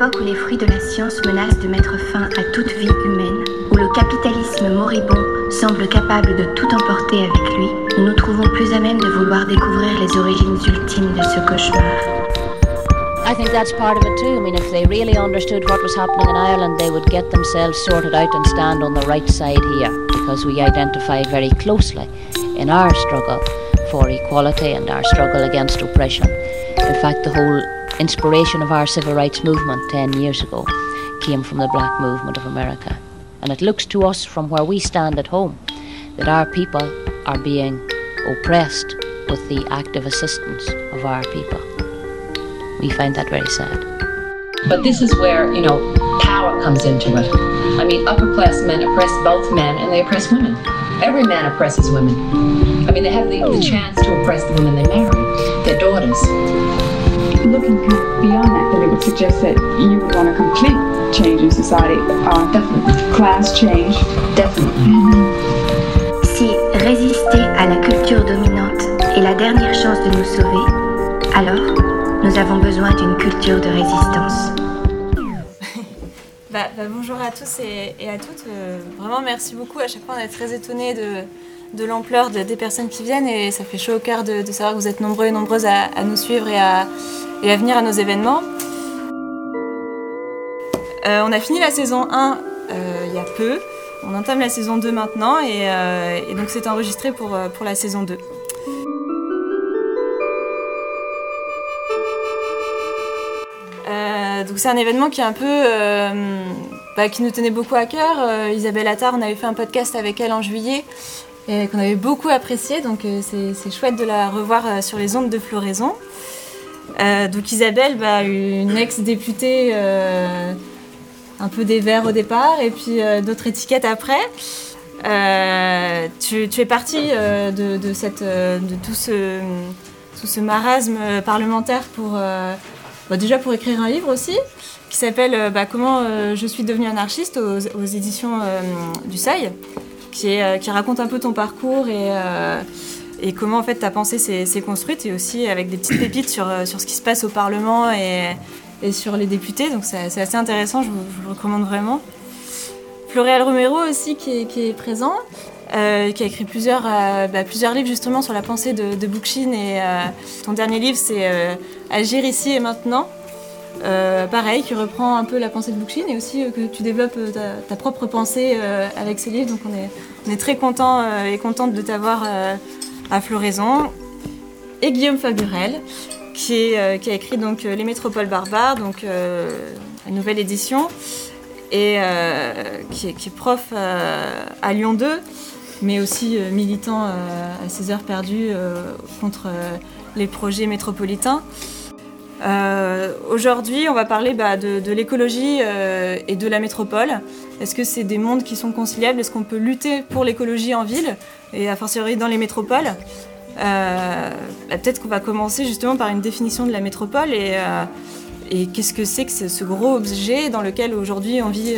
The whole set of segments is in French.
époque où les fruits de la science menacent de mettre fin à toute vie humaine, où le capitalisme moribond semble capable de tout emporter avec lui, nous nous trouvons plus à même de vouloir découvrir les origines ultimes de ce cauchemar. I think that's part of it too. I mean, if they really understood what was happening in Ireland, they would get themselves sorted out and stand on the right side here because we identify very closely in our struggle for equality and our struggle against oppression. In fact, the whole inspiration of our civil rights movement 10 years ago came from the black movement of America. And it looks to us from where we stand at home that our people are being oppressed with the active assistance of our people. We find that very sad. But this is where, you know, power comes into it. I mean, upper class men oppress both men and they oppress women. Every man oppresses women. I mean, they have the, the hmm. chance to oppress the women they marry, their daughters. Looking kind of beyond that, then it would suggest that you would want a complete change in society. Uh, Definitely. class change. Definitely. Si résister à la culture dominante est la dernière chance de nous sauver, alors nous avons besoin d'une culture de résistance. Bah, bah, bonjour à tous et, et à toutes. Euh, vraiment, merci beaucoup. À chaque fois, on est très étonnés de, de l'ampleur de- des personnes qui viennent et ça fait chaud au cœur de, de savoir que vous êtes nombreux et nombreuses à, à nous suivre et à, et à venir à nos événements. Euh, on a fini la saison 1 euh, il y a peu. On entame la saison 2 maintenant et, euh, et donc c'est enregistré pour, pour la saison 2. Euh, donc c'est un événement qui est un peu, bah, qui nous tenait beaucoup à cœur. Isabelle Attard, on avait fait un podcast avec elle en juillet et qu'on avait beaucoup apprécié. Donc c'est chouette de la revoir sur les ondes de floraison. Euh, donc Isabelle, bah, une ex-députée, euh, un peu des Verts au départ et puis euh, d'autres étiquettes après. Tu, es partie de, tout ce, marasme parlementaire pour, bah, déjà pour écrire un livre aussi, qui s'appelle bah, Comment je suis devenue anarchiste aux, éditions du Seuil, qui, raconte un peu ton parcours et, et comment en fait ta pensée s'est construite, et aussi avec des petites pépites sur, euh, sur ce qui se passe au Parlement et, et sur les députés. Donc c'est assez intéressant, je vous, je recommande vraiment. Floréal Romero aussi qui est, présent, euh, qui a écrit plusieurs, euh, bah, plusieurs livres justement sur la pensée de, de Bookchin et ton dernier livre c'est Agir ici et maintenant. Pareil, qui reprend un peu la pensée de Bookchin et aussi que tu développes ta, propre pensée avec ce livre. Donc on est, on est très content et contente de t'avoir à Floraison. Et Guillaume Faburel, qui, euh, a écrit donc euh, Les Métropoles barbares, donc euh, la nouvelle édition, et qui, est, qui est prof à Lyon 2, mais aussi militant à ses heures perdues contre les projets métropolitains. Euh, Aujourd'hui, on va parler bah, de, l'écologie euh, et de la métropole. Est-ce que c'est des mondes qui sont conciliables? Est-ce qu'on peut lutter pour l'écologie en ville et a fortiori dans les métropoles? Euh, bah, Peut-être qu'on va commencer justement par une définition de la métropole et, qu'est-ce que c'est que ce, gros objet dans lequel aujourd'hui on vit,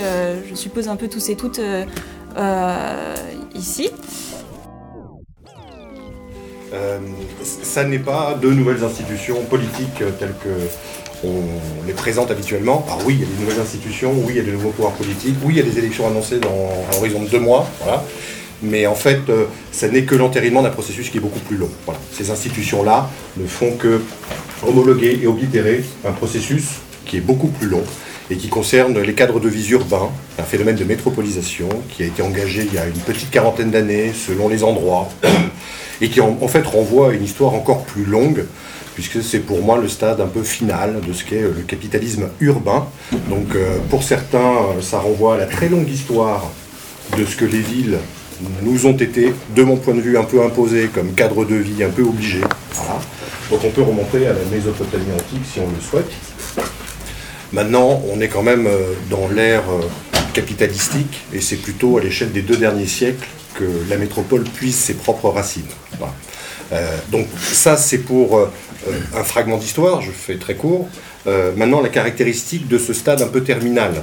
je suppose, un peu tous et toutes ici? Euh, ça n'est pas de nouvelles institutions politiques telles que on les présente habituellement. Alors oui, il y a des nouvelles institutions, oui, il y a des nouveaux pouvoirs politiques, oui, il y a des élections annoncées dans à horizon de deux mois, voilà. Mais en fait, euh, ça n'est que l'entérinement d'un processus qui est beaucoup plus long. Voilà. Ces institutions-là ne font que homologuer et oblitérer un processus qui est beaucoup plus long et qui concerne les cadres de vie urbains, un phénomène de métropolisation qui a été engagé il y a une petite quarantaine d'années selon les endroits et qui en, fait renvoie à une histoire encore plus longue puisque c'est pour moi le stade un peu final de ce qu'est le capitalisme urbain. Donc euh, pour certains, euh, ça renvoie à la très longue histoire de ce que les villes nous ont été, de mon point de vue, un peu imposées comme cadre de vie, un peu obligé. Donc on peut remonter à la Mésopotamie antique si on le souhaite. Maintenant, on est quand même euh, dans l'ère euh, capitalistique et c'est plutôt à l'échelle des deux derniers siècles que la métropole puise ses propres racines. Euh, donc ça, c'est pour euh, un fragment d'histoire, je fais très court. Euh, maintenant, la caractéristique de ce stade un peu terminal,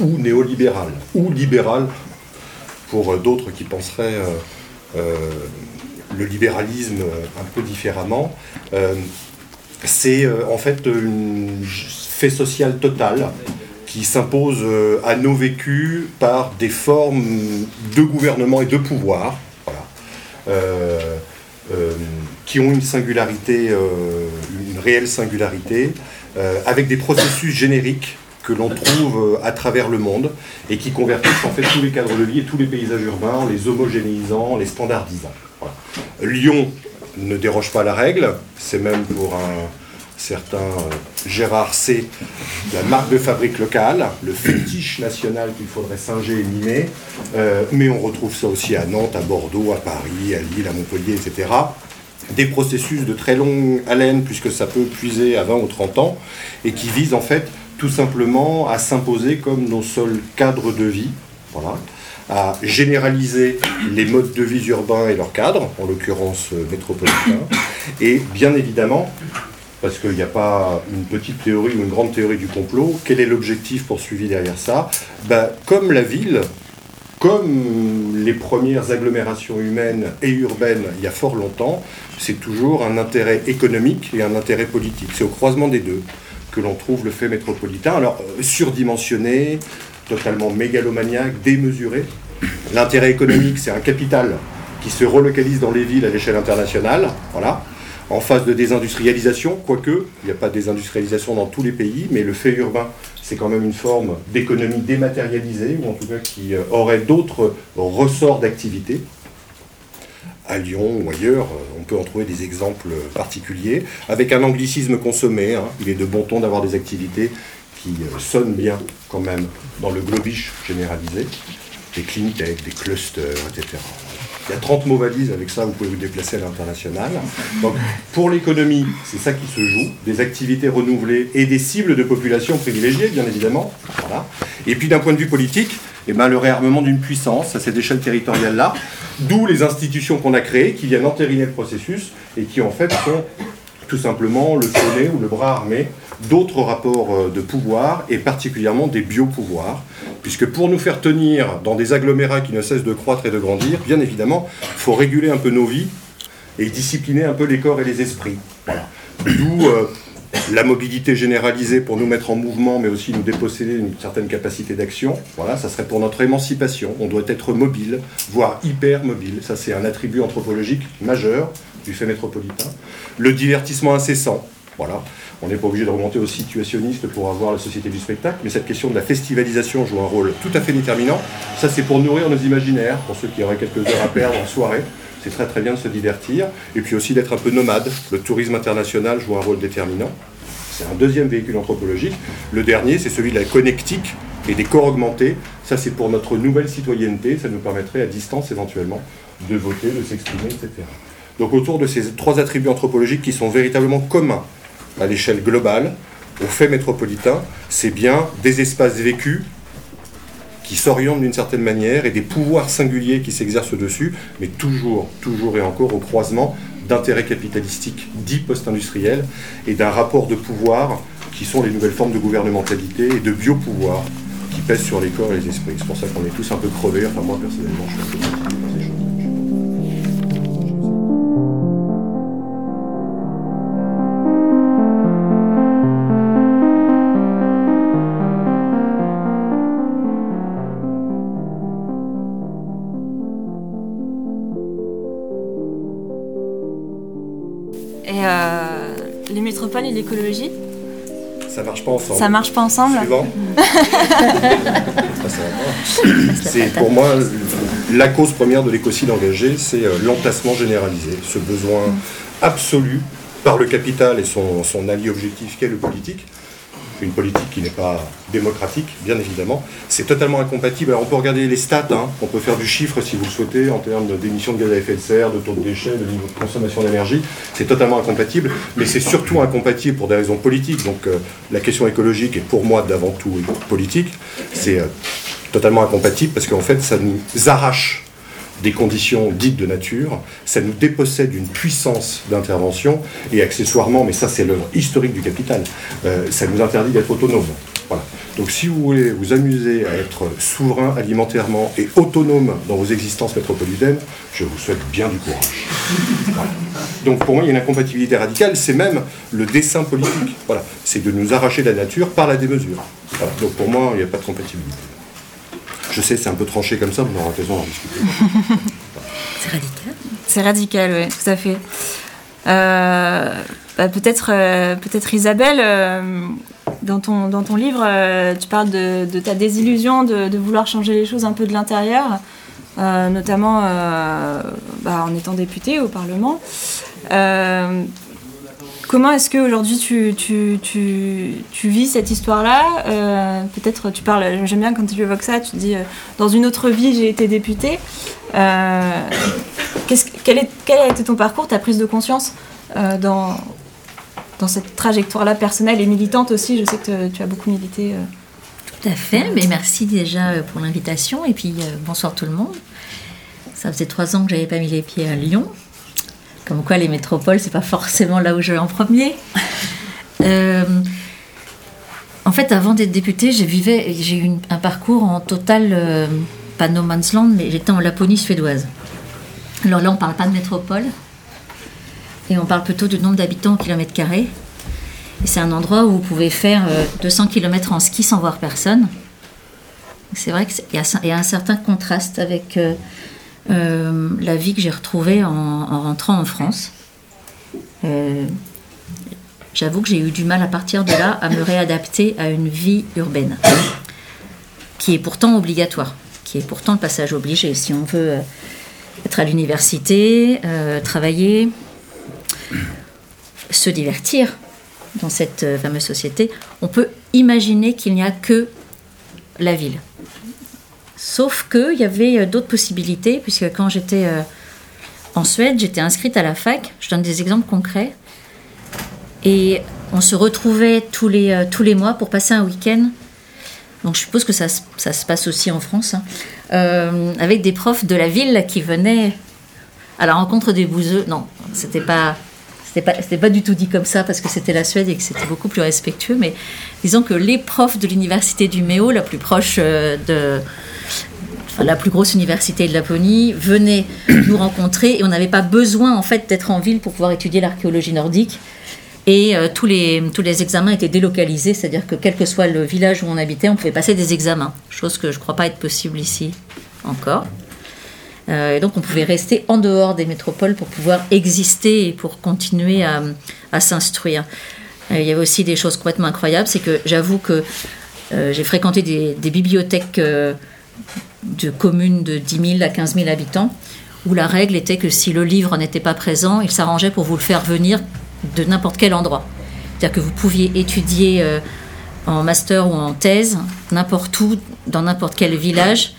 ou néolibéral, ou libéral, pour d'autres qui penseraient le libéralisme un peu différemment, c'est en fait une fait sociale totale qui s'imposent à nos vécus par des formes de gouvernement et de pouvoir, qui ont une singularité, une réelle singularité, avec des processus génériques que l'on trouve à travers le monde et qui convertissent en fait tous les cadres de vie et tous les paysages urbains les homogénéisant, les standardisant. Lyon ne déroge pas la règle, c'est même pour un certain euh, Gérard C, la marque de fabrique locale, le fétiche national qu'il faudrait singer et mimer, euh, mais on retrouve ça aussi à Nantes, à Bordeaux, à Paris, à Lille, à Montpellier, etc. Des processus de très longue haleine, puisque ça peut puiser à 20 ou 30 ans, et qui visent en fait tout simplement à s'imposer comme nos seuls cadres de vie. À généraliser les modes de vie urbains et leurs cadres, en l'occurrence euh, métropolitains, et bien évidemment, parce qu'il n'y a pas une petite théorie ou une grande théorie du complot, quel est l'objectif poursuivi derrière ça? Ben, Comme la ville, comme les premières agglomérations humaines et urbaines il y a fort longtemps, c'est toujours un intérêt économique et un intérêt politique. C'est au croisement des deux que l'on trouve le fait métropolitain. Alors, euh, surdimensionné, totalement mégalomaniaque, démesuré. L'intérêt économique, c'est un capital qui se relocalise dans les villes à l'échelle internationale, voilà, en phase de désindustrialisation, quoique il n'y a pas de désindustrialisation dans tous les pays, mais le fait urbain, c'est quand même une forme d'économie dématérialisée, ou en tout cas qui euh, aurait d'autres ressorts d'activité. À Lyon ou ailleurs, euh, on peut en trouver des exemples particuliers, avec un anglicisme consommé. Hein. Il est de bon ton d'avoir des activités qui euh, sonne bien quand même dans le globish généralisé, des cliniques avec des clusters, etc. Il y a 30 mots valises, avec ça vous pouvez vous déplacer à l'international. Donc pour l'économie, c'est ça qui se joue, des activités renouvelées et des cibles de population privilégiées, bien évidemment. Et puis d'un point de vue politique, eh ben, le réarmement d'une puissance à cette échelle territoriale-là, d'où les institutions qu'on a créées qui viennent entériner le processus et qui en fait sont tout simplement le sonnet ou le bras armé d'autres rapports euh, de pouvoir et particulièrement des biopouvoirs, puisque pour nous faire tenir dans des agglomérats qui ne cessent de croître et de grandir, bien évidemment, il faut réguler un peu nos vies et discipliner un peu les corps et les esprits. D'où euh, la mobilité généralisée pour nous mettre en mouvement, mais aussi nous déposséder d'une certaine capacité d'action. Voilà, ça serait pour notre émancipation. On doit être mobile, voire hyper mobile. Ça, c'est un attribut anthropologique majeur du fait métropolitain. Le divertissement incessant. Voilà. On n'est pas obligé de remonter au situationniste pour avoir la société du spectacle, mais cette question de la festivalisation joue un rôle tout à fait déterminant. Ça, c'est pour nourrir nos imaginaires, pour ceux qui auraient quelques heures à perdre en soirée. C'est très très bien de se divertir, et puis aussi d'être un peu nomade. Le tourisme international joue un rôle déterminant. C'est un deuxième véhicule anthropologique. Le dernier, c'est celui de la connectique et des corps augmentés. Ça, c'est pour notre nouvelle citoyenneté. Ça nous permettrait à distance éventuellement de voter, de s'exprimer, etc. Donc autour de ces trois attributs anthropologiques qui sont véritablement communs à l'échelle globale, au fait métropolitain, c'est bien des espaces vécus qui s'orientent d'une certaine manière et des pouvoirs singuliers qui s'exercent dessus, mais toujours, toujours et encore au croisement d'intérêts capitalistiques dits post-industriels et d'un rapport de pouvoir qui sont les nouvelles formes de gouvernementalité et de biopouvoir qui pèsent sur les corps et les esprits. C'est pour ça qu'on est tous un peu crevés, enfin moi personnellement je suis et l'écologie ça marche pas ensemble. Ça marche pas ensemble Suivant. c'est pour moi la cause première de l'écocide engagé, c'est euh, l'entassement généralisé, ce besoin absolu par le capital et son, son allié objectif qu'est le politique, une politique qui n'est pas démocratique, bien évidemment. C'est totalement incompatible. Alors on peut regarder les stats, hein. on peut faire du chiffre si vous le souhaitez, en termes d'émissions de gaz à effet de serre, de taux de déchets, de niveau de consommation d'énergie. C'est totalement incompatible, mais c'est surtout incompatible pour des raisons politiques. Donc euh, la question écologique est pour moi d'avant tout politique. C'est euh, totalement incompatible parce qu'en fait ça nous arrache des conditions dites de nature, ça nous dépossède d'une puissance d'intervention et accessoirement, mais ça c'est l'œuvre historique du capital, euh, ça nous interdit d'être autonome. Voilà. Donc si vous voulez vous amuser à être souverain alimentairement et autonome dans vos existences métropolitaines, je vous souhaite bien du courage. Donc pour moi, il y a une incompatibilité radicale, c'est même le dessin politique. Voilà, c'est de nous arracher de la nature par la démesure. Donc pour moi, il n'y a pas de compatibilité. Je sais, c'est un peu tranché comme ça, mais on aura raison d'en discuter. c'est radical. C'est radical, oui, tout à fait. Euh, bah, peut-être, euh, peut-être Isabelle, euh, dans, ton, dans ton livre, tu parles de, de ta désillusion de, de, vouloir changer les choses un peu de l'intérieur, notamment bah, en étant députée au Parlement. Comment est-ce qu'aujourd'hui tu, tu, vis cette histoire-là euh, Peut-être tu parles, j'aime bien quand tu évoques ça, tu dis euh, dans une autre vie j'ai été députée. Euh, quel, est, quel, a été ton parcours, ta prise de conscience dans, dans cette trajectoire-là personnelle et militante aussi? Je sais que tu as beaucoup milité. Tout à fait, mais merci déjà pour l'invitation et puis bonsoir tout le monde. Ça faisait trois ans que j'avais pas mis les pieds à Lyon. Comme quoi, les métropoles, c'est pas forcément là où je vais en premier. Euh, en fait, avant d'être députée, j'ai eu un parcours en total, euh, pas no man's land, mais j'étais en Laponie suédoise. Alors là, on parle pas de métropole, et on parle plutôt du nombre d'habitants au kilomètre carré. Et c'est un endroit où vous pouvez faire 200 euh, km en ski sans voir personne. C'est vrai qu'il y, a un certain contraste avec la vie que j'ai retrouvée en, rentrant en France. Euh, j'avoue que j'ai eu du mal à partir de là à me réadapter à une vie urbaine, qui est pourtant obligatoire, qui est pourtant le passage obligé. Si on veut euh, être à l'université, travailler, se divertir dans cette fameuse société, on peut imaginer qu'il n'y a que la ville. Sauf qu'il y avait euh, d'autres possibilités, puisque quand j'étais euh, en Suède, j'étais inscrite à la fac. Je donne des exemples concrets. Et on se retrouvait tous les, euh, tous les mois pour passer un week-end. Donc je suppose que ça, ça se passe aussi en France, hein. avec des profs de la ville qui venaient à la rencontre des bouseux. Non, c'était pas c'était pas, pas du tout dit comme ça parce que c'était la Suède et que c'était beaucoup plus respectueux, mais disons que les profs de l'université du Méo, la plus proche de, la plus grosse université de Laponie, venait nous rencontrer et on n'avait pas besoin en fait d'être en ville pour pouvoir étudier l'archéologie nordique. Et euh, tous, les, tous les examens étaient délocalisés, c'est-à-dire que quel que soit le village où on habitait, on pouvait passer des examens, chose que je ne crois pas être possible ici encore. Euh, et donc on pouvait rester en dehors des métropoles pour pouvoir exister et pour continuer à, s'instruire. Euh, il y avait aussi des choses complètement incroyables, c'est que j'avoue que j'ai fréquenté des, bibliothèques de communes de 10 000 à 15 000 habitants, où la règle était que si le livre n'était pas présent, il s'arrangeait pour vous le faire venir de n'importe quel endroit. C'est-à-dire que vous pouviez étudier euh, en master ou en thèse, n'importe où, dans n'importe quel village,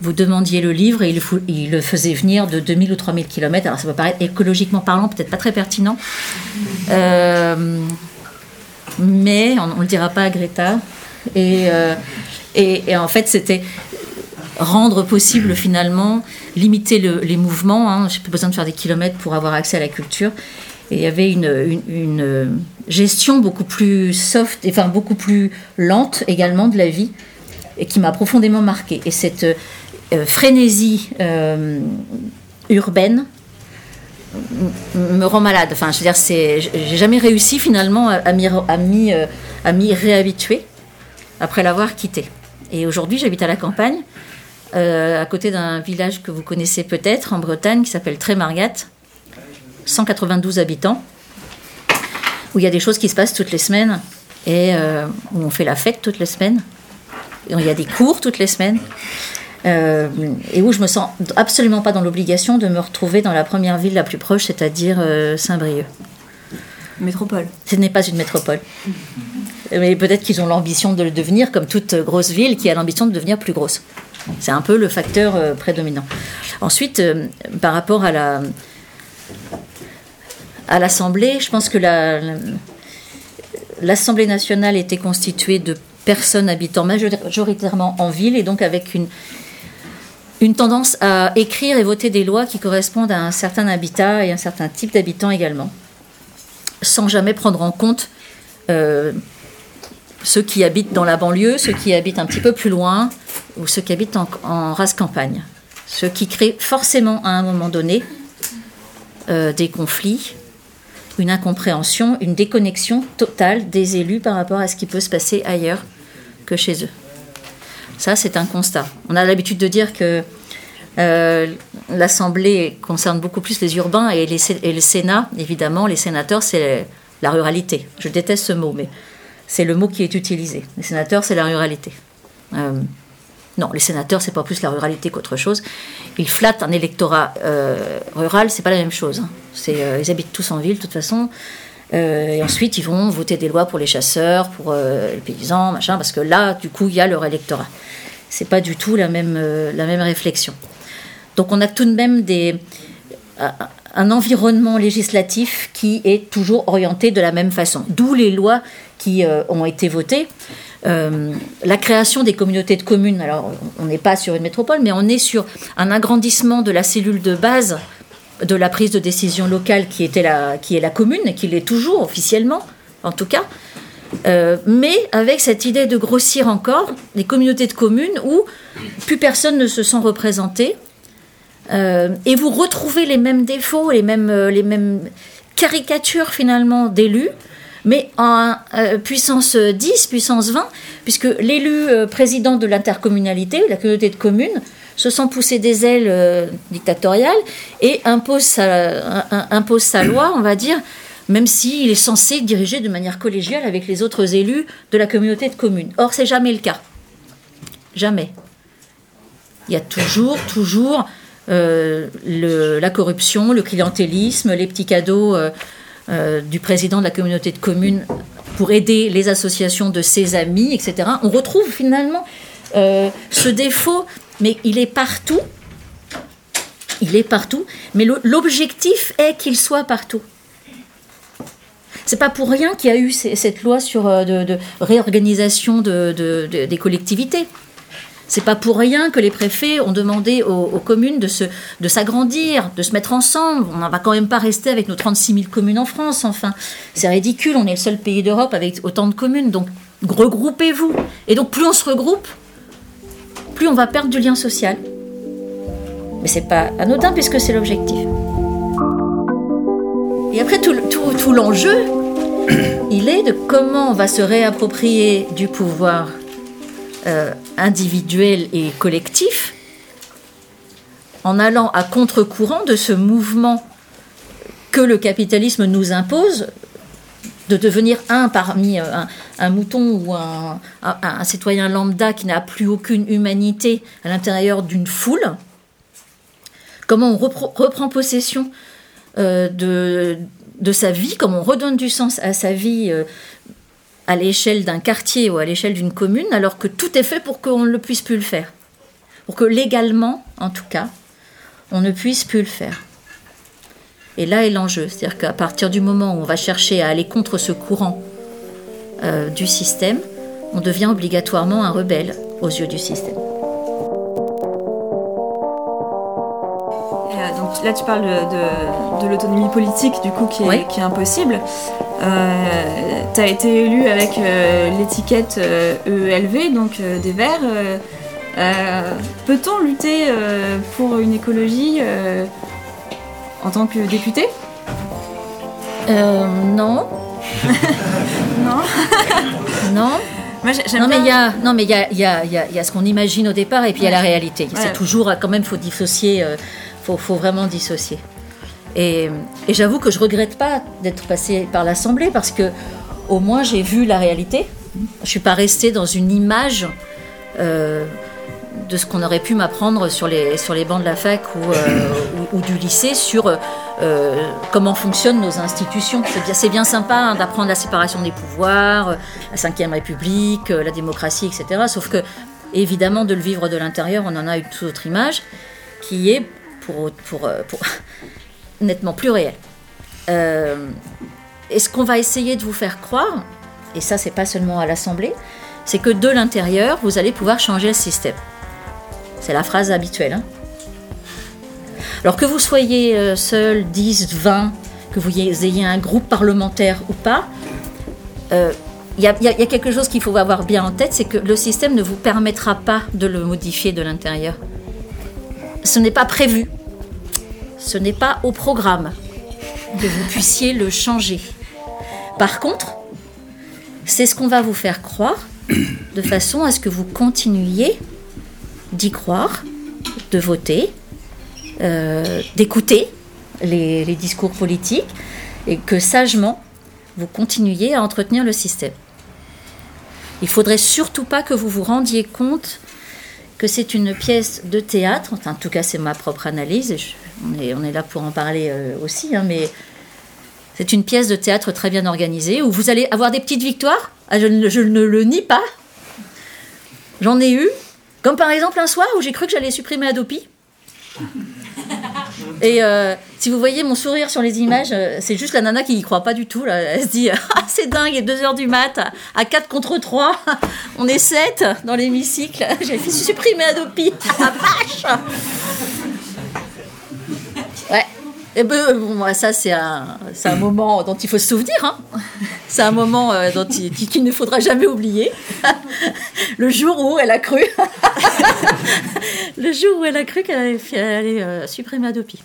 vous demandiez le livre et il, le faisait venir de 2000 ou 3000 km. Alors ça peut paraître écologiquement parlant peut-être pas très pertinent, euh, mais on ne le dira pas à Greta. Et, euh, et en fait, c'était rendre possible finalement, limiter les mouvements. Hein. J'ai pas besoin de faire des kilomètres pour avoir accès à la culture. Et il y avait une, une, gestion beaucoup plus soft, enfin beaucoup plus lente également de la vie, et qui m'a profondément marqué. Et cette frénésie euh, urbaine me rend malade. Enfin, je veux dire, j'ai jamais réussi finalement à, m'y, à, m'y réhabituer après l'avoir quitté. Et aujourd'hui, j'habite à la campagne. Euh, à côté d'un village que vous connaissez peut-être en Bretagne qui s'appelle Trémargat, 192 habitants, où il y a des choses qui se passent toutes les semaines et euh, où on fait la fête toutes les semaines. Il y a des cours toutes les semaines. Euh, et où je me sens absolument pas dans l'obligation de me retrouver dans la première ville la plus proche, c'est-à-dire Saint-Brieuc. Métropole. Ce n'est pas une métropole. Mais peut-être qu'ils ont l'ambition de le devenir, comme toute grosse ville qui a l'ambition de devenir plus grosse. C'est un peu le facteur euh, prédominant. Ensuite, euh, par rapport à la à l'Assemblée, je pense que l'Assemblée nationale était constituée de personnes habitant majoritairement en ville et donc avec une, une tendance à écrire et voter des lois qui correspondent à un certain habitat et un certain type d'habitants également, sans jamais prendre en compte euh, ceux qui habitent dans la banlieue, ceux qui habitent un petit peu plus loin, ou ceux qui habitent en, race campagne. Ce qui crée forcément à un moment donné euh, des conflits, une incompréhension, une déconnexion totale des élus par rapport à ce qui peut se passer ailleurs que chez eux. Ça, c'est un constat. On a l'habitude de dire que euh, l'Assemblée concerne beaucoup plus les urbains et, le Sénat, évidemment, les sénateurs, c'est la ruralité. Je déteste ce mot, mais c'est le mot qui est utilisé. Les sénateurs, c'est la ruralité. Euh, non, les sénateurs, c'est pas plus la ruralité qu'autre chose. Ils flattent un électorat euh, rural, c'est pas la même chose. Hein. Ils habitent tous en ville, de toute façon. Euh, et ensuite, ils vont voter des lois pour les chasseurs, pour les paysans, machin, parce que là, du coup, il y a leur électorat. C'est pas du tout la même, la même réflexion. Donc, on a tout de même des, un environnement législatif qui est toujours orienté de la même façon. D'où les lois qui ont été votées. Euh, la création des communautés de communes, alors on n'est pas sur une métropole, mais on est sur un agrandissement de la cellule de base de la prise de décision locale qui, était la, qui est la commune, qui l'est toujours officiellement, en tout cas, euh, mais avec cette idée de grossir encore les communautés de communes où plus personne ne se sent représenté, euh, et vous retrouvez les mêmes défauts, les mêmes, les mêmes caricatures finalement d'élus, mais en euh, puissance 10, puissance 20, puisque l'élu euh, président de l'intercommunalité, la communauté de communes, se sent pousser des ailes euh, dictatoriales et impose sa, impose sa loi, on va dire, même s'il est censé diriger de manière collégiale avec les autres élus de la communauté de communes. Or, c'est jamais le cas. Jamais. Il y a toujours, toujours la corruption, le clientélisme, les petits cadeaux euh, du président de la communauté de communes pour aider les associations de ses amis, etc. On retrouve finalement euh, ce défaut, mais il est partout. Il est partout, mais l'objectif est qu'il soit partout. C'est pas pour rien qu'il y a eu cette loi sur euh, de, réorganisation des collectivités. C'est pas pour rien que les préfets ont demandé aux, communes de, de s'agrandir, de se mettre ensemble. On ne va quand même pas rester avec nos 36 000 communes en France, enfin. C'est ridicule, on est le seul pays d'Europe avec autant de communes. Donc, regroupez-vous. Et donc, plus on se regroupe, plus on va perdre du lien social. Mais c'est pas anodin puisque c'est l'objectif. Et après, tout, tout, tout l'enjeu, il est de comment on va se réapproprier du pouvoir euh, individuel et collectif, en allant à contre-courant de ce mouvement que le capitalisme nous impose de devenir un parmi euh, un, mouton ou un, citoyen lambda qui n'a plus aucune humanité à l'intérieur d'une foule, comment on reprend, possession euh, de, de, sa vie, comment on redonne du sens à sa vie à l'échelle d'un quartier ou à l'échelle d'une commune, alors que tout est fait pour qu'on ne puisse plus le faire. Pour que légalement, en tout cas, on ne puisse plus le faire. Et là est l'enjeu, c'est-à-dire qu'à partir du moment où on va chercher à aller contre ce courant euh, du système, on devient obligatoirement un rebelle aux yeux du système. donc là, tu parles de, l'autonomie politique, du coup, qui est, impossible. Euh, tu as été élu avec euh, l'étiquette EELV, e donc euh, des Verts. Peut-on lutter pour une écologie en tant que député Non. non. non. non, mais il y a, non, mais il y a, y, a, y a, ce qu'on imagine au départ et puis il y a la réalité. C'est toujours, quand même, faut dissocier faut, faut vraiment dissocier. Et, j'avoue que je regrette pas d'être passée par l'Assemblée parce que au moins j'ai vu la réalité. Je suis pas restée dans une image euh, de ce qu'on aurait pu m'apprendre sur les, sur les bancs de la fac ou, euh, ou, du lycée sur euh, comment fonctionnent nos institutions. C'est bien, c'est bien sympa hein, d'apprendre la séparation des pouvoirs, la Ve République, la démocratie, etc. Sauf que, évidemment, de le vivre de l'intérieur, on en a une toute autre image qui est pour, euh, pour, nettement plus réel. Euh, et ce qu'on va essayer de vous faire croire, et ça c'est pas seulement à l'Assemblée, c'est que de l'intérieur, vous allez pouvoir changer le système. C'est la phrase habituelle. Hein. Alors que vous soyez euh, seul, 10, 20, que vous ayez un groupe parlementaire ou pas, il y, a quelque chose qu'il faut avoir bien en tête, c'est que le système ne vous permettra pas de le modifier de l'intérieur. Ce n'est pas prévu ce n'est pas au programme. que vous puissiez le changer. Par contre, c'est ce qu'on va vous faire croire de façon à ce que vous continuiez d'y croire, de voter, euh, d'écouter les, discours politiques et que sagement vous continuiez à entretenir le système. Il faudrait surtout pas que vous vous rendiez compte que c'est une pièce de théâtre, en tout cas c'est ma propre analyse, on, est, on est là pour en parler euh, aussi, hein, mais c'est une pièce de théâtre très bien organisée où vous allez avoir des petites victoires, Ah, je ne le nie pas, j'en ai eu, comme par exemple un soir où j'ai cru que j'allais supprimer Adopi. Et euh, si vous voyez mon sourire sur les images, euh, c'est juste la nana qui y croit pas du tout. Là. Elle se dit Ah, c'est dingue, il est 2h du mat, à- à 4 contre 3, on est 7 dans l'hémicycle. J'ai fait supprimer Adopi. Ah vache Ouais. Et ben, bon, moi, ça, c'est un, un moment dont il faut se souvenir. hein. C'est un moment euh, dont il- qu'il ne faudra jamais oublier. Le jour où elle a cru. Le jour où elle a cru qu'elle allait, euh, supprimer Adopi.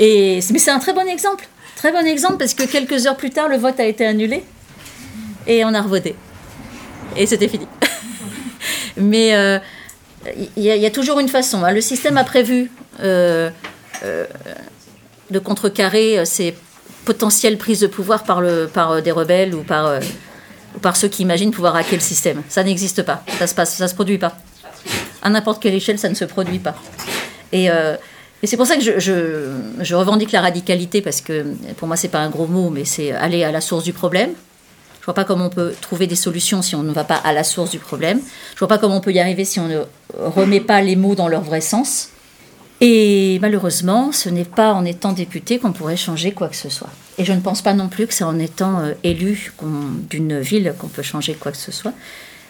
Et, mais c'est un très bon exemple. Très bon exemple parce que quelques heures plus tard, le vote a été annulé. Et on a revoté. Et c'était fini. mais euh, il y, a- il y a toujours une façon. hein. Le système a prévu euh, euh, de contrecarrer euh, ces potentielles prises de pouvoir par, le, par euh, des rebelles ou par, euh, par ceux qui imaginent pouvoir hacker le système. Ça n'existe pas. Ça se passe, ça se produit pas. À n'importe quelle échelle, ça ne se produit pas. Et, et c'est pour ça que je, je, je revendique la radicalité parce que pour moi, c'est pas un gros mot, mais c'est aller à la source du problème. Je vois pas comment on peut trouver des solutions si on ne va pas à la source du problème. Je vois pas comment on peut y arriver si on ne remet pas les mots dans leur vrai sens. Et malheureusement, ce n'est pas en étant député qu'on pourrait changer quoi que ce soit. Et je ne pense pas non plus que c'est en étant euh, élu d'une ville qu'on peut changer quoi que ce soit.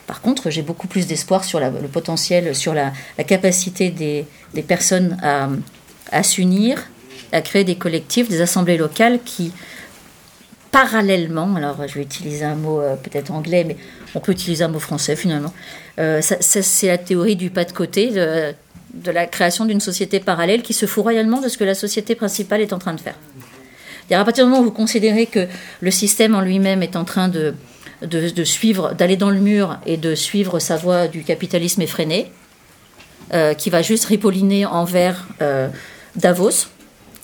Par contre, j'ai beaucoup plus d'espoir sur le potentiel, sur la, capacité des, personnes à, s'unir, à créer des collectifs, des assemblées locales qui, parallèlement, alors je vais utiliser un mot euh, peut-être anglais, mais on peut utiliser un mot français finalement, euh, c'est la théorie du pas de côté, de la création d'une société parallèle qui se fout royalement de ce que la société principale est en train de faire. C'est-à-dire, à partir du moment où vous considérez que le système en lui-même est en train de, de, de suivre, d'aller dans le mur et de suivre sa voie du capitalisme effréné, euh, qui va juste ripolliner envers euh, Davos,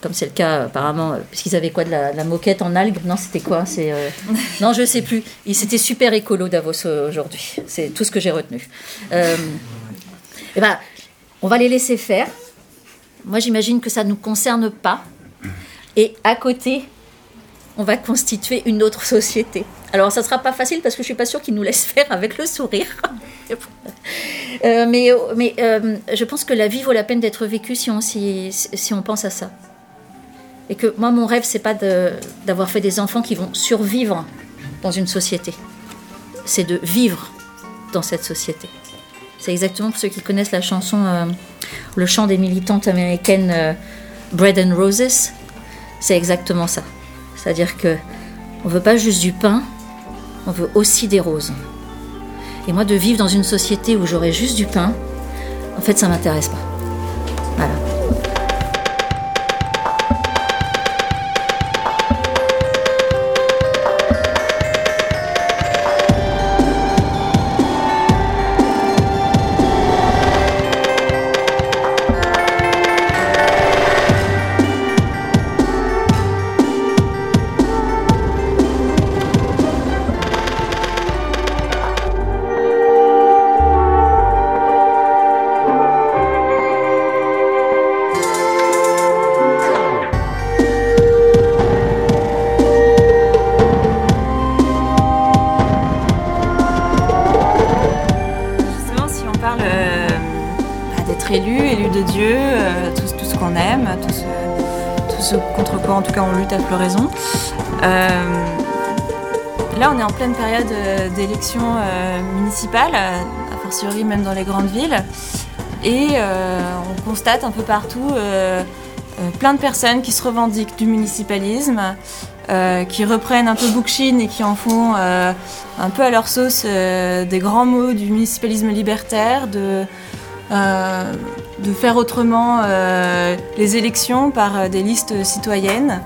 comme c'est le cas apparemment, euh, puisqu'ils avaient quoi de la, de la moquette en algues Non, c'était quoi? C'est euh, non, je sais plus. C'était super écolo Davos euh, aujourd'hui. C'est tout ce que j'ai retenu. Euh, eh ben, on va les laisser faire. Moi, j'imagine que ça ne nous concerne pas. Et à côté, on va constituer une autre société. Alors, ça sera pas facile parce que je suis pas sûre qu'ils nous laissent faire avec le sourire. Euh, mais mais euh, je pense que la vie vaut la peine d'être vécue si on, si, on pense à ça. Et que moi, mon rêve, c'est pas d'avoir fait des enfants qui vont survivre dans une société. C'est de vivre dans cette société. C'est exactement pour ceux qui connaissent la chanson, euh, le chant des militantes américaines euh, Bread and Roses. C'est exactement ça. C'est-à-dire que on veut pas juste du pain, on veut aussi des roses. Et moi, de vivre dans une société où j'aurais juste du pain, en fait, ça m'intéresse pas. Voilà. Euh, municipales, euh, a fortiori même dans les grandes villes. Et euh, on constate un peu partout plein de personnes qui se revendiquent du municipalisme, qui reprennent un peu Bookchin et qui en font un peu à leur sauce des grands mots du municipalisme libertaire, de, faire autrement les élections par des listes citoyennes.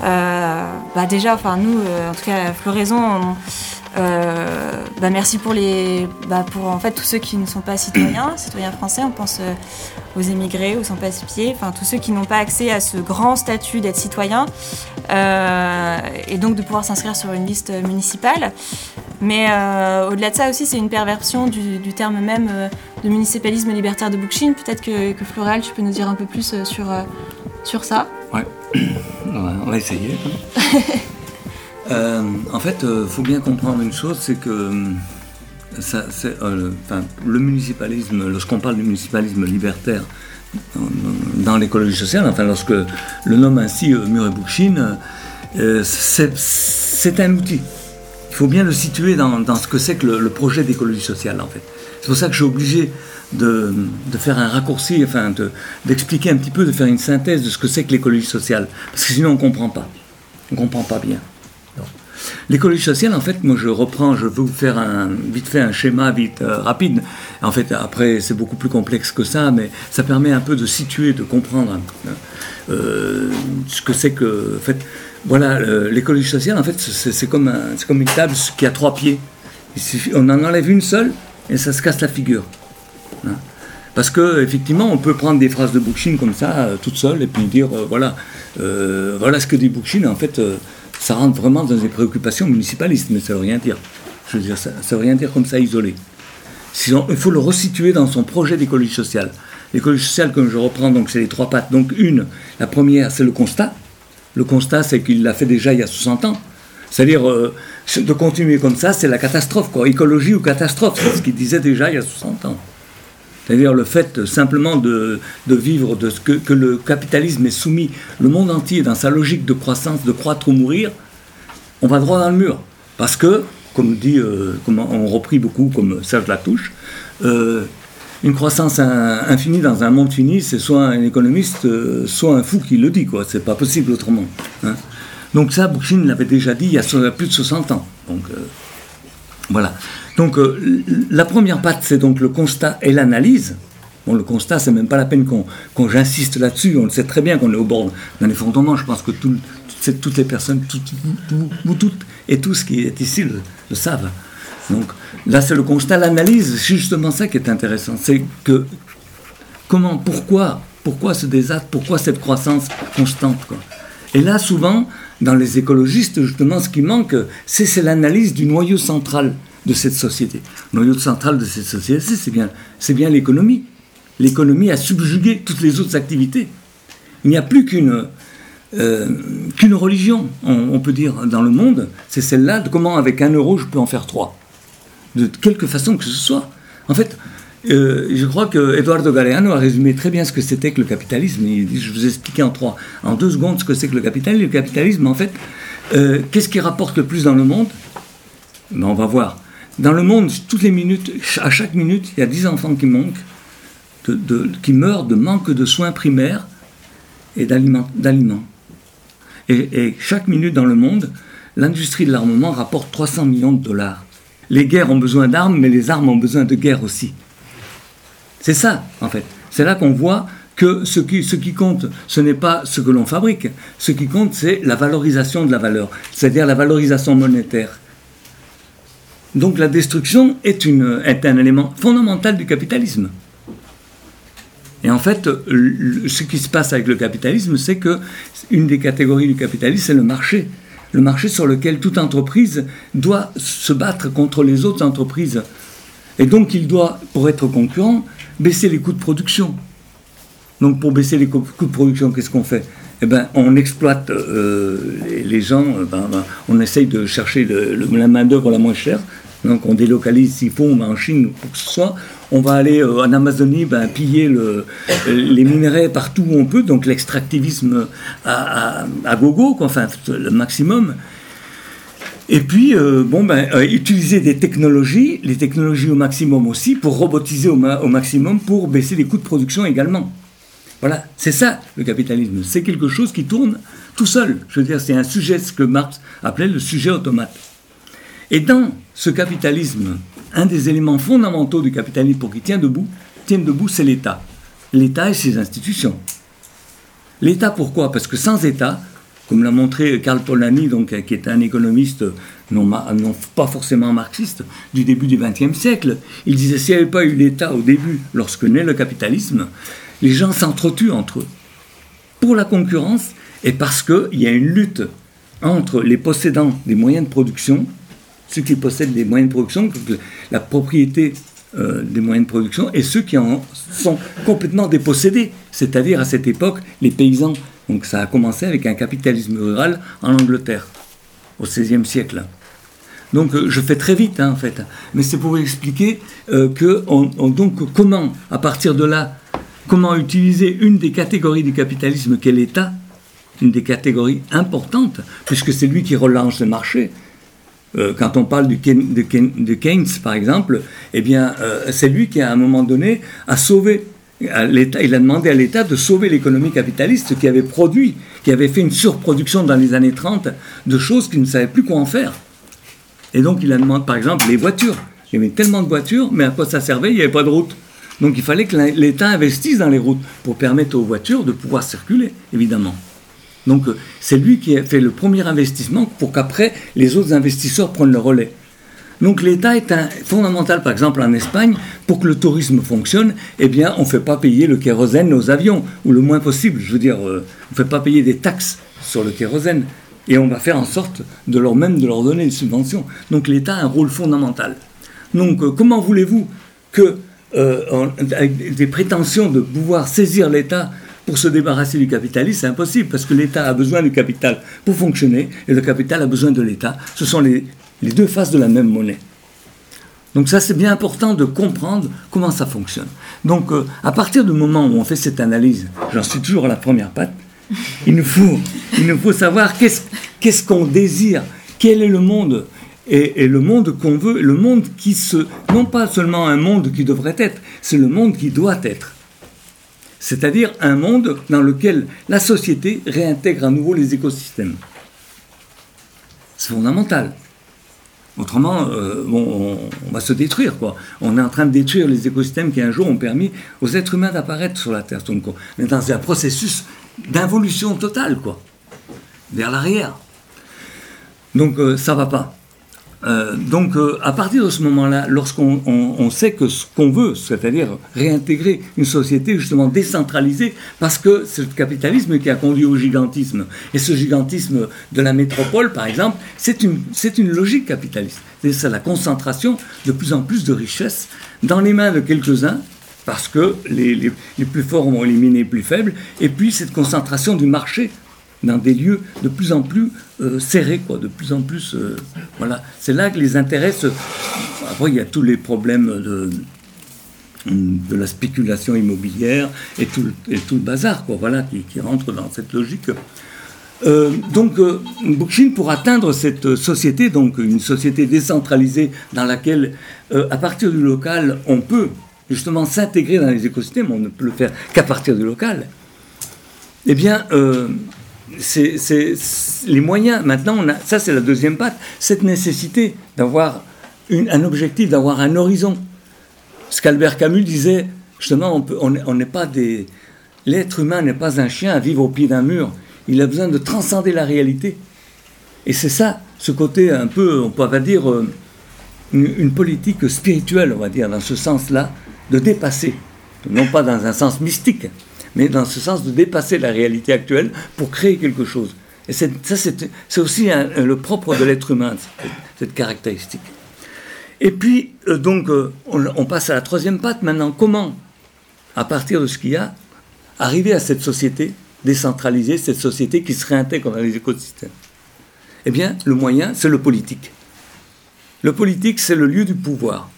bah déjà, enfin nous, en tout cas, Floraison, bah merci pour les, bah pour en fait tous ceux qui ne sont pas citoyens, citoyens français. On pense aux émigrés, aux sans-papiers, enfin tous ceux qui n'ont pas accès à ce grand statut d'être citoyen, et donc de pouvoir s'inscrire sur une liste municipale. Mais euh, au-delà de ça aussi, c'est une perversion du, terme même euh, de municipalisme libertaire de Bookchin. Peut-être que, que, Floral, tu peux nous dire un peu plus euh, sur, sur ça? Ouais, on va essayer. en fait, il faut bien comprendre une chose, c'est que ça, le municipalisme, lorsqu'on parle du municipalisme libertaire dans l'écologie sociale, enfin lorsque le nomme ainsi Murray Bookchin, c'est un outil il faut bien le situer dans, ce que c'est que le, projet d'écologie sociale, en fait. C'est pour ça que je suis obligé de, faire un raccourci, enfin, d'expliquer un petit peu, de faire une synthèse de ce que c'est que l'écologie sociale. Parce que sinon, on ne comprend pas. On ne comprend pas bien. L'écologie sociale, en fait, moi je reprends, je veux vous faire un, vite fait un schéma vite euh, rapide. En fait, après, c'est beaucoup plus complexe que ça, mais ça permet un peu de situer, de comprendre euh, ce que c'est que. En fait, voilà, l'écologie sociale, en fait, c'est comme, comme, une table qui a trois pieds. on en enlève une seule et ça se casse la figure. Hein. Parce que effectivement, on peut prendre des phrases de Bookchin comme ça, euh, toutes seules, et puis dire euh, voilà, euh, voilà ce que dit Bookchin. En fait, ça rentre vraiment dans des préoccupations municipalistes, mais ça ne veut rien dire. Je veux dire, ça ne veut rien dire comme ça isolé. Il faut le resituer dans son projet d'écologie sociale. L'écologie sociale, comme je reprends, donc c'est les trois pattes. Donc une, la première, c'est le constat. Le constat, c'est qu'il l'a fait déjà il y a 60 ans. C'est-à-dire, euh, de continuer comme ça, c'est la catastrophe, quoi. Écologie ou catastrophe, c'est ce qu'il disait déjà il y a 60 ans. C'est-à-dire le fait simplement de, vivre de ce que, le capitalisme est soumis, le monde entier, dans sa logique de croissance, de croître ou mourir, on va droit dans le mur. Parce que, comme dit, euh, comme on reprit beaucoup, comme Serge Latouche, euh, une croissance infinie dans un monde fini, c'est soit un économiste, euh, soit un fou qui le dit, quoi. C'est pas possible autrement. Hein. Donc ça, Bookchin l'avait déjà dit il y a plus de 60 ans. Donc voilà. Donc euh, la première patte, c'est donc le constat et l'analyse. Bon, le constat, c'est même pas la peine qu'on j'insiste là-dessus. On le sait très bien qu'on est au bord d'un effondrement. Je pense que toutes les personnes, vous toutes et tous qui est ici le savent. Donc là, c'est le constat, l'analyse, c'est justement ça qui est intéressant. C'est que comment, pourquoi, pourquoi ce désastre, pourquoi cette croissance constante quoi. Et là, souvent, dans les écologistes, justement, ce qui manque, c'est l'analyse du noyau central de cette société. Le noyau central de cette société, c'est bien, bien l'économie. L'économie a subjugué toutes les autres activités. Il n'y a plus qu'une euh, qu'une religion, on, peut dire, dans le monde, c'est celle-là de comment avec un euro je peux en faire trois de quelque façon que ce soit. En fait, euh, je crois que Eduardo Galeano a résumé très bien ce que c'était que le capitalisme. Il, je vous ai expliqué en trois, en deux secondes ce que c'est que le capitalisme. Le capitalisme, en fait, euh, qu'est-ce qui rapporte le plus dans le monde? Ben, On va voir. Dans le monde, toutes les minutes, à chaque minute, il y a 10 enfants qui manquent, qui meurent de manque de soins primaires et d'aliments. Et, chaque minute dans le monde, l'industrie de l'armement rapporte 300 millions de dollars les guerres ont besoin d'armes, mais les armes ont besoin de guerre aussi. C'est ça, en fait. C'est là qu'on voit que ce qui compte, ce n'est pas ce que l'on fabrique. Ce qui compte, c'est la valorisation de la valeur, c'est-à-dire la valorisation monétaire. Donc la destruction est, un élément fondamental du capitalisme. Et en fait, ce qui se passe avec le capitalisme, c'est que une des catégories du capitalisme, c'est le marché le marché sur lequel toute entreprise doit se battre contre les autres entreprises. Et donc il doit, pour être concurrent, baisser les coûts de production. Donc pour baisser les coûts de production, qu'est-ce qu'on fait? Eh ben, on exploite euh, les, gens, euh, ben, ben, on essaye de chercher la main-d'œuvre la moins chère, donc on délocalise faut, on va en Chine ou quoi que ce soit, on va aller euh, en Amazonie ben, piller le, les minerais partout où on peut, donc l'extractivisme à, gogo, enfin le maximum. Et puis, euh, bon, ben, euh, utiliser des technologies, les technologies au maximum aussi, pour robotiser au, au maximum, pour baisser les coûts de production également. Voilà, c'est ça le capitalisme. C'est quelque chose qui tourne tout seul. Je veux dire, c'est un sujet, ce que Marx appelait le sujet automate. Et dans ce capitalisme un des éléments fondamentaux du capitalisme pour qu'il tienne debout, tienne debout, c'est l'État. L'État et ses institutions. L'État, pourquoi? Parce que sans État, comme l'a montré Karl Polanyi, donc, qui est un économiste non, non pas forcément marxiste du début du XXe siècle. Il disait s'il n'y avait pas eu l'État au début, lorsque naît le capitalisme, les gens s'entretuent entre eux pour la concurrence et parce qu'il y a une lutte entre les possédants des moyens de production, ceux qui possèdent les moyens de production, la propriété euh, des moyens de production, et ceux qui en sont complètement dépossédés, c'est-à-dire à cette époque les paysans. Donc ça a commencé avec un capitalisme rural en Angleterre, au XVIe siècle. Donc euh, je fais très vite hein, en fait, mais c'est pour expliquer euh, que donc comment à partir de là, comment utiliser une des catégories du capitalisme qu'est l'État, une des catégories importantes, puisque c'est lui qui relance le marché. Euh, quand on parle de, Keynes, par exemple, eh bien, euh, c'est lui qui, à un moment donné, a sauvé l'État. Il a demandé à l'État de sauver l'économie capitaliste qui avait produit, qui avait fait une surproduction dans les années 30 de choses qu'il ne savait plus quoi en faire. Et donc, il a demandé, par exemple, les voitures. Il y avait tellement de voitures, mais à quoi ça servait? Il n'y avait pas de route. Donc, il fallait que l'État investisse dans les routes pour permettre aux voitures de pouvoir circuler, évidemment. Donc euh, c'est lui qui fait le premier investissement pour qu'après les autres investisseurs prennent le relais. Donc l'État est fondamental, par exemple en Espagne, pour que le tourisme fonctionne, eh bien on ne fait pas payer le kérosène aux avions, ou le moins possible, je veux dire, euh, on ne fait pas payer des taxes sur le kérosène, et on va faire en sorte de leur même donner des subventions. Donc l'État a un rôle fondamental. Donc euh, comment voulez-vous que, avec des prétentions de pouvoir saisir l'État pour se débarrasser du capitalisme, c'est impossible, parce que l'État a besoin du capital pour fonctionner, et le capital a besoin de l'État. Ce sont les, deux faces de la même monnaie. Donc ça, c'est bien important de comprendre comment ça fonctionne. Donc euh, à partir du moment où on fait cette analyse, j'en suis toujours à la première patte, il nous faut, savoir qu'est-ce qu'on désire, quel est le monde, et, et le monde qu'on veut, le monde qui se... Non pas seulement un monde qui devrait être, c'est le monde qui doit être c'est-à-dire un monde dans lequel la société réintègre à nouveau les écosystèmes. C'est fondamental. Autrement, euh, on, va se détruire. Quoi. On est en train de détruire les écosystèmes qui un jour ont permis aux êtres humains d'apparaître sur la Terre. Donc on est un processus d'involution totale, quoi, vers l'arrière. Donc euh, ça va pas. Euh, donc, euh, à partir de ce moment-là, lorsqu'on sait que ce qu'on veut, c'est-à-dire réintégrer une société justement décentralisée, parce que c'est le capitalisme qui a conduit au gigantisme. Et ce gigantisme de la métropole, par exemple, c'est une, une logique capitaliste. C'est la concentration de plus en plus de richesses dans les mains de quelques-uns, parce que les, les, les plus forts vont éliminer les plus faibles, et puis cette concentration du marché dans des lieux de plus en plus euh, serrés, quoi, de plus en plus. Euh, voilà. C'est là que les intérêts. Après, il y a tous les problèmes de, de la spéculation immobilière et tout, et tout le bazar, quoi, voilà, qui, qui rentre dans cette logique. Euh, donc, euh, Bookchin, pour atteindre cette société, donc une société décentralisée dans laquelle, à partir du local, on peut justement s'intégrer dans les écosystèmes, on ne peut le faire qu'à partir du local, eh bien, c'est les moyens. Maintenant, ça c'est la deuxième patte, cette nécessité d'avoir un objectif, d'avoir un horizon. Ce qu'Albert Camus disait, justement, on n'est pas des. L'être humain n'est pas un chien à vivre au pied d'un mur. Il a besoin de transcender la réalité. Et c'est ça, ce côté un peu, on pourrait dire, euh, une, politique spirituelle, on va dire, dans ce sens-là, de dépasser. Non pas dans un sens mystique, mais dans ce sens de dépasser la réalité actuelle pour créer quelque chose. Et ça, c'est aussi le propre de l'être humain, cette, caractéristique. Et puis, euh, donc, euh, on, passe à la troisième patte maintenant. Comment, à partir de ce qu'il y a, arriver à cette société décentralisée, cette société qui se réintègre dans les écosystèmes? Eh bien, le moyen, c'est le politique. Le politique, c'est le lieu du pouvoir.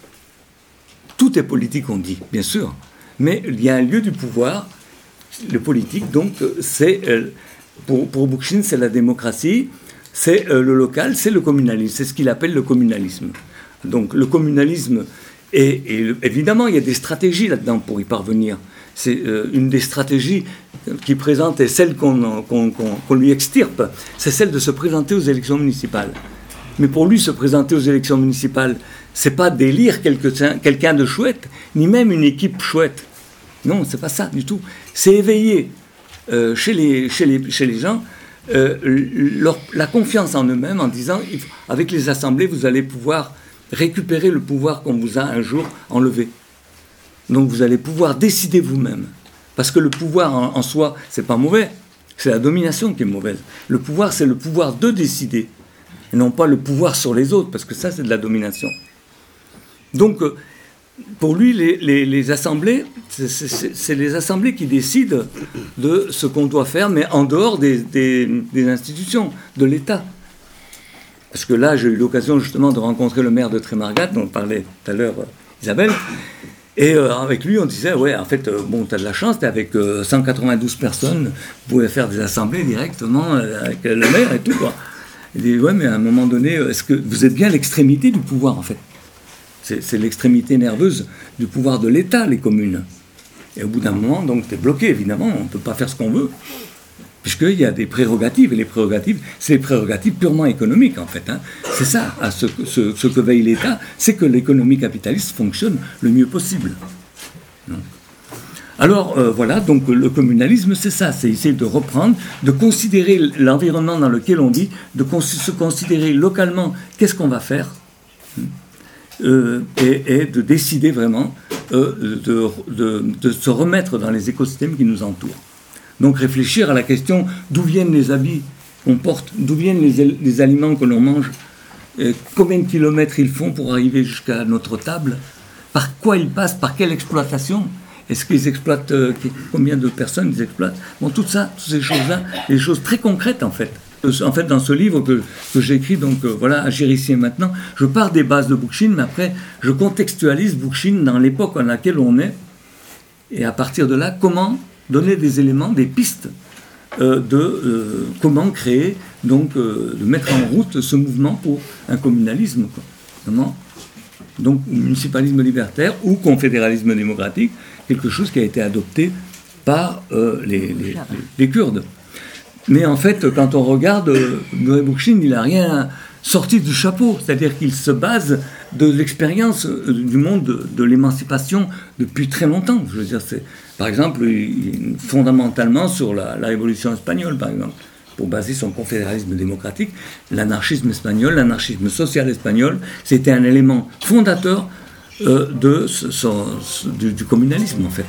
Tout est politique, on dit, bien sûr. Mais il y a un lieu du pouvoir le politique, donc, c'est, euh, pour, pour c'est la démocratie, c'est euh, le local, c'est le communalisme, c'est ce qu'il appelle le communalisme. Donc, le communalisme, et, évidemment, il y a des stratégies là-dedans pour y parvenir. C'est euh, une des stratégies qui présente, et celle qu'on, qu'on lui extirpe, c'est celle de se présenter aux élections municipales. Mais pour lui, se présenter aux élections municipales, c'est pas d'élire quelqu'un de chouette, ni même une équipe chouette. Non, c'est pas ça du tout. C'est éveiller euh, chez, les, gens euh, la confiance en eux-mêmes en disant, avec les assemblées, vous allez pouvoir récupérer le pouvoir qu'on vous a un jour enlevé. Donc vous allez pouvoir décider vous-même. Parce que le pouvoir en, en soi, c'est pas mauvais. C'est la domination qui est mauvaise. Le pouvoir, c'est le pouvoir de décider. Et non pas le pouvoir sur les autres, parce que ça, c'est de la domination. Donc, euh, pour lui, les, assemblées, c'est les assemblées qui décident de ce qu'on doit faire, mais en dehors des, institutions, de l'État. Parce que là, j'ai eu l'occasion justement de rencontrer le maire de Trémargat, dont parlait tout à l'heure euh, Isabelle. Et euh, avec lui, on disait, ouais, en fait, bon, tu as de la chance, tu es avec 192 personnes, vous pouvez faire des assemblées directement avec le maire et tout, quoi. Il dit, ouais, mais à un moment donné, est-ce que vous êtes bien l'extrémité du pouvoir, en fait? C'est l'extrémité nerveuse du pouvoir de l'État, les communes. Et au bout d'un moment, donc, tu es bloqué, évidemment, on ne peut pas faire ce qu'on veut. Puisqu'il y a des prérogatives, et les prérogatives, c'est les prérogatives purement économiques, en fait. Hein. C'est ça, ce, que veille l'État, c'est que l'économie capitaliste fonctionne le mieux possible. Alors euh, voilà, donc le communalisme, c'est ça, c'est essayer de reprendre, de considérer l'environnement dans lequel on vit, de se considérer localement qu'est-ce qu'on va faire. Euh, et, de décider vraiment euh, de, se remettre dans les écosystèmes qui nous entourent. Donc réfléchir à la question d'où viennent les habits qu'on porte, d'où viennent les, aliments que l'on mange, combien de kilomètres ils font pour arriver jusqu'à notre table, par quoi ils passent, par quelle exploitation. Est-ce qu'ils exploitent, euh, combien de personnes ils exploitent Bon, tout ça, toutes ces choses-là, des choses très concrètes en fait. Euh, en fait, dans ce livre que, que j'écris, donc euh, voilà, Agir ici et maintenant, je pars des bases de Bookchin, mais après, je contextualise Bookchin dans l'époque en laquelle on est, et à partir de là, comment donner des éléments, des pistes euh, de comment créer, donc de mettre en route ce mouvement pour un communalisme, quoi. donc municipalisme libertaire ou confédéralisme démocratique, quelque chose qui a été adopté par les, les Kurdes. Mais en fait, quand on regarde, Noé Bookchin, il n'a rien sorti du chapeau. C'est-à-dire qu'il se base de l'expérience euh, du monde de, l'émancipation depuis très longtemps. Je veux dire, c'est, par exemple, fondamentalement sur la, Révolution espagnole, par exemple, pour baser son confédéralisme démocratique, l'anarchisme espagnol, l'anarchisme social espagnol, c'était un élément fondateur euh, du communalisme, en fait.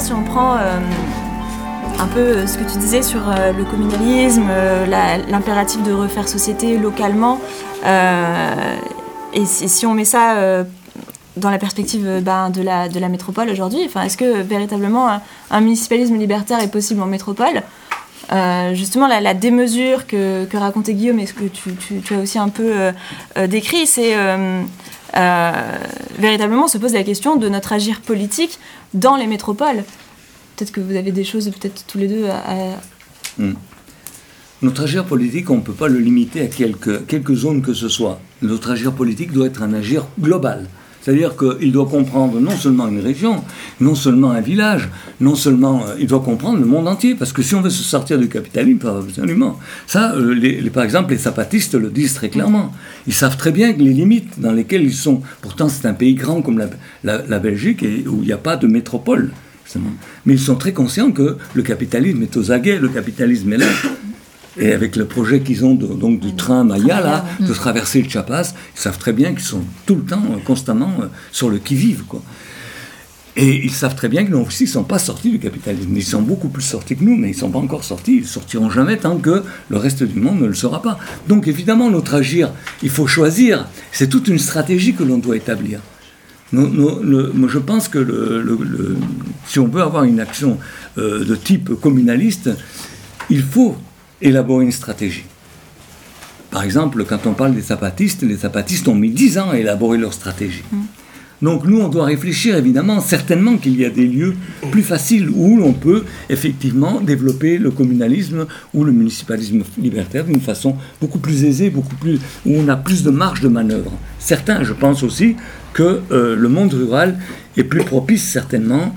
Si on prend euh, un peu euh, ce que tu disais sur euh, le communalisme, l'impératif de refaire société localement, et, si on met ça dans la perspective ben, de, la, métropole aujourd'hui, est-ce que véritablement un, municipalisme libertaire est possible en métropole? Justement, la, démesure que, racontait Guillaume et ce que tu, as aussi un peu décrit, c'est véritablement se pose la question de notre agir politique dans les métropoles. Peut-être que vous avez des choses, peut-être tous les deux, à... Hmm. Notre agir politique, on ne peut pas le limiter à quelques, quelques zones que ce soit. Notre agir politique doit être un agir global. C'est-à-dire qu'il doit comprendre non seulement une région, non seulement un village, non seulement euh, il doit comprendre le monde entier, parce que si on veut se sortir du capitalisme, absolument. Ça, euh, par exemple, les zapatistes le disent très clairement. Ils savent très bien les limites dans lesquelles ils sont. Pourtant, c'est un pays grand comme la, Belgique où il n'y a pas de métropole. Mais ils sont très conscients que le capitalisme est aux aguets, le capitalisme est là. Et avec le projet qu'ils ont donc du train Maya, là, de traverser le Chiapas, ils savent très bien qu'ils sont tout le temps, euh, constamment euh, sur le qui-vive. Quoi. Et ils savent très bien que nous aussi ne sont pas sortis du capitalisme. Ils sont beaucoup plus sortis que nous, mais ils ne sont pas encore sortis. Ils ne sortiront jamais tant que le reste du monde ne le sera pas. Donc évidemment, notre agir, il faut choisir. C'est toute une stratégie que l'on doit établir. je pense que le, si on veut avoir une action euh, de type communaliste, il faut élaborer une stratégie. Par exemple, quand on parle des zapatistes, les zapatistes ont mis 10 ans à élaborer leur stratégie. Mm. Donc nous, on doit réfléchir évidemment, certainement qu'il y a des lieux plus faciles où l'on peut effectivement développer le communalisme ou le municipalisme libertaire d'une façon beaucoup plus aisée, beaucoup plus, où on a plus de marge de manœuvre. Certains, je pense aussi que euh, le monde rural est plus propice certainement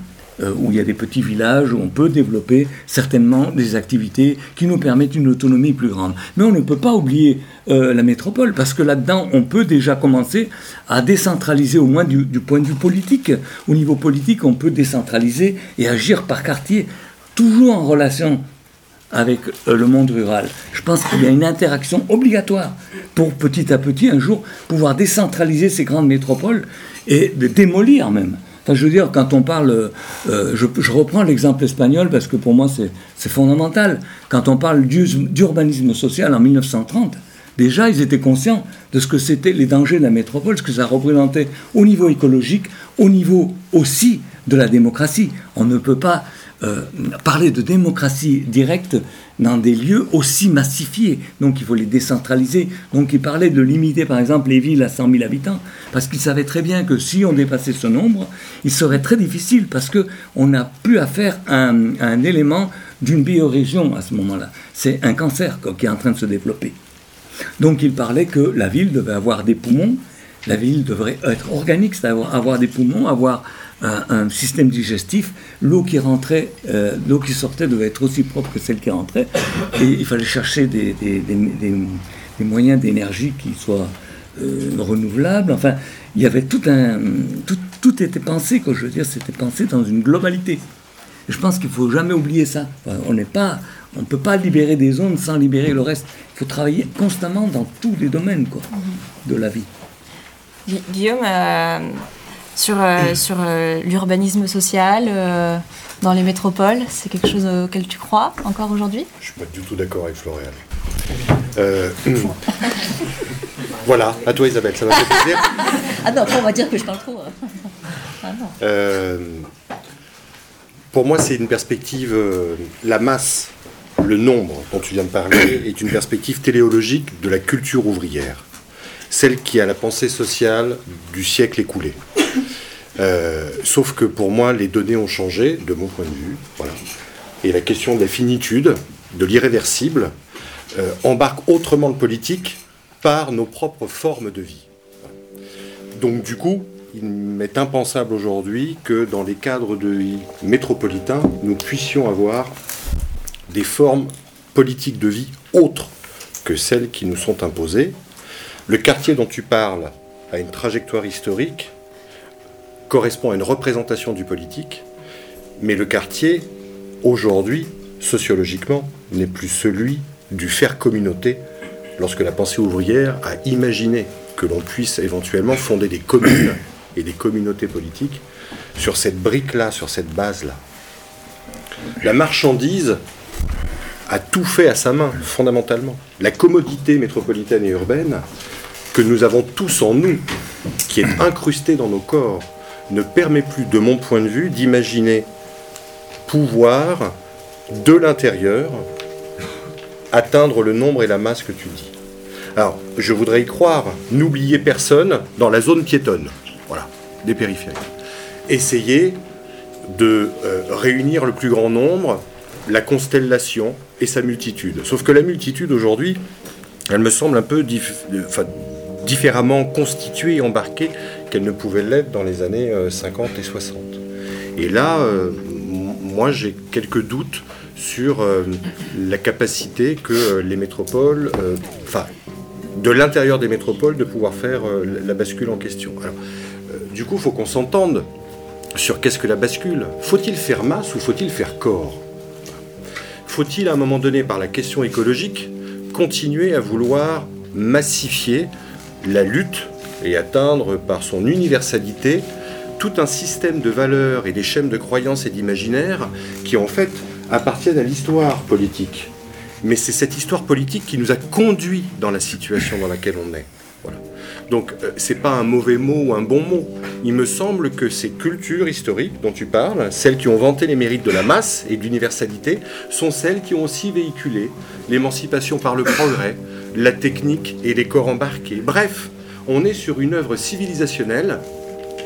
où il y a des petits villages, où on peut développer certainement des activités qui nous permettent une autonomie plus grande. Mais on ne peut pas oublier euh, la métropole, parce que là-dedans, on peut déjà commencer à décentraliser, au moins du, du, point de vue politique. Au niveau politique, on peut décentraliser et agir par quartier, toujours en relation avec euh, le monde rural. Je pense qu'il y a une interaction obligatoire pour petit à petit, un jour, pouvoir décentraliser ces grandes métropoles et de démolir même. Je veux dire, quand on parle, euh, je, je, reprends l'exemple espagnol parce que pour moi c'est fondamental. Quand on parle d'urbanisme social en 1930, déjà ils étaient conscients de ce que c'était les dangers de la métropole, ce que ça représentait au niveau écologique, au niveau aussi de la démocratie. On ne peut pas euh, parler de démocratie directe dans des lieux aussi massifiés. Donc il faut les décentraliser. Donc il parlait de limiter par exemple les villes à 100 000 habitants, parce qu'il savait très bien que si on dépassait ce nombre, il serait très difficile, parce qu'on n'a plus affaire à un élément d'une biorégion à ce moment-là. C'est un cancer qui est en train de se développer. Donc il parlait que la ville devait avoir des poumons, la ville devrait être organique, c'est-à-dire avoir des poumons, avoir un, un système digestif, l'eau qui rentrait, euh, l'eau qui sortait devait être aussi propre que celle qui rentrait, et il fallait chercher des, des, des, des moyens d'énergie qui soient euh, renouvelables. Enfin, il y avait tout un, tout, tout était pensé, que je veux dire, c'était pensé dans une globalité. Et je pense qu'il faut jamais oublier ça. Enfin, on n'est pas, on ne peut pas libérer des zones sans libérer le reste. Il faut travailler constamment dans tous les domaines quoi, de la vie. Guillaume, euh, sur, euh, sur euh, l'urbanisme social euh, dans les métropoles, c'est quelque chose auquel tu crois encore aujourd'hui? Je suis pas du tout d'accord avec Florian. voilà, à toi Isabelle, ça m'a fait plaisir. ah non, on va dire que je parle trop. ah pour moi, c'est une perspective, la masse, le nombre dont tu viens de parler, est une perspective téléologique de la culture ouvrière celle qui a la pensée sociale du siècle écoulé. Euh, sauf que pour moi, les données ont changé, de mon point de vue. Voilà. Et la question de la finitude, de l'irréversible, euh, embarque autrement le politique par nos propres formes de vie. Donc du coup, il m'est impensable aujourd'hui que dans les cadres de métropolitains, nous puissions avoir des formes politiques de vie autres que celles qui nous sont imposées, le quartier dont tu parles a une trajectoire historique, correspond à une représentation du politique, mais le quartier, aujourd'hui, sociologiquement, n'est plus celui du faire communauté lorsque la pensée ouvrière a imaginé que l'on puisse éventuellement fonder des communes et des communautés politiques sur cette brique-là, sur cette base-là. La marchandise a tout fait à sa main, fondamentalement. La commodité métropolitaine et urbaine que nous avons tous en nous, qui est incrusté dans nos corps, ne permet plus, de mon point de vue, d'imaginer pouvoir, de l'intérieur, atteindre le nombre et la masse que tu dis. Alors, je voudrais y croire, n'oubliez personne dans la zone piétonne, voilà, des périphériques. Essayez de euh, réunir le plus grand nombre, la constellation et sa multitude. Sauf que la multitude aujourd'hui, elle me semble un peu enfin, différemment constituée et embarquée qu'elle ne pouvait l'être dans les années 50 euh, et 60. Et là, euh, moi j'ai quelques doutes sur euh, la capacité que les métropoles, enfin, de l'intérieur des métropoles, de pouvoir faire la bascule en question. Du coup, il faut qu'on s'entende sur qu'est-ce que la bascule. Faut-il faire masse ou faut-il faire corps? Faut-il à un moment donné, par la question écologique, continuer à vouloir massifier la lutte et atteindre par son universalité tout un système de valeurs et des schèmes de croyances et d'imaginaire qui en fait appartiennent à l'histoire politique. Mais c'est cette histoire politique qui nous a conduit dans la situation dans laquelle on est. Voilà. Donc euh, c'est pas un mauvais mot ou un bon mot. Il me semble que ces cultures historiques dont tu parles, celles qui ont vanté les mérites de la masse et de l'universalité, sont celles qui ont aussi véhiculé l'émancipation par le progrès, la technique et les corps embarqués. Bref, on est sur une œuvre civilisationnelle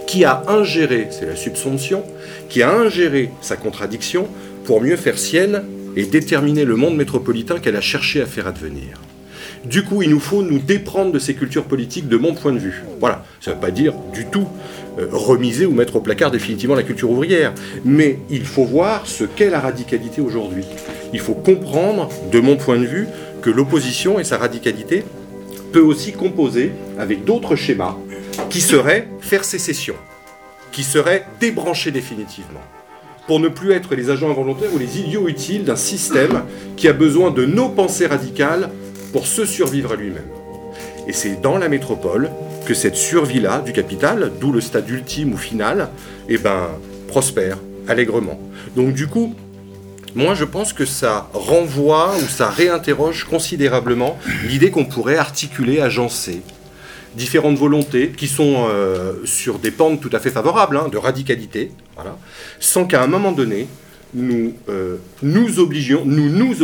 qui a ingéré, c'est la subsomption, qui a ingéré sa contradiction pour mieux faire sienne et déterminer le monde métropolitain qu'elle a cherché à faire advenir. Du coup, il nous faut nous déprendre de ces cultures politiques de mon point de vue. Voilà, ça ne veut pas dire du tout euh, remiser ou mettre au placard définitivement la culture ouvrière. Mais il faut voir ce qu'est la radicalité aujourd'hui. Il faut comprendre, de mon point de vue, l'opposition et sa radicalité peut aussi composer avec d'autres schémas qui seraient faire sécession, qui seraient débrancher définitivement pour ne plus être les agents involontaires ou les idiots utiles d'un système qui a besoin de nos pensées radicales pour se survivre à lui-même. Et c'est dans la métropole que cette survie-là du capital, d'où le stade ultime ou final, eh ben, prospère allègrement. Donc du coup, moi je pense que ça renvoie ou ça réinterroge considérablement l'idée qu'on pourrait articuler, agencer différentes volontés qui sont euh, sur des pentes tout à fait favorables, hein, de radicalité, voilà, sans qu'à un moment donné, nous, euh, nous obligions, nous nous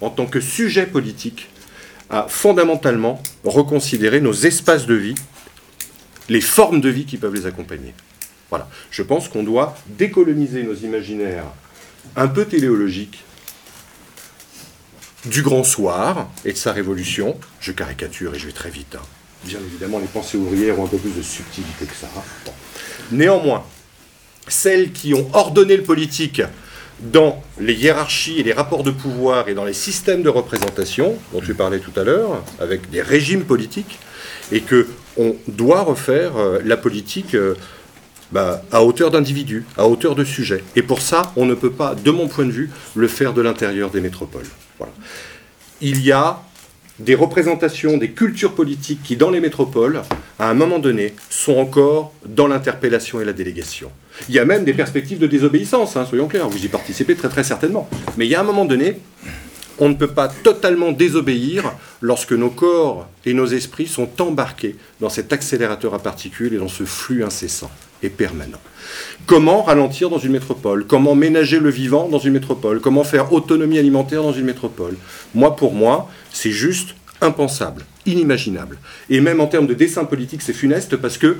en tant que sujet politique, à fondamentalement reconsidérer nos espaces de vie, les formes de vie qui peuvent les accompagner. Voilà. Je pense qu'on doit décoloniser nos imaginaires un peu téléologiques du grand soir et de sa révolution. Je caricature et je vais très vite. Hein. Bien évidemment, les pensées ouvrières ont un peu plus de subtilité que ça. Néanmoins, celles qui ont ordonné le politique dans les hiérarchies et les rapports de pouvoir et dans les systèmes de représentation dont tu parlais tout à l'heure, avec des régimes politiques, et que on doit refaire euh, la politique euh, bah, à hauteur d'individus, à hauteur de sujets. Et pour ça, on ne peut pas, de mon point de vue, le faire de l'intérieur des métropoles. Il y a des représentations, des cultures politiques qui, dans les métropoles, à un moment donné, sont encore dans l'interpellation et la délégation. Il y a même des perspectives de désobéissance, hein, soyons clairs, vous y participez très très certainement. Mais il y a un moment donné, on ne peut pas totalement désobéir lorsque nos corps et nos esprits sont embarqués dans cet accélérateur à particules et dans ce flux incessant et permanent. Comment ralentir dans une métropole? Comment ménager le vivant dans une métropole? Comment faire autonomie alimentaire dans une métropole? Moi, pour moi, c'est juste impensable, inimaginable. Et même en termes de dessin politique, c'est funeste parce que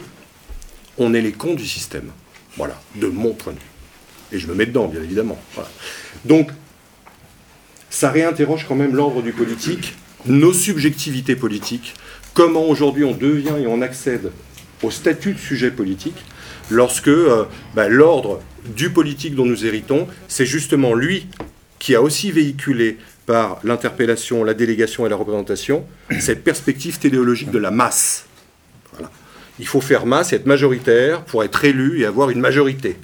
on est les cons du système. Voilà, de mon point de vue. Et je me mets dedans, bien évidemment. Donc, ça réinterroge quand même l'ordre du politique, nos subjectivités politiques, comment aujourd'hui on devient et on accède au statut de sujet politique, lorsque euh, bah, l'ordre du politique dont nous héritons, c'est justement lui qui a aussi véhiculé par l'interpellation, la délégation et la représentation cette perspective téléologique de la masse. Il faut faire masse et être majoritaire pour être élu et avoir une majorité.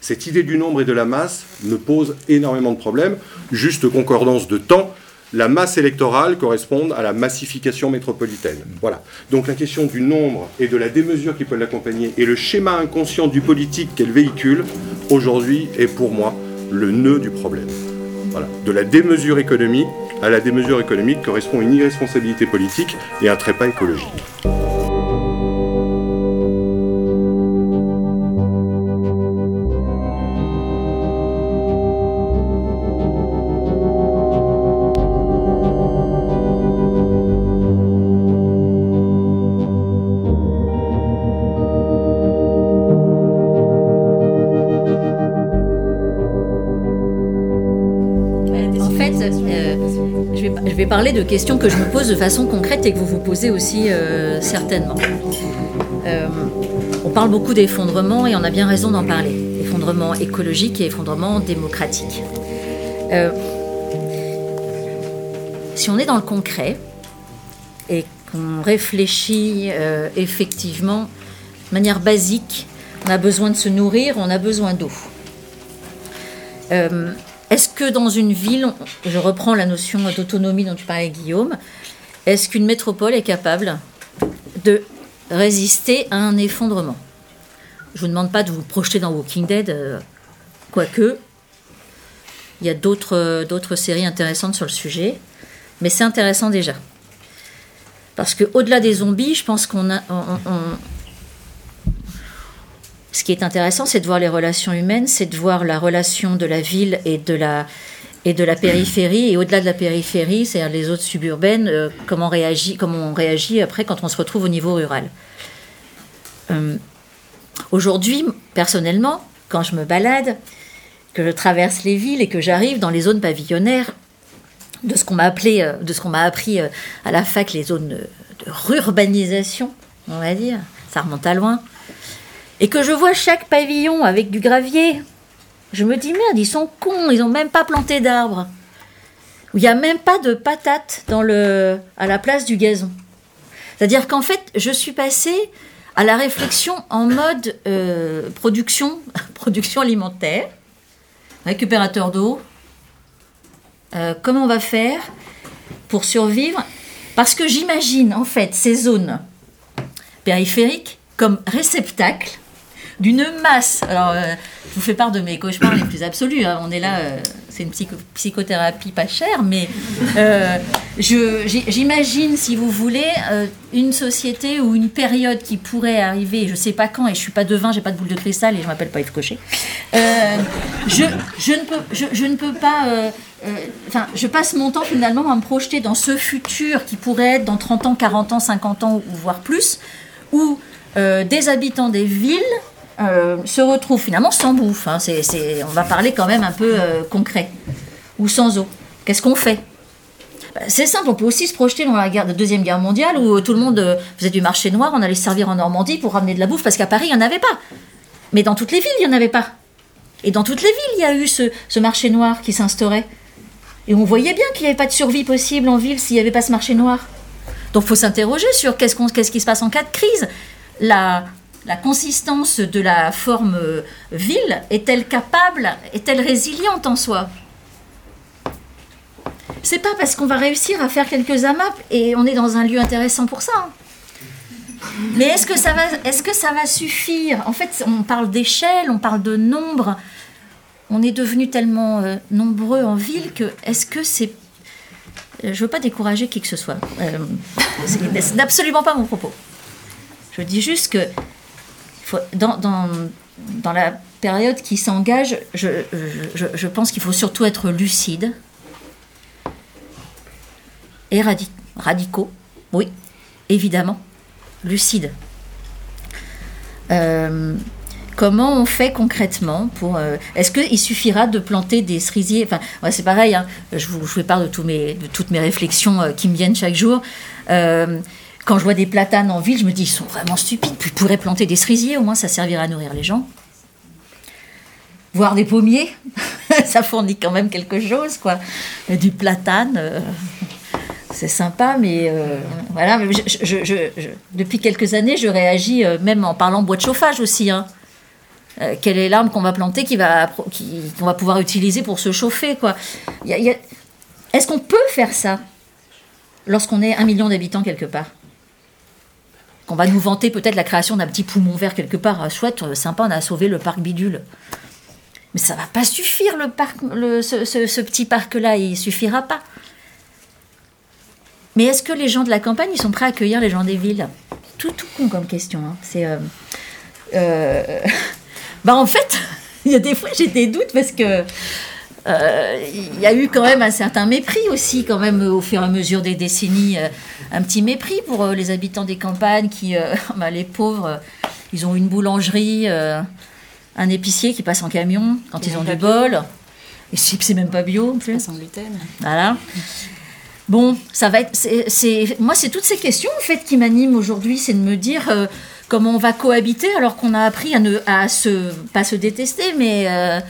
Cette idée du nombre et de la masse me pose énormément de problèmes. Juste concordance de temps, la masse électorale correspond à la massification métropolitaine. Voilà. Donc la question du nombre et de la démesure qui peut l'accompagner et le schéma inconscient du politique qu'elle véhicule, aujourd'hui, est pour moi le nœud du problème. Voilà. De la démesure économique à la démesure économique correspond une irresponsabilité politique et un trépas écologique. Parler de questions que je me pose de façon concrète et que vous vous posez aussi euh, certainement. Euh, on parle beaucoup d'effondrement et on a bien raison d'en parler. Effondrement écologique et effondrement démocratique. Euh, si on est dans le concret et qu'on réfléchit effectivement de manière basique, on a besoin de se nourrir, on a besoin d'eau. Est-ce que dans une ville, je reprends la notion d'autonomie dont tu parlais Guillaume, est-ce qu'une métropole est capable de résister à un effondrement? Je ne vous demande pas de vous projeter dans Walking Dead, euh, quoique il y a d'autres, d'autres séries intéressantes sur le sujet, mais c'est intéressant déjà. Parce qu'au-delà des zombies, je pense qu'on a, ce qui est intéressant, c'est de voir les relations humaines, c'est de voir la relation de la ville et de la, périphérie, et au-delà de la périphérie, c'est-à-dire les autres suburbaines, euh, comment, réagit, comment on réagit après quand on se retrouve au niveau rural. Euh, aujourd'hui, personnellement, quand je me balade, que je traverse les villes et que j'arrive dans les zones pavillonnaires, de ce qu'on m'a appelé, euh, de ce qu'on m'a appris à la fac, les zones de rurbanisation, on va dire, ça remonte à loin et que je vois chaque pavillon avec du gravier, je me dis merde, ils sont cons, ils n'ont même pas planté d'arbres. Il n'y a même pas de patates à la place du gazon. C'est-à-dire qu'en fait, je suis passée à la réflexion en mode euh, production, production alimentaire, récupérateur d'eau. Euh, comment on va faire pour survivre? Parce que j'imagine en fait ces zones périphériques comme réceptacles d'une masse. Alors, euh, je vous fais part de mes cauchemars les plus absolus. hein. On est là, euh, c'est une psycho- psychothérapie pas chère, mais euh, j'imagine, si vous voulez, euh, une société ou une période qui pourrait arriver, je sais pas quand, et je suis pas devin, j'ai pas de boule de cristal et je m'appelle pas Yves Cochet. Je, je ne peux, je, ne peux pas. Enfin, je passe mon temps finalement à me projeter dans ce futur qui pourrait être dans 30 ans, 40 ans, 50 ans ou voire plus, où des habitants des villes euh, se retrouvent finalement sans bouffe. hein. On va parler quand même un peu euh, concret. Ou sans eau. Qu'est-ce qu'on fait? Bah, C'est simple, on peut aussi se projeter dans la, guerre, la Deuxième Guerre mondiale où tout le monde euh, faisait du marché noir, on allait se servir en Normandie pour ramener de la bouffe parce qu'à Paris, il n'y en avait pas. Mais dans toutes les villes, il n'y en avait pas. Et dans toutes les villes, il y a eu ce, marché noir qui s'instaurait. Et on voyait bien qu'il n'y avait pas de survie possible en ville s'il n'y avait pas ce marché noir. Donc il faut s'interroger sur qu'est-ce qui se passe en cas de crise. La, la consistance de la forme euh, ville est-elle capable, est-elle résiliente en soi? C'est pas parce qu'on va réussir à faire quelques AMAP et on est dans un lieu intéressant pour ça. hein. Mais est-ce que ça va, est-ce que ça va suffire? En fait, on parle d'échelle, on parle de nombre. On est devenu tellement euh, nombreux en ville que est-ce que c'est je ne veux pas décourager qui que ce soit. Euh, c'est absolument pas mon propos. Je dis juste que dans, la période qui s'engage, je, pense qu'il faut surtout être lucide et radi- radicaux. Oui, évidemment, lucide. Euh, comment on fait concrètement pour euh, Est-ce qu'il suffira de planter des cerisiers? Enfin, c'est pareil. hein, je, vous, fais part de toutes mes réflexions euh, qui me viennent chaque jour. Quand je vois des platanes en ville, je me dis ils sont vraiment stupides. Ils pourraient planter des cerisiers, au moins ça servira à nourrir les gens. Voir des pommiers, ça fournit quand même quelque chose, quoi. Du platane. euh, c'est sympa, mais euh, voilà. je- je- je- je- depuis quelques années, je réagis euh, même en parlant bois de chauffage aussi. hein. Quelle est l'arme qu'on va planter va, qu'on va pouvoir utiliser pour se chauffer quoi Est-ce qu'on peut faire ça lorsqu'on est un million d'habitants quelque part? Qu'on va nous vanter peut-être la création d'un petit poumon vert quelque part, Ah, chouette, euh, sympa, on a sauvé le parc bidule. Mais ça va pas suffire le parc, le- ce, ce- petit parc-là, il suffira pas. Mais est-ce que les gens de la campagne, ils sont prêts à accueillir les gens des villes? Tout, tout con comme question. hein. C'est. euh, euh, bah en fait, il y a des fois j'ai des doutes parce que euh, il y a eu quand même un certain mépris aussi, quand même au fur et à mesure des décennies, euh, un petit mépris pour euh, les habitants des campagnes qui, euh, bah, les pauvres, euh, ils ont une boulangerie, un épicier qui passe en camion quand ils ont du bio. bol. Et c'est c'est même pas bio en plus. Sans gluten. Voilà. Bon, ça va être. c'est- c'est- moi, c'est toutes ces questions en fait qui m'animent aujourd'hui, c'est de me dire euh, comment on va cohabiter alors qu'on a appris à ne à se pas se détester, mais euh,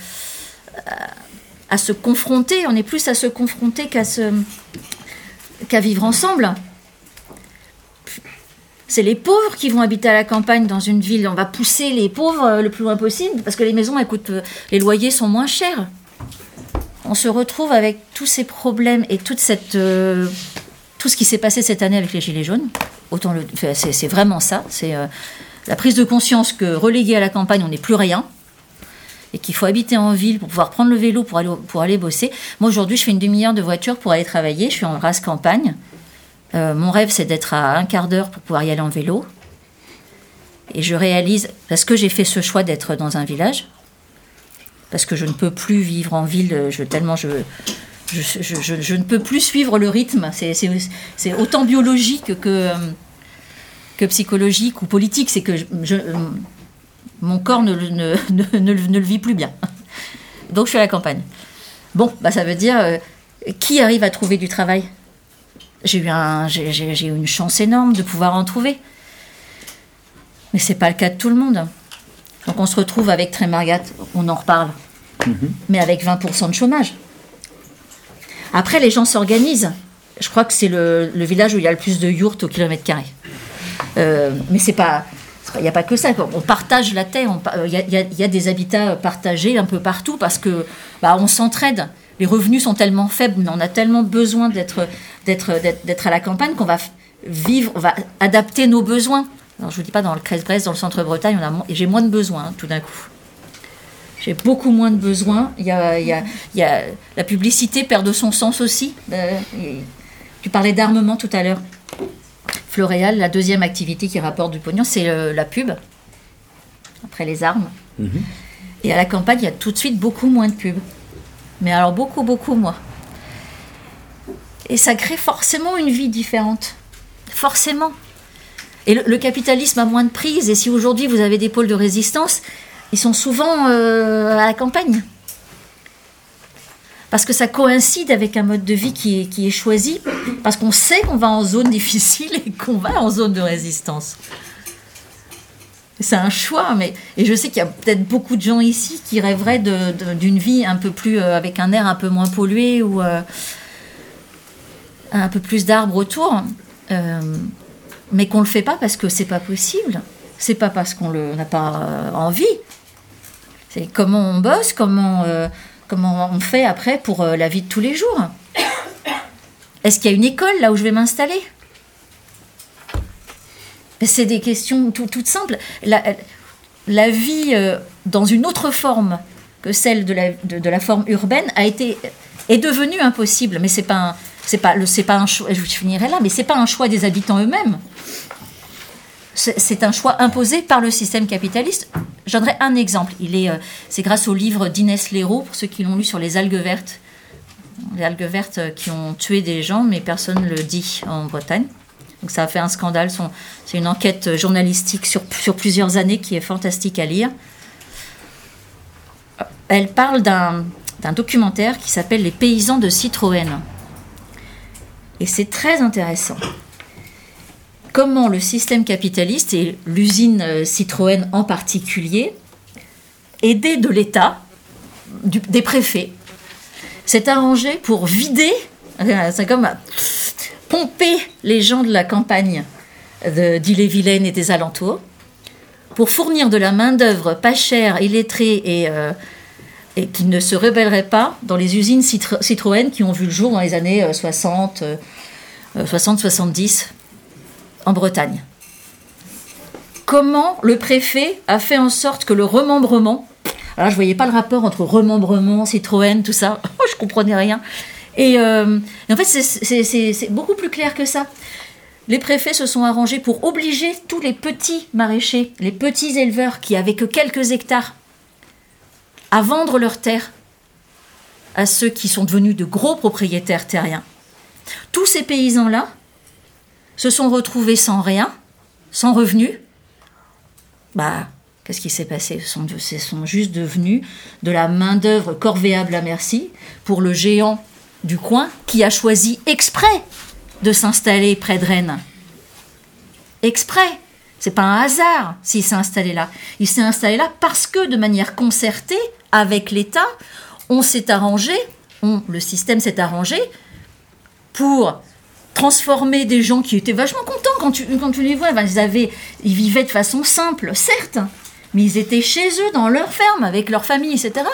à se confronter. On est plus à se confronter qu'à se qu'à vivre ensemble. C'est les pauvres qui vont habiter à la campagne dans une ville. On va pousser les pauvres euh, le plus loin possible parce que les maisons, coûtent, euh, les loyers sont moins chers on se retrouve avec tous ces problèmes et toute cette, euh, tout ce qui s'est passé cette année avec les Gilets jaunes. Autant le, c'est, vraiment ça. C'est la prise de conscience que relégué à la campagne, on n'est plus rien. Et qu'il faut habiter en ville pour pouvoir prendre le vélo pour aller, pour aller bosser. Moi, aujourd'hui, je fais une demi-heure de voiture pour aller travailler. Je suis en race campagne. Euh, mon rêve, c'est d'être à un quart d'heure pour pouvoir y aller en vélo. Et je réalise, parce que j'ai fait ce choix d'être dans un village, parce que je ne peux plus vivre en ville, je, tellement je, ne peux plus suivre le rythme. C'est- autant biologique que, que psychologique ou politique. C'est que mon corps ne le vit plus bien. Donc je suis à la campagne. Bon, bah, ça veut dire euh, qui arrive à trouver du travail? J'ai eu, un- j'ai- j'ai j'ai eu une chance énorme de pouvoir en trouver. Mais c'est pas le cas de tout le monde. Donc on se retrouve avec Trémargat, on en reparle, mais avec 20% de chômage. Après, les gens s'organisent. Je crois que c'est le, le village où il y a le plus de yourtes au kilomètre carré. Euh, mais c'est pas. Il n'y a pas que ça. On partage la terre. euh, Il y, y il y a des habitats partagés un peu partout parce que bah, on s'entraide. Les revenus sont tellement faibles, mais on a tellement besoin d'être à la campagne qu'on va vivre, on va adapter nos besoins. Alors je vous dis pas dans le Crèce-Brest, dans le centre-Bretagne, j'ai moins de besoins hein, tout d'un coup. J'ai beaucoup moins de besoins. Il y a, il y a- il y a- la publicité perd de son sens aussi. Euh, tu parlais d'armement tout à l'heure. Floréal, la deuxième activité qui rapporte du pognon, c'est euh, la pub, après les armes. Et à la campagne, il y a tout de suite beaucoup moins de pub. Mais alors beaucoup, beaucoup moins. Et ça crée forcément une vie différente. Forcément. Et le, capitalisme a moins de prise. Et si aujourd'hui vous avez des pôles de résistance, ils sont souvent euh, à la campagne. Parce que ça coïncide avec un mode de vie qui est choisi, parce qu'on sait qu'on va en zone difficile et qu'on va en zone de résistance. C'est un choix, mais et je sais qu'il y a peut-être beaucoup de gens ici qui rêveraient d'une vie un peu plus euh, avec un air un peu moins pollué ou euh, un peu plus d'arbres autour, euh, mais qu'on le fait pas parce que c'est pas possible. C'est pas parce qu'on n'a pas envie. C'est comment on bosse, comment, comment on fait après pour la vie de tous les jours. Est-ce qu'il y a une école là où je vais m'installer? C'est des questions tout- toutes simples. La, vie euh, dans une autre forme que celle de la, forme urbaine a été est devenue impossible. Mais c'est pas c'est pas c'est pas un choix. Je finirai là, mais c'est pas un choix des habitants eux-mêmes. C'est un choix imposé par le système capitaliste. Je donnerai un exemple. Il est, euh, c'est grâce au livre d'Inès Léraud, pour ceux qui l'ont lu sur les algues vertes. Les algues vertes euh, qui ont tué des gens, mais personne ne le dit en Bretagne. Donc ça a fait un scandale. C'est une enquête journalistique sur, sur plusieurs années qui est fantastique à lire. Elle parle d'un documentaire qui s'appelle Les paysans de Citroën. Et c'est très intéressant comment le système capitaliste et l'usine euh, Citroën en particulier, aidé de l'État, des préfets, s'est arrangé pour vider, c'est comme pomper les gens de la campagne d'Ille-et-Vilaine et des alentours, pour fournir de la main-d'œuvre pas chère, illettrée et, euh, qui ne se rebellerait pas dans les usines Citro- Citroën qui ont vu le jour dans les années euh, 60, euh, euh, 60-70 en Bretagne. Comment le préfet a fait en sorte que le remembrement, alors je voyais pas le rapport entre remembrement, Citroën, tout ça, je comprenais rien. Et, euh, et en fait, c'est- beaucoup plus clair que ça. Les préfets se sont arrangés pour obliger tous les petits maraîchers, les petits éleveurs qui avaient que quelques hectares, à vendre leurs terres à ceux qui sont devenus de gros propriétaires terriens. Tous ces paysans-là se sont retrouvés sans rien, sans revenus. Bah, qu'est-ce qui s'est passé? Ce sont, sont juste devenus de la main-d'œuvre corvéable à merci pour le géant du coin qui a choisi exprès de s'installer près de Rennes. Exprès. C'est pas un hasard s'il s'est installé là. Il s'est installé là parce que de manière concertée avec l'État, on s'est arrangé, le système s'est arrangé pour transformer des gens qui étaient vachement contents quand tu, quand tu les vois. Avaient, ils vivaient de façon simple, certes, mais ils étaient chez eux, dans leur ferme, avec leur famille, etc.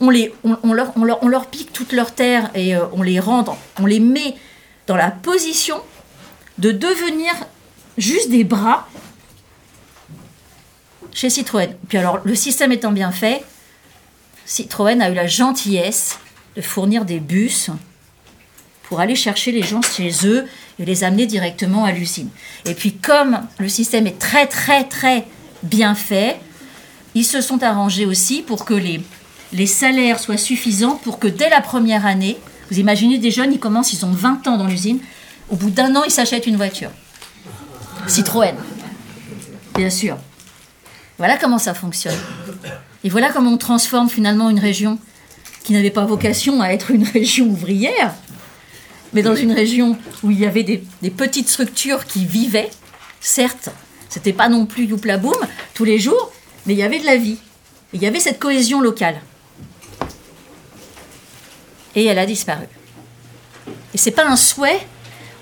On, leur, leur, leur pique toutes leurs terres et euh, on les rend, on les met dans la position de devenir juste des bras chez Citroën. Puis alors, le système étant bien fait, Citroën a eu la gentillesse de fournir des bus pour aller chercher les gens chez eux et les amener directement à l'usine. Et puis comme le système est très très très bien fait, ils se sont arrangés aussi pour que les, les salaires soient suffisants pour que dès la première année, vous imaginez des jeunes, ils commencent, ils ont 20 ans dans l'usine, au bout d'un an, ils s'achètent une voiture. Citroën, bien sûr. Voilà comment ça fonctionne. Et voilà comment on transforme finalement une région qui n'avait pas vocation à être une région ouvrière, mais dans une région où il y avait des, petites structures qui vivaient, certes, c'était pas non plus youpla boum tous les jours, mais il y avait de la vie. Il y avait cette cohésion locale. Et elle a disparu. Et c'est pas un souhait,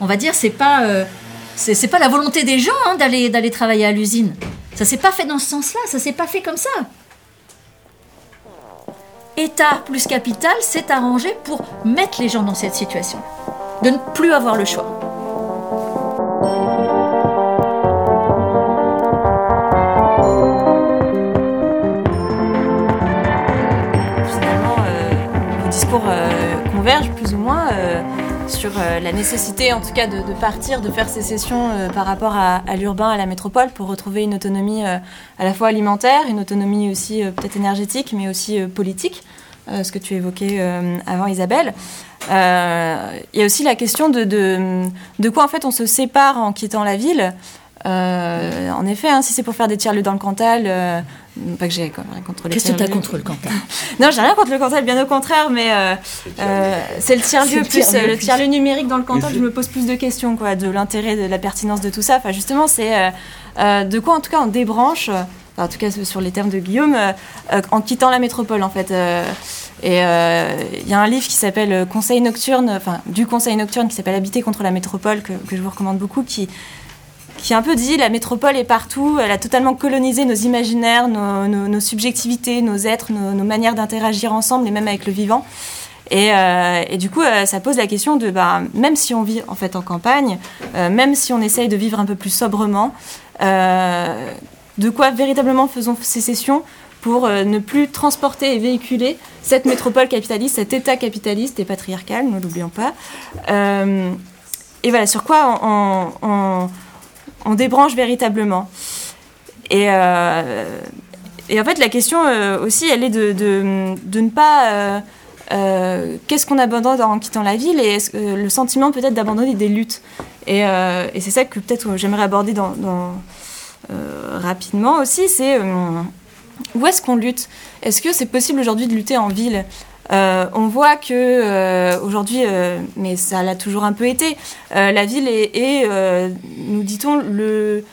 on va dire, c'est pas, euh, c'est pas la volonté des gens hein, d'aller d'aller travailler à l'usine. Ça s'est pas fait dans ce sens-là, ça s'est pas fait comme ça. État plus capital s'est arrangé pour mettre les gens dans cette situation, de ne plus avoir le choix. Euh, la nécessité, en tout cas, de, partir, de faire sécession euh, par rapport à, l'urbain, à la métropole, pour retrouver une autonomie euh, à la fois alimentaire, une autonomie aussi peut-être énergétique, mais aussi politique, ce que tu évoquais avant, Isabelle. Il y a aussi la question de, de, quoi, en fait, on se sépare en quittant la ville. En effet, hein, si c'est pour faire des tiers-lieux dans le Cantal, pas que j'ai rien contre les Qu'est-ce que tu as contre le Cantal Non, j'ai rien contre le Cantal, bien au contraire, mais euh, euh, c'est le tiers-lieu le plus, euh, le tiers-lieu numérique dans le Cantal. Je me pose plus de questions, quoi, de l'intérêt, de la pertinence de tout ça. Enfin, justement, c'est euh, euh, de quoi, en tout cas, on débranche. euh, enfin, en tout cas, sur les termes de Guillaume, euh, euh, en quittant la métropole, en fait. euh, et euh, il y a un livre qui s'appelle euh, Conseil nocturne, enfin du Conseil nocturne qui s'appelle Habiter contre la métropole que, que je vous recommande beaucoup, qui qui un peu dit la métropole est partout, elle a totalement colonisé nos imaginaires, nos, nos- subjectivités, nos êtres, nos, manières d'interagir ensemble et même avec le vivant. Et, euh, et du coup, euh, ça pose la question de, bah, même si on vit en fait en campagne, euh, même si on essaye de vivre un peu plus sobrement, de quoi véritablement faisons sécession pour ne plus transporter et véhiculer cette métropole capitaliste, cet État capitaliste et patriarcal, ne l'oublions pas. Et voilà, sur quoi on débranche véritablement. Et, euh, et en fait, la question euh, aussi, elle est de, ne pas. euh, Qu'est-ce qu'on abandonne en quittant la ville et le sentiment peut-être d'abandonner des luttes. Et, c'est ça que peut-être j'aimerais aborder rapidement aussi, c'est où est-ce qu'on lutte? Est-ce que c'est possible aujourd'hui de lutter en ville? Euh, on voit que euh, aujourd'hui, euh, mais ça l'a toujours un peu été, la ville est, nous dit-on, le,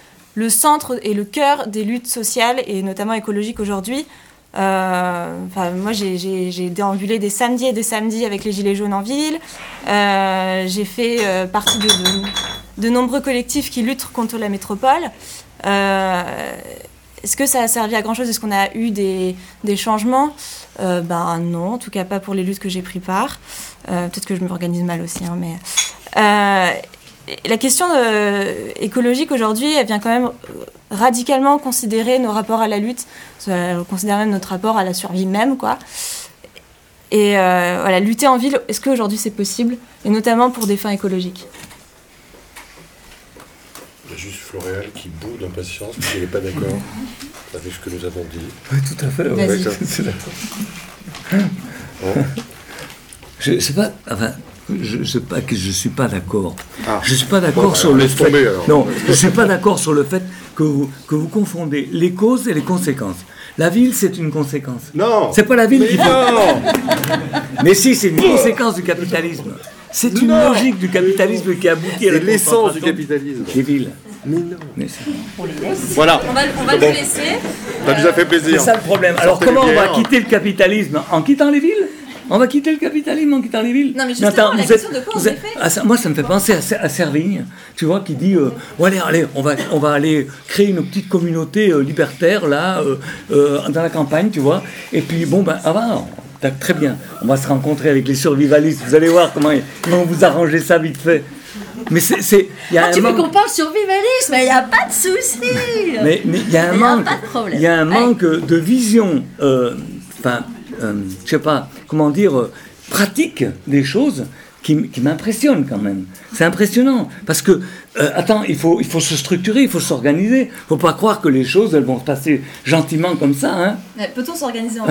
centre et le cœur des luttes sociales et notamment écologiques aujourd'hui. Enfin, moi, j'ai- déambulé des samedis et des samedis avec les Gilets jaunes en ville. J'ai fait partie de, de, nombreux collectifs qui luttent contre la métropole. Est-ce que ça a servi à grand-chose? Est-ce qu'on a eu des changements? Euh, Ben non, en tout cas pas pour les luttes que j'ai pris part. Euh, Peut-être que je m'organise mal aussi, hein, mais... Euh, la question écologique aujourd'hui, elle vient quand même radicalement considérer nos rapports à la lutte, elle considère même notre rapport à la survie même, quoi. Et voilà, lutter en ville, est-ce qu'aujourd'hui c'est possible? Et notamment pour des fins écologiques. Il y a juste Floréal qui bout d'impatience parce qu'il n'est pas d'accord avec ce que nous avons dit. Oui, tout à fait. Vas-y. ouais, c'est d'accord. Je sais pas, enfin, je sais pas que je suis pas d'accord. Ah. Je suis pas Bon, d'accord bah, sur le fait. tomber. Non, je suis pas d'accord sur le fait que vous, que vous confondez les causes et les conséquences. La ville, c'est une conséquence. Non C'est pas la ville Mais qui fait. non Mais si, c'est une conséquence du capitalisme. C'est une Non. logique du capitalisme qui aboutit à la C'est l'essence du capitalisme. Des villes. Mais non Mais c'est Voilà On va, on va laisser. Ça nous a fait plaisir. c'est ça le problème. Alors Sortez comment on va quitter le capitalisme En quittant les villes on va quitter le capitalisme en quittant les villes. Non, mais justement, la vous question êtes- de quoi on vous est êtes- fait ah, ça- moi, ça me fait penser à, Ser- à Servigne, tu vois, qui dit euh, Bon, allez, allez, on va, on va aller créer une petite communauté euh, libertaire, là, euh, euh, dans la campagne, tu vois. Et puis, bon, ben, ah, ben, t'as- très bien, on va se rencontrer avec les survivalistes, vous allez voir comment, comment vous arrangez ça vite fait. Mais c'est. Ah, tu veux qu'on parle survivalisme Il n'y a pas de souci mais mais il y a un Il y a manque, il y a un Ouais. manque de vision, euh, enfin, euh, je sais pas, comment dire, euh, pratique des choses qui, m'impressionne quand même. C'est impressionnant parce que, euh, attends, il faut, il faut se structurer, il faut s'organiser. Il faut pas croire que les choses elles vont se passer gentiment comme ça. Hein. Peut-on s'organiser en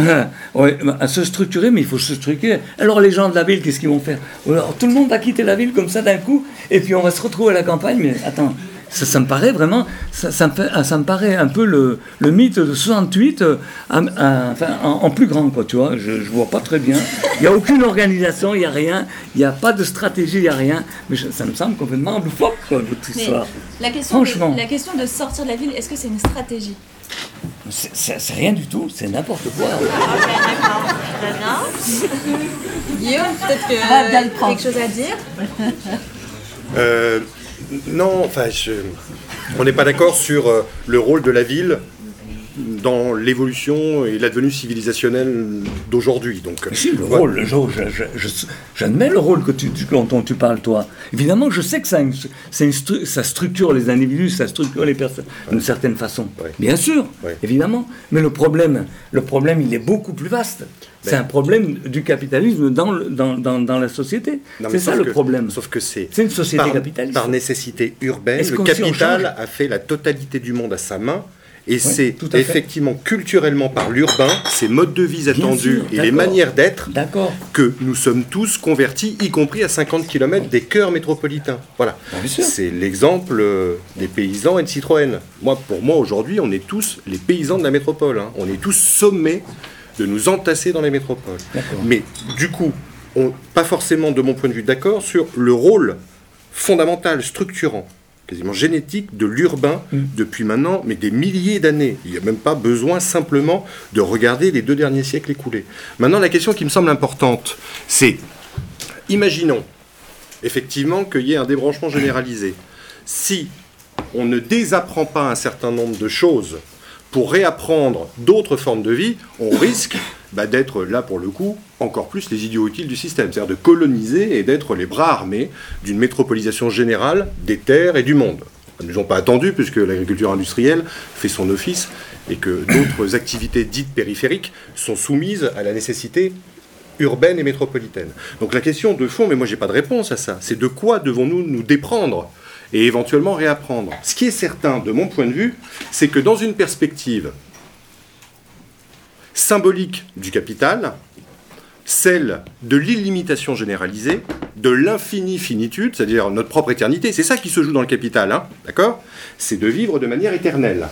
ouais, bah, à se structurer, mais il faut se structurer. Alors les gens de la ville, qu'est-ce qu'ils vont faire? Alors tout le monde va quitter la ville comme ça d'un coup, et puis on va se retrouver à la campagne. Mais attends, ça, ça me paraît vraiment, ça, ça me, fait- ah, ça me paraît un peu le, le mythe de 68, euh, enfin, en, en plus grand, quoi, tu vois. Je, je vois pas très bien. Il n'y a aucune organisation, il n'y a rien, il n'y a pas de stratégie, il n'y a rien. Mais je- ça me semble complètement loufoque, quoi, votre Mais histoire. la question, Franchement. de, la question de sortir de la ville, est-ce que c'est une stratégie? C'est- rien du tout, c'est n'importe quoi. Guillaume, peut-être que va bien le prendre. quelque chose à dire? Euh, non, enfin, je- on n'est pas d'accord sur euh, le rôle de la ville dans l'évolution et l'advenue civilisationnelle d'aujourd'hui. Donc, Si, le rôle, j'admets le rôle que tu, tu- dont tu parles, toi. Évidemment, je sais que ça, une- stru- ça structure les individus, ça structure les personnes d'une certaine façon. Ouais. Bien sûr, évidemment. Mais le problème, le problème, il est beaucoup plus vaste. C'est Ben- un problème du capitalisme dans, le- dans, dans, dans la société. C'est ça le que- problème. Sauf que c'est une société par, capitaliste. par nécessité urbaine. Le capital a fait la totalité du monde à sa main. Et c'est effectivement culturellement par l'urbain, ces modes de vie attendus sûr, et les manières d'être que nous sommes tous convertis, y compris à 50 km des cœurs métropolitains. Voilà. Ah. C'est l'exemple euh, des paysans et de Citroën. Moi, pour moi, aujourd'hui, on est tous les paysans de la métropole. hein. On est tous sommés de nous entasser dans les métropoles. Mais du coup, on, pas forcément de mon point de vue d'accord sur le rôle fondamental, structurant, quasiment génétique de l'urbain Mm. depuis maintenant, mais des milliers d'années. Il n'y a même pas besoin simplement de regarder les deux derniers siècles écoulés. Maintenant, la question qui me semble importante, c'est, imaginons effectivement qu'il y ait un débranchement généralisé. Si on ne désapprend pas un certain nombre de choses pour réapprendre d'autres formes de vie, on risque bah, d'être là pour le coup encore plus les idiots utiles du système, c'est-à-dire de coloniser et d'être les bras armés d'une métropolisation générale des terres et du monde. Nous n'ont pas attendu puisque l'agriculture industrielle fait son office et que d'autres activités dites périphériques sont soumises à la nécessité urbaine et métropolitaine. Donc la question de fond, mais moi j'ai pas de réponse à ça, c'est de quoi devons-nous nous déprendre et éventuellement réapprendre. Ce qui est certain, de mon point de vue, c'est que dans une perspective symbolique du capital, celle de l'illimitation généralisée, de l'infini finitude, c'est-à-dire notre propre éternité, c'est ça qui se joue dans le capital, hein, d'accord? C'est de vivre de manière éternelle.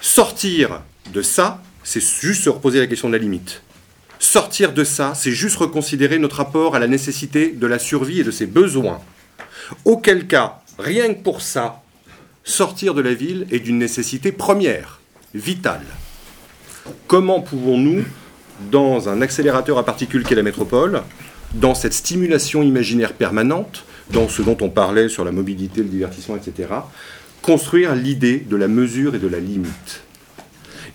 Sortir de ça, c'est juste se reposer la question de la limite. Sortir de ça, c'est juste reconsidérer notre rapport à la nécessité de la survie et de ses besoins. Auquel cas, rien que pour ça, sortir de la ville est d'une nécessité première, vitale. Comment pouvons-nous, dans un accélérateur à particules qu'est la métropole, dans cette stimulation imaginaire permanente, dans ce dont on parlait sur la mobilité, le divertissement, etc., construire l'idée de la mesure et de la limite?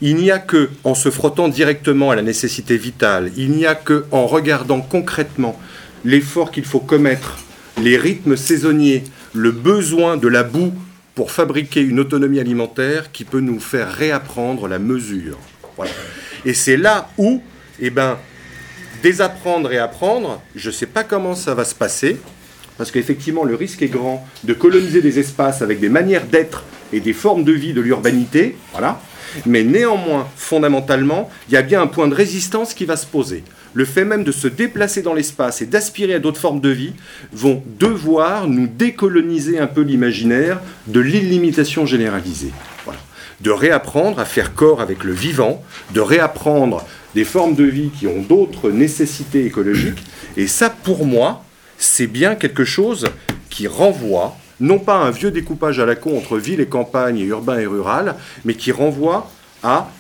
Il n'y a que en se frottant directement à la nécessité vitale, il n'y a que en regardant concrètement l'effort qu'il faut commettre, les rythmes saisonniers, le besoin de la boue pour fabriquer une autonomie alimentaire qui peut nous faire réapprendre la mesure. Voilà. Et c'est là où, eh ben, désapprendre et apprendre, je ne sais pas comment ça va se passer, parce qu'effectivement, le risque est grand de coloniser des espaces avec des manières d'être et des formes de vie de l'urbanité, voilà. Mais néanmoins, fondamentalement, il y a bien un point de résistance qui va se poser. Le fait même de se déplacer dans l'espace et d'aspirer à d'autres formes de vie vont devoir nous décoloniser un peu l'imaginaire de l'illimitation généralisée. Voilà. De réapprendre à faire corps avec le vivant, de réapprendre des formes de vie qui ont d'autres nécessités écologiques. Et ça, pour moi, c'est bien quelque chose qui renvoie non pas à un vieux découpage à la con entre ville et campagne et urbain et rural, mais qui renvoie à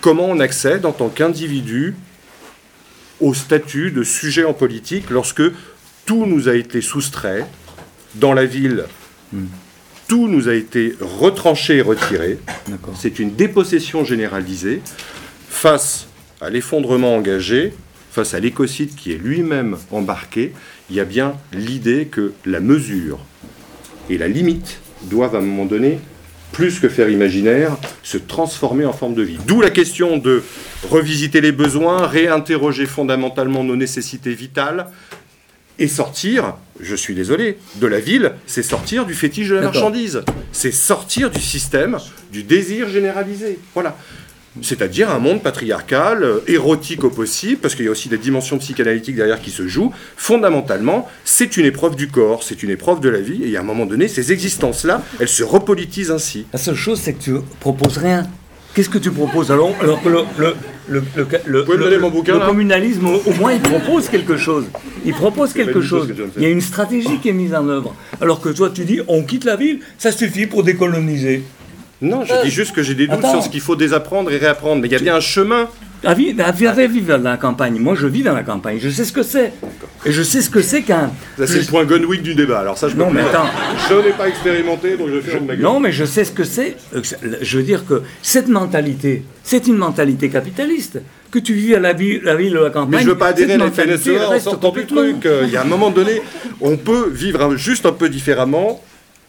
comment on accède en tant qu'individu au statut de sujet en politique lorsque tout nous a été soustrait dans la ville. Tout nous a été retranché et retiré. C'est une dépossession généralisée face à l'effondrement engagé, face à l'écocide qui est lui-même embarqué. Il y a bien l'idée que la mesure et la limite doivent à un moment donné, plus que faire imaginaire, se transformer en forme de vie. D'où la question de revisiter les besoins, réinterroger fondamentalement nos nécessités vitales et sortir, je suis désolé, de la ville, c'est sortir du fétiche de la marchandise. C'est sortir du système du désir généralisé. Voilà. C'est-à-dire un monde patriarcal, euh, érotique au possible, parce qu'il y a aussi des dimensions psychanalytiques derrière qui se jouent. Fondamentalement, c'est une épreuve du corps, c'est une épreuve de la vie, et à un moment donné, ces existences-là, elles se repolitisent ainsi. La seule chose, c'est que tu proposes rien. Qu'est-ce que tu proposes alors, alors que le, le, le, le, le- bouquin, communalisme, au, au moins, il propose quelque chose. Il propose quelque chose. que. Il y a une stratégie qui est mise en œuvre. Alors que toi, tu dis, on quitte la ville, ça suffit pour décoloniser. Non, je Euh, dis juste que j'ai des doutes attends. sur ce qu'il faut désapprendre et réapprendre. Mais il y a bien un chemin. Ah, vi- ah, vi- ah, vivre dans la campagne. Moi, je vis dans la campagne. Je sais ce que c'est. Et je sais ce que c'est qu'un. Ça, c'est le point Gunwick du débat. Alors ça, je Non, mais attends. Je n'ai pas expérimenté, donc je ferme ma gueule. Non, mais je sais ce que c'est. Euh, Je veux dire que cette mentalité, c'est une mentalité capitaliste. Que tu vis à la ville, la ville ou la campagne. Mais je veux pas adhérer à la FNSEA en sortant du truc. Euh, Il y a un moment donné, on peut vivre juste un peu différemment,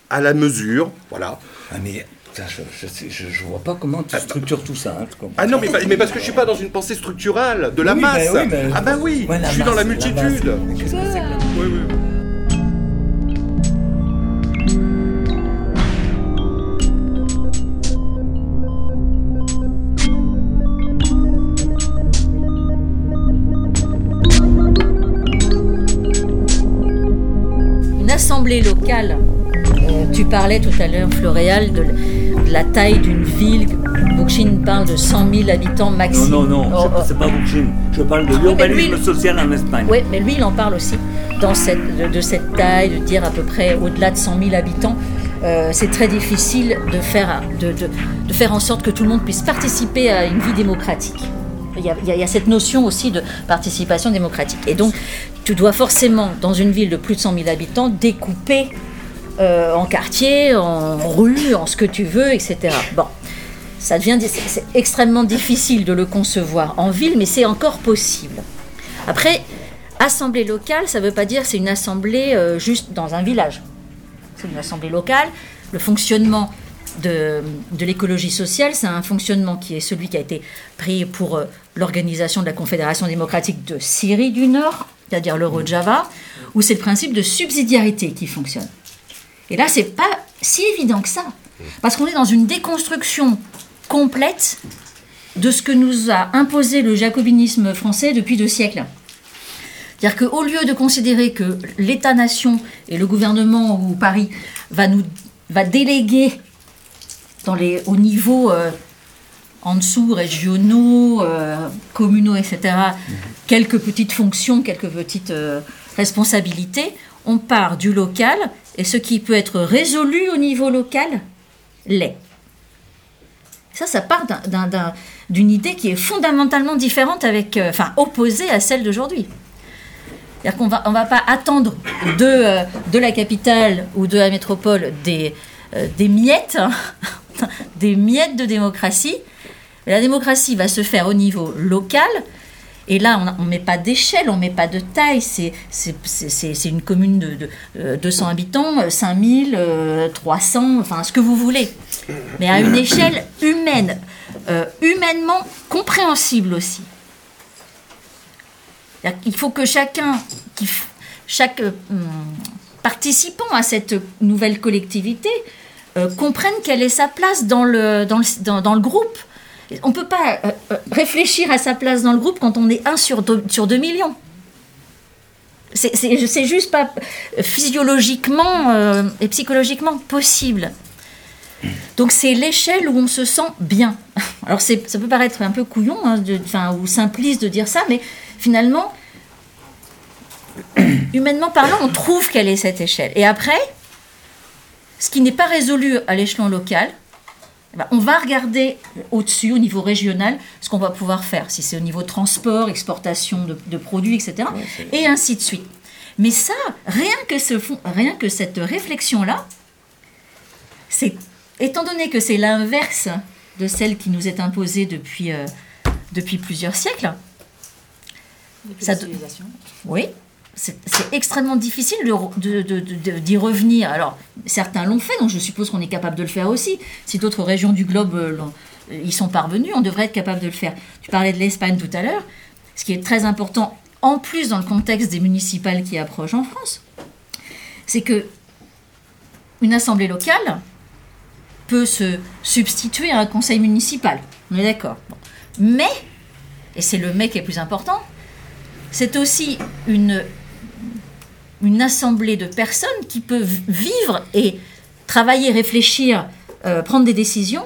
à la mesure. Voilà. Ah, mais ça, je, je, sais- je- je vois pas comment tu structures tout ça. hein, Ah non, mais, mais parce que je suis pas dans une pensée structurelle de la Oui, masse. oui, ben- ah bah oui, Ouais, je suis dans masse, la la multitude. masse. Qu'est-ce que c'est que la- Oui, oui. Une assemblée locale, parlais tout à l'heure, Floréal, de, de la taille d'une ville. Bookchin parle de 100 000 habitants Non, maximum. non, non, Oh, je- oh. c'est pas Bookchin. Je parle de mais l'urbanisme lui- social en Espagne. Oui, mais lui, il en parle aussi dans cette, de, de cette taille, de dire à peu près au-delà de 100 000 habitants. euh, c'est très difficile de faire, de, de- de faire en sorte que tout le monde puisse participer à une vie démocratique. Y a- il y a cette notion aussi de participation démocratique. Et donc, tu dois forcément, dans une ville de plus de 100 000 habitants, découper euh, en quartier, en rue, en ce que tu veux, etc. Bon, ça devient c'est extrêmement difficile de le concevoir en ville, mais c'est encore possible. Après, assemblée locale, ça ne veut pas dire c'est une assemblée euh, juste dans un village. C'est une assemblée locale. Le fonctionnement de, de l'écologie sociale, c'est un fonctionnement qui est celui qui a été pris pour euh, l'organisation de la Confédération démocratique de Syrie du Nord, c'est-à-dire l'Euro-Java, où c'est le principe de subsidiarité qui fonctionne. Et là, c'est pas si évident que ça, parce qu'on est dans une déconstruction complète de ce que nous a imposé le jacobinisme français depuis deux siècles. C'est-à-dire qu'au lieu de considérer que l'État-nation et le gouvernement ou Paris va, nous, va déléguer dans les, au niveau euh, en dessous, régionaux, euh, communaux, etc., quelques petites fonctions, quelques petites euh, responsabilités, on part du local et ce qui peut être résolu au niveau local l'est. Ça, ça part d'un- d'un- d'un- d'une idée qui est fondamentalement différente, avec, euh, enfin opposée à celle d'aujourd'hui. C'est-à-dire qu'on va, on va pas attendre de, euh, de la capitale ou de la métropole des, euh, des miettes, hein, des miettes de démocratie. La démocratie va se faire au niveau local. Et là, on ne met pas d'échelle, on ne met pas de taille. C'est une commune de, de, euh, 200 habitants, euh, 5000, euh, 300, enfin ce que vous voulez. Mais à une échelle humaine, euh, humainement compréhensible aussi. Qu'il faut que chacun, chaque euh, hum, participant à cette nouvelle collectivité euh, comprenne quelle est sa place dans le groupe. On ne peut pas euh, euh, réfléchir à sa place dans le groupe quand on est 1 sur 2, sur 2 millions. C'est- juste pas physiologiquement euh, et psychologiquement possible. Donc c'est l'échelle où on se sent bien. Alors ça peut paraître un peu couillon hein, de- ou simpliste de dire ça, mais finalement, humainement parlant, on trouve quelle est cette échelle. Et après, ce qui n'est pas résolu à l'échelon local, on va regarder au-dessus, au niveau régional, ce qu'on va pouvoir faire, si c'est au niveau transport, exportation de, de produits, etc. et ainsi de suite. Mais ça, rien que, ce fond- rien que cette réflexion-là, c'est étant donné que c'est l'inverse de celle qui nous est imposée depuis, euh, depuis plusieurs siècles, ça do- oui, c'est extrêmement difficile d'y revenir. Alors, certains l'ont fait, donc je suppose qu'on est capable de le faire aussi. Si d'autres régions du globe euh, euh, y sont parvenues, on devrait être capable de le faire. Tu parlais de l'Espagne tout à l'heure. Ce qui est très important, en plus dans le contexte des municipales qui approchent en France, c'est que une assemblée locale peut se substituer à un conseil municipal. On est d'accord. Mais, et c'est le mais qui est plus important, c'est aussi une, une assemblée de personnes qui peuvent vivre et travailler, réfléchir, euh, prendre des décisions,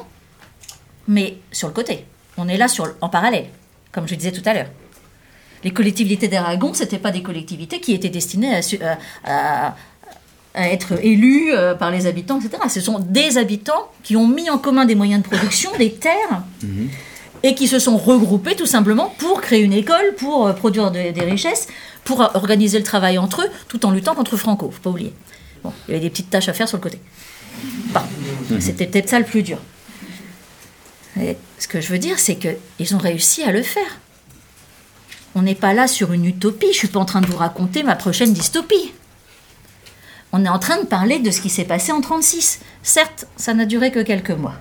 mais sur le côté. On est là sur, en parallèle, comme je disais tout à l'heure. Les collectivités d'Aragon, ce n'étaient pas des collectivités qui étaient destinées à, être élus euh, par les habitants, etc. Ce sont des habitants qui ont mis en commun des moyens de production, des terres, et qui se sont regroupés tout simplement pour créer une école, pour euh, produire de- des richesses, pour organiser le travail entre eux, tout en luttant contre Franco, faut pas oublier. Bon, il y avait des petites tâches à faire sur le côté. Bon, C'était peut-être ça le plus dur. Et ce que je veux dire, c'est qu'ils ont réussi à le faire. On n'est pas là sur une utopie, je suis pas en train de vous raconter ma prochaine dystopie. On est en train de parler de ce qui s'est passé en 36. Certes, ça n'a duré que quelques mois.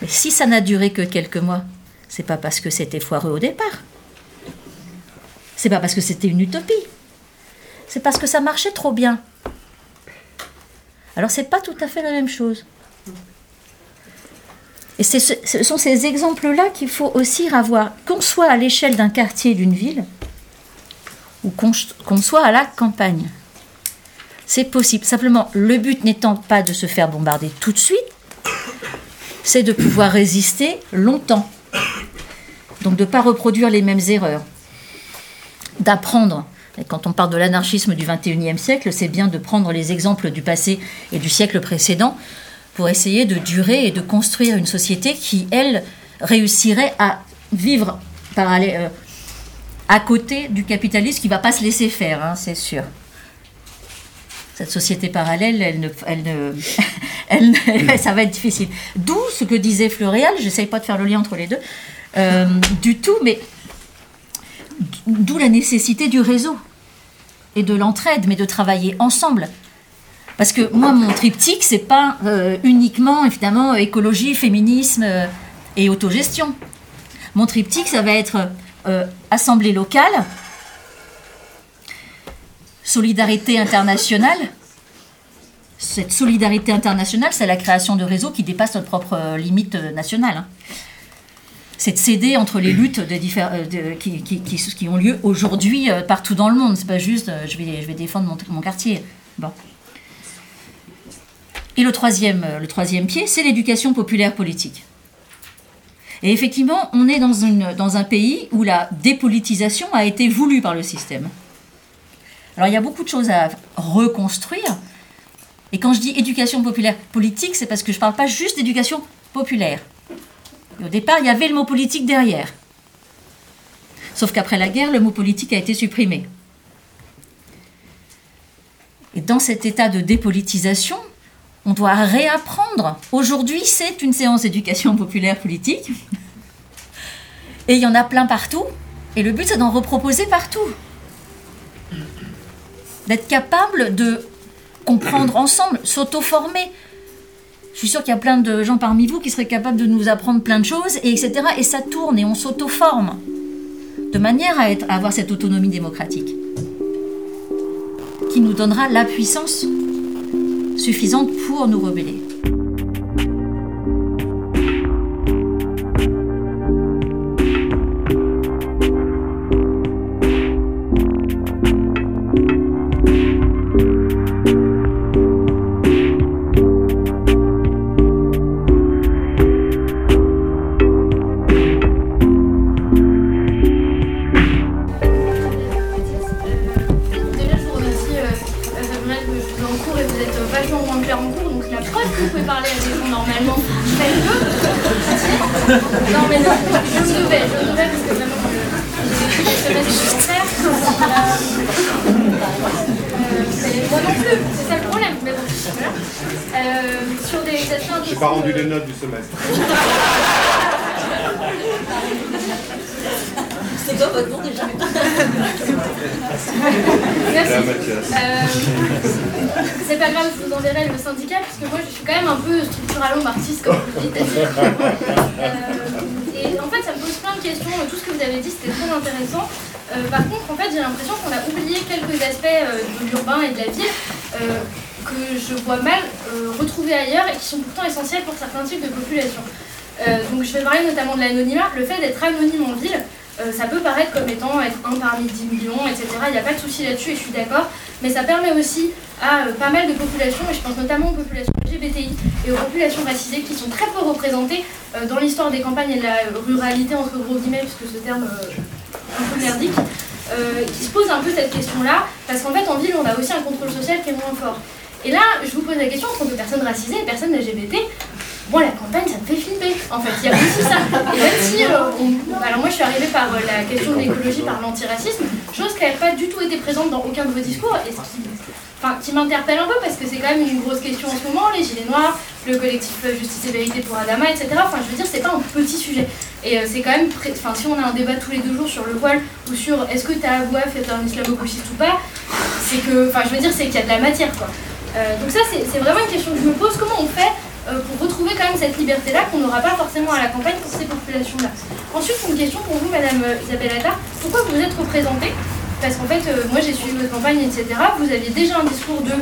Mais si ça n'a duré que quelques mois, c'est pas parce que c'était foireux au départ. C'est pas parce que c'était une utopie. C'est parce que ça marchait trop bien. Alors c'est pas tout à fait la même chose. Et ce, sont ces exemples-là qu'il faut aussi avoir, qu'on soit à l'échelle d'un quartier, d'une ville, ou qu'on soit à la campagne. C'est possible. Simplement, le but n'étant pas de se faire bombarder tout de suite, c'est de pouvoir résister longtemps. Donc de ne pas reproduire les mêmes erreurs. D'apprendre. Quand on parle de l'anarchisme du 21e siècle, c'est bien de prendre les exemples du passé et du siècle précédent pour essayer de durer et de construire une société qui, elle, réussirait à vivre parallèle, euh, à côté du capitalisme qui ne va pas se laisser faire, hein, c'est sûr. Cette société parallèle, elle ne, elle ne, elle ça va être difficile. D'où ce que disait Floréal, j'essaye pas de faire le lien entre les deux, euh, du tout, mais d'où la nécessité du réseau et de l'entraide, mais de travailler ensemble. Parce que moi, mon triptyque, c'est pas euh, uniquement, évidemment, écologie, féminisme euh, et autogestion. Mon triptyque, ça va être euh, assemblée locale, solidarité internationale. Cette solidarité internationale, c'est la création de réseaux qui dépassent notre propre limite nationale. hein. C'est de s'aider entre les luttes de euh, qui, ont lieu aujourd'hui euh, partout dans le monde. C'est pas juste euh, je, vais, défendre mon, quartier. Bon. Et le troisième, le troisième pied, c'est l'éducation populaire politique. Et effectivement, on est dans, dans un pays où la dépolitisation a été voulue par le système. Alors il y a beaucoup de choses à reconstruire. Et quand je dis éducation populaire politique, c'est parce que je ne parle pas juste d'éducation populaire. Au départ, il y avait le mot politique derrière. Sauf qu'après la guerre, le mot politique a été supprimé. Et dans cet état de dépolitisation, on doit réapprendre. Aujourd'hui, c'est une séance d'éducation populaire politique. Et il y en a plein partout. Et le but, c'est d'en reproposer partout. D'être capable de comprendre ensemble, s'auto-former. Je suis sûre qu'il y a plein de gens parmi vous qui seraient capables de nous apprendre plein de choses, et etc. Et ça tourne et on s'auto-forme. De manière à avoir cette autonomie démocratique. Qui nous donnera la puissance suffisante pour nous rebeller. Non, mais non, je devais, je devais parce que vraiment, j'ai des semaines supplémentaires. Euh, mais moi non plus, c'est ça le problème. Mais bon, voilà. Euh, sur des J'ai pas rendu les notes du semestre. C'est quoi votre nom déjà Merci. Euh, c'est pas grave, je vous enverrai le syndicat, parce que moi je suis quand même un peu structuralom artiste, comme vous dites. Euh, et en fait, ça me pose plein de questions. Tout ce que vous avez dit, c'était très intéressant. Euh, par contre, en fait, j'ai l'impression qu'on a oublié quelques aspects euh, de l'urbain et de la ville euh, que je vois mal euh, retrouver ailleurs et qui sont pourtant essentiels pour certains types de populations. Euh, donc, je vais parler notamment de l'anonymat. Le fait d'être anonyme en ville, euh, ça peut paraître comme étant être un parmi 10 millions, etc. Il n'y a pas de souci là-dessus et je suis d'accord. Mais ça permet aussi à euh, pas mal de populations, et je pense notamment aux populations LGBTI et aux populations racisées qui sont très peu représentées euh, dans l'histoire des campagnes et de la ruralité, entre gros guillemets, puisque ce terme un peu merdique, qui se pose un peu cette question-là, parce qu'en fait, en ville, on a aussi un contrôle social qui est moins fort. Et là, je vous pose la question, en tant que personne racisée et personne LGBT, moi, la campagne, ça me fait flipper. En fait, il y a aussi ça. Et même si, euh, on- alors moi, je suis arrivée par euh, la question de l'écologie, par l'antiracisme, chose qui n'avait pas du tout été présente dans aucun de vos discours, et ce qui, enfin, qui m'interpelle un peu parce que c'est quand même une grosse question en ce moment, les gilets noirs, le collectif euh, Justice et Vérité pour Adama, etc. Enfin, je veux dire, c'est pas un petit sujet. Et euh, c'est quand même, pré- enfin, si on a un débat tous les deux jours sur le voile ou sur est-ce que t'as avoué être un islamo-gauchiste ou pas, c'est que, enfin, je veux dire, c'est qu'il y a de la matière, quoi. Donc ça, c'est vraiment une question que je me pose. Comment on fait euh, pour retrouver quand même cette liberté-là qu'on n'aura pas forcément à la campagne pour ces populations-là Ensuite, une question pour vous, Madame euh, Isabelle Attard. Pourquoi vous êtes représentée? Parce qu'en fait, euh, moi, j'ai suivi votre campagne, etc. Vous aviez déjà un discours de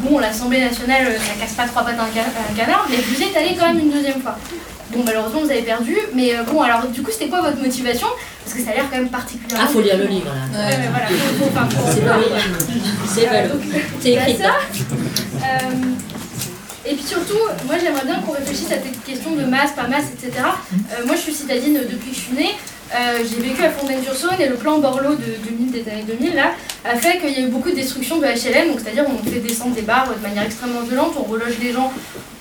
bon, l'Assemblée nationale, ça casse pas trois pattes à un, canard, mais vous êtes allé quand même une deuxième fois. Bon, malheureusement, vous avez perdu, mais bon, alors du coup, c'était quoi votre motivation? Parce que ça a l'air quand même particulièrement. Ah, faut lire le livre, là. Ouais, mais voilà, C'est pas C'est écrit ça. Euh, et puis surtout, moi j'aimerais bien qu'on réfléchisse à cette question de masse, pas masse, etc. Euh, moi je suis citadine depuis que je suis née. Euh, j'ai vécu à Fontaine-sur-Saône et le plan Borloo de 2000, des années 2000 là, a fait qu'il y a eu beaucoup de destruction de HLM, donc c'est-à-dire on fait descendre des bars de manière extrêmement violente, on reloge les gens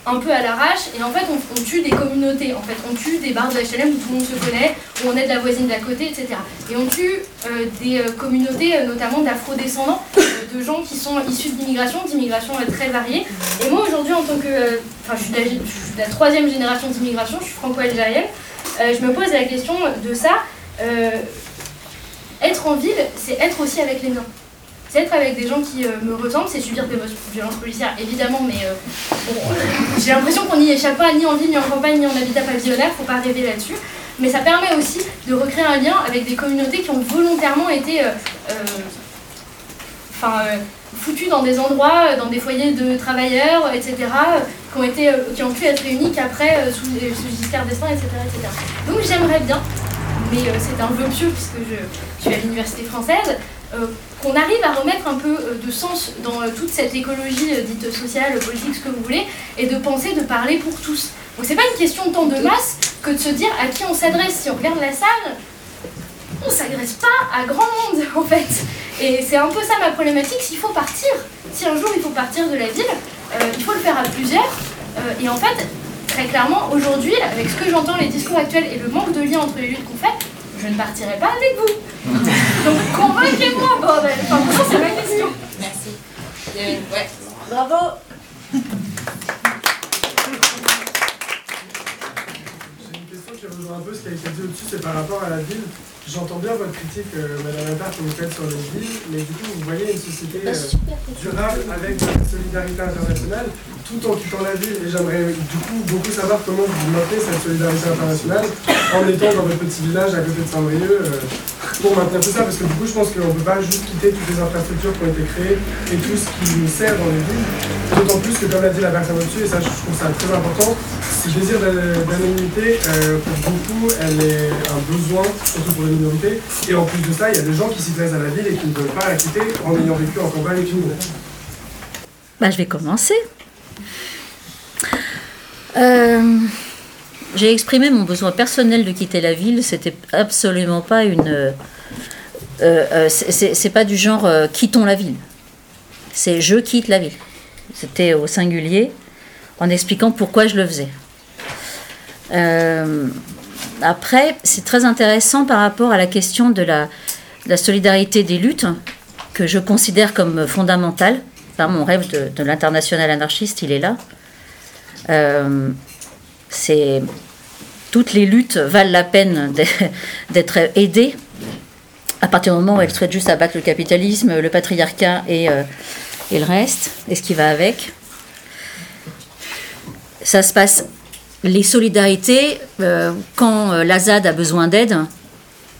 un peu à l'arrache et en fait on, tue des communautés, en fait on tue des bars de HLM où tout le monde se connaît, où on aide la voisine d'à côté, etc. Et on tue euh, des euh, communautés, notamment d'afro-descendants, de gens qui sont issus d'immigration, d'immigration très variée. Et moi aujourd'hui en tant que, enfin de je suis de la troisième génération d'immigration, je suis franco-algérienne, euh, je me pose la question de ça. euh, être en ville, c'est être aussi avec les miens. C'est être avec des gens qui euh, me ressemblent, c'est subir des violences policières, évidemment, mais j'ai l'impression qu'on n'y échappe pas, ni en ville, ni en campagne, ni en habitat pavillonnaire, faut pas rêver là-dessus. Mais ça permet aussi de recréer un lien avec des communautés qui ont volontairement été enfin, euh, foutues dans des endroits, euh, dans des foyers de travailleurs, euh, etc., euh, qui ont, été, qui ont pu être réunis qu'après, sous, sous Giscard d'Estaing, etc., etc. Donc j'aimerais bien, mais c'est un vœu pieux puisque je, suis à l'université française, qu'on arrive à remettre un peu de sens dans toute cette écologie dite sociale, politique, ce que vous voulez, et de penser de parler pour tous. Donc c'est pas une question tant de masse que de se dire à qui on s'adresse. Si on regarde la salle, on s'agresse pas à grand monde en fait. Et c'est un peu ça ma problématique, s'il faut partir, si un jour il faut partir de la ville, euh, il faut le faire à plusieurs. Euh, et en fait, très clairement, aujourd'hui, avec ce que j'entends, les discours actuels et le manque de lien entre les luttes qu'on fait, je ne partirai pas avec vous. Donc convainquez-moi, bordel. Enfin, c'est ma question. Merci. Ouais. Bravo J'ai une question qui rejoint un peu ce qui a été dit au-dessus, c'est par rapport à la ville. J'entends bien votre critique, euh, Madame Attard, que vous faites sur les villes, mais du coup, vous voyez une société euh, durable avec de la solidarité internationale, tout en quittant la ville. Et j'aimerais du coup beaucoup savoir comment vous maintenez cette solidarité internationale en étant dans votre petit village à côté de Saint-Brieuc euh, pour maintenir tout ça. Parce que du coup, je pense qu'on ne peut pas juste quitter toutes les infrastructures qui ont été créées et tout ce qui nous sert dans les villes. D'autant plus que, comme l'a dit la personne au-dessus, et ça, je trouve ça très important, ce désir d'an- d'anonymité, euh, pour beaucoup, elle est un besoin, surtout pour les Et en plus de ça, il y a des gens qui s'y plaisent à la ville et qui ne veulent pas la quitter en ayant vécu en campagne et tout. Bah, je vais commencer. Euh, J'ai exprimé mon besoin personnel de quitter la ville. C'était absolument pas une. euh, euh, c'est- pas du genre quittons la ville. C'est je quitte la ville. C'était au singulier, en expliquant pourquoi je le faisais. Après, c'est très intéressant par rapport à la question de la, solidarité des luttes, que je considère comme fondamentale. Mon rêve de, l'international anarchiste, il est là. Euh, toutes les luttes valent la peine d'être aidées à partir du moment où elles souhaitent juste abattre le capitalisme, le patriarcat et, euh, et le reste, et ce qui va avec. Ça se passe, les solidarités, euh, quand euh, l'Azad a besoin d'aide,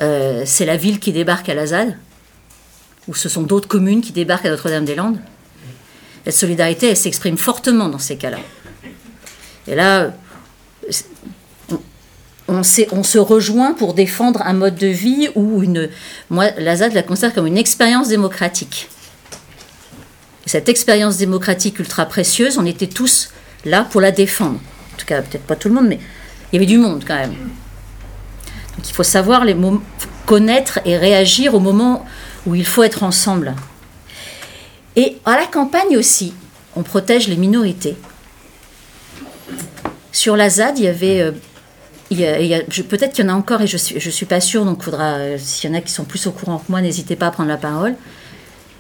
euh, c'est la ville qui débarque à l'Azad, ou ce sont d'autres communes qui débarquent à Notre-Dame-des-Landes. La solidarité, elle s'exprime fortement dans ces cas-là. Et là, on, se rejoint pour défendre un mode de vie ou une. Moi, l'Azad la considère comme une expérience démocratique. Et cette expérience démocratique ultra précieuse, on était tous là pour la défendre. En tout cas, peut-être pas tout le monde, mais il y avait du monde quand même. Donc il faut savoir les connaître et réagir au moment où il faut être ensemble. Et à la campagne aussi, on protège les minorités. Sur la ZAD, il y avait. euh, Peut-être qu'il y en a encore et je ne suis pas sûre, donc faudra, euh, s'il y en a qui sont plus au courant que moi, n'hésitez pas à prendre la parole.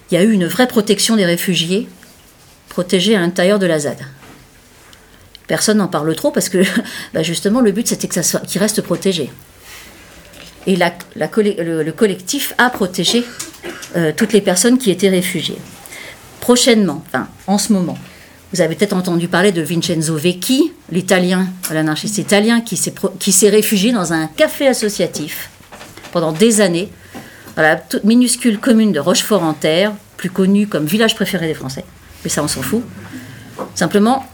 Il y a eu une vraie protection des réfugiés, protégés à l'intérieur de la ZAD. Personne n'en parle trop parce que bah, justement le but c'était que ça soit, qu'ils restent protégés. Et le, le collectif a protégé euh, toutes les personnes qui étaient réfugiées. Prochainement, en ce moment, vous avez peut-être entendu parler de Vincenzo Vecchi, l'italien, l'anarchiste italien, qui s'est, qui s'est réfugié dans un café associatif pendant des années, dans la toute minuscule commune de Rochefort-en-Terre, plus connue comme village préféré des Français. Mais ça, on s'en fout. Simplement,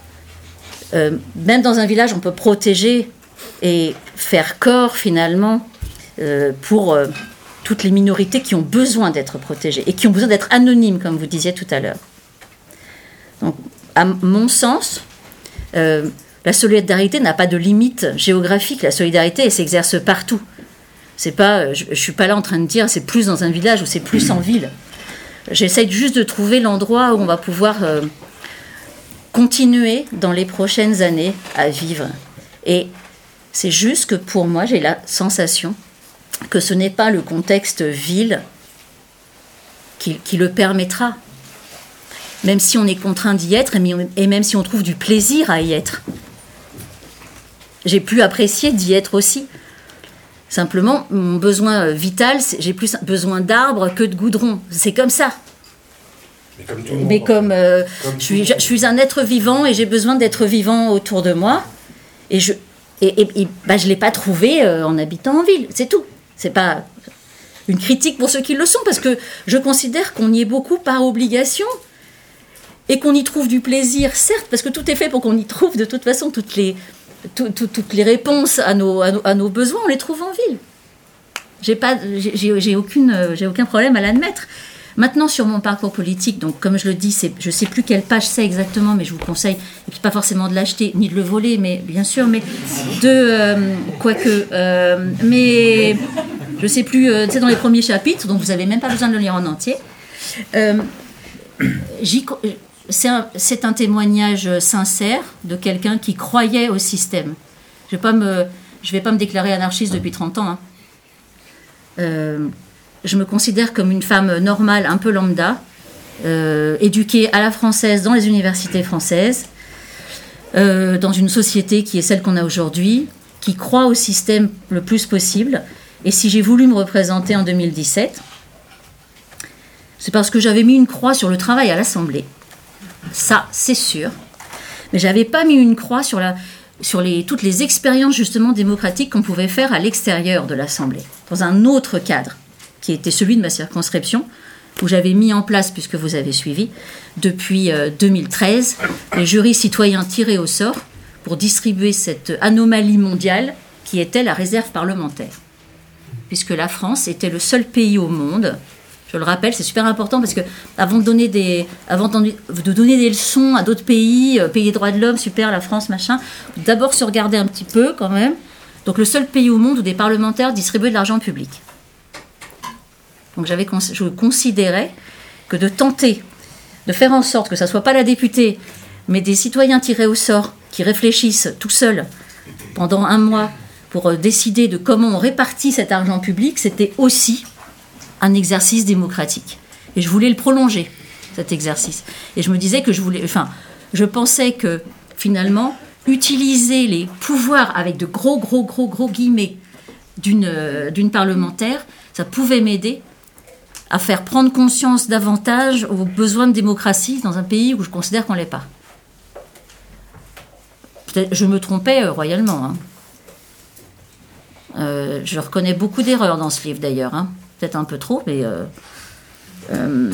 euh, même dans un village, on peut protéger et faire corps finalement euh, pour euh, toutes les minorités qui ont besoin d'être protégées et qui ont besoin d'être anonymes, comme vous disiez tout à l'heure. Donc, à mon sens, la solidarité n'a pas de limite géographique. La solidarité, s'exerce partout. C'est pas, je, je suis pas là en train de dire c'est plus dans un village ou c'est plus en ville. J'essaye juste de trouver l'endroit où on va pouvoir continuer dans les prochaines années à vivre. Et c'est juste que pour moi, j'ai la sensation que ce n'est pas le contexte ville qui, qui le permettra. Même si on est contraint d'y être et même si on trouve du plaisir à y être. J'ai pu apprécier d'y être aussi. Simplement, mon besoin vital, j'ai plus besoin d'arbres que de goudron. C'est comme ça. Mais comme tout le monde. Mais comme, euh, Comme je, suis, je un être vivant et j'ai besoin d'être vivant autour de moi, et je et, et- et, bah, je l'ai pas trouvé euh, en habitant en ville, c'est tout. C'est pas une critique pour ceux qui le sont, parce que je considère qu'on y est beaucoup par obligation et qu'on y trouve du plaisir, certes, parce que tout est fait pour qu'on y trouve de toute façon toutes les, tout- tout- toutes les réponses à nos, à, nos, à nos besoins, on les trouve en ville. J'ai pas, j'ai- aucune, euh, j'ai aucun problème à l'admettre. Maintenant, sur mon parcours politique, donc comme je le dis, je sais plus quelle page c'est exactement, mais je vous conseille, et puis pas forcément de l'acheter ni de le voler, mais bien sûr, mais de, euh, quoique, euh, mais je sais plus, euh, c'est dans les premiers chapitres, donc vous avez même pas besoin de le lire en entier. Euh, c'est un, témoignage sincère de quelqu'un qui croyait au système. Je ne vais, pas me- vais pas me déclarer anarchiste depuis 30 ans. hein. Je me considère comme une femme normale, un peu lambda, euh, éduquée à la française dans les universités françaises, euh, dans une société qui est celle qu'on a aujourd'hui, qui croit au système le plus possible. Et si j'ai voulu me représenter en 2017, c'est parce que j'avais mis une croix sur le travail à l'Assemblée. Ça, c'est sûr. Mais j'avais pas mis une croix sur, la, sur les, toutes les expériences justement démocratiques qu'on pouvait faire à l'extérieur de l'Assemblée, dans un autre cadre, qui était celui de ma circonscription, où j'avais mis en place, puisque vous avez suivi, depuis euh, 2013, les jurys citoyens tirés au sort pour distribuer cette anomalie mondiale qui était la réserve parlementaire. Puisque la France était le seul pays au monde je le rappelle, c'est super important parce que avant de donner des, avant de de donner des leçons à d'autres pays, euh, pays des droits de l'homme, super, la France, machin, d'abord se regarder un petit peu quand même. Donc le seul pays au monde où des parlementaires distribuaient de l'argent public. Donc j'avais, je considérais que de tenter de faire en sorte que ça soit pas la députée, mais des citoyens tirés au sort qui réfléchissent tout seuls pendant un mois pour euh, décider de comment on répartit cet argent public, c'était aussi un exercice démocratique. Et je voulais le prolonger, cet exercice. Et je me disais que je voulais. Enfin, je pensais que finalement, utiliser les pouvoirs avec de gros, gros, gros, gros guillemets d'une euh, d'une parlementaire, ça pouvait m'aider à faire prendre conscience davantage aux besoins de démocratie dans un pays où je considère qu'on l'est pas. Je me trompais euh, royalement. hein. Euh, je reconnais beaucoup d'erreurs dans ce livre d'ailleurs. hein. Peut-être un peu trop, mais euh, euh,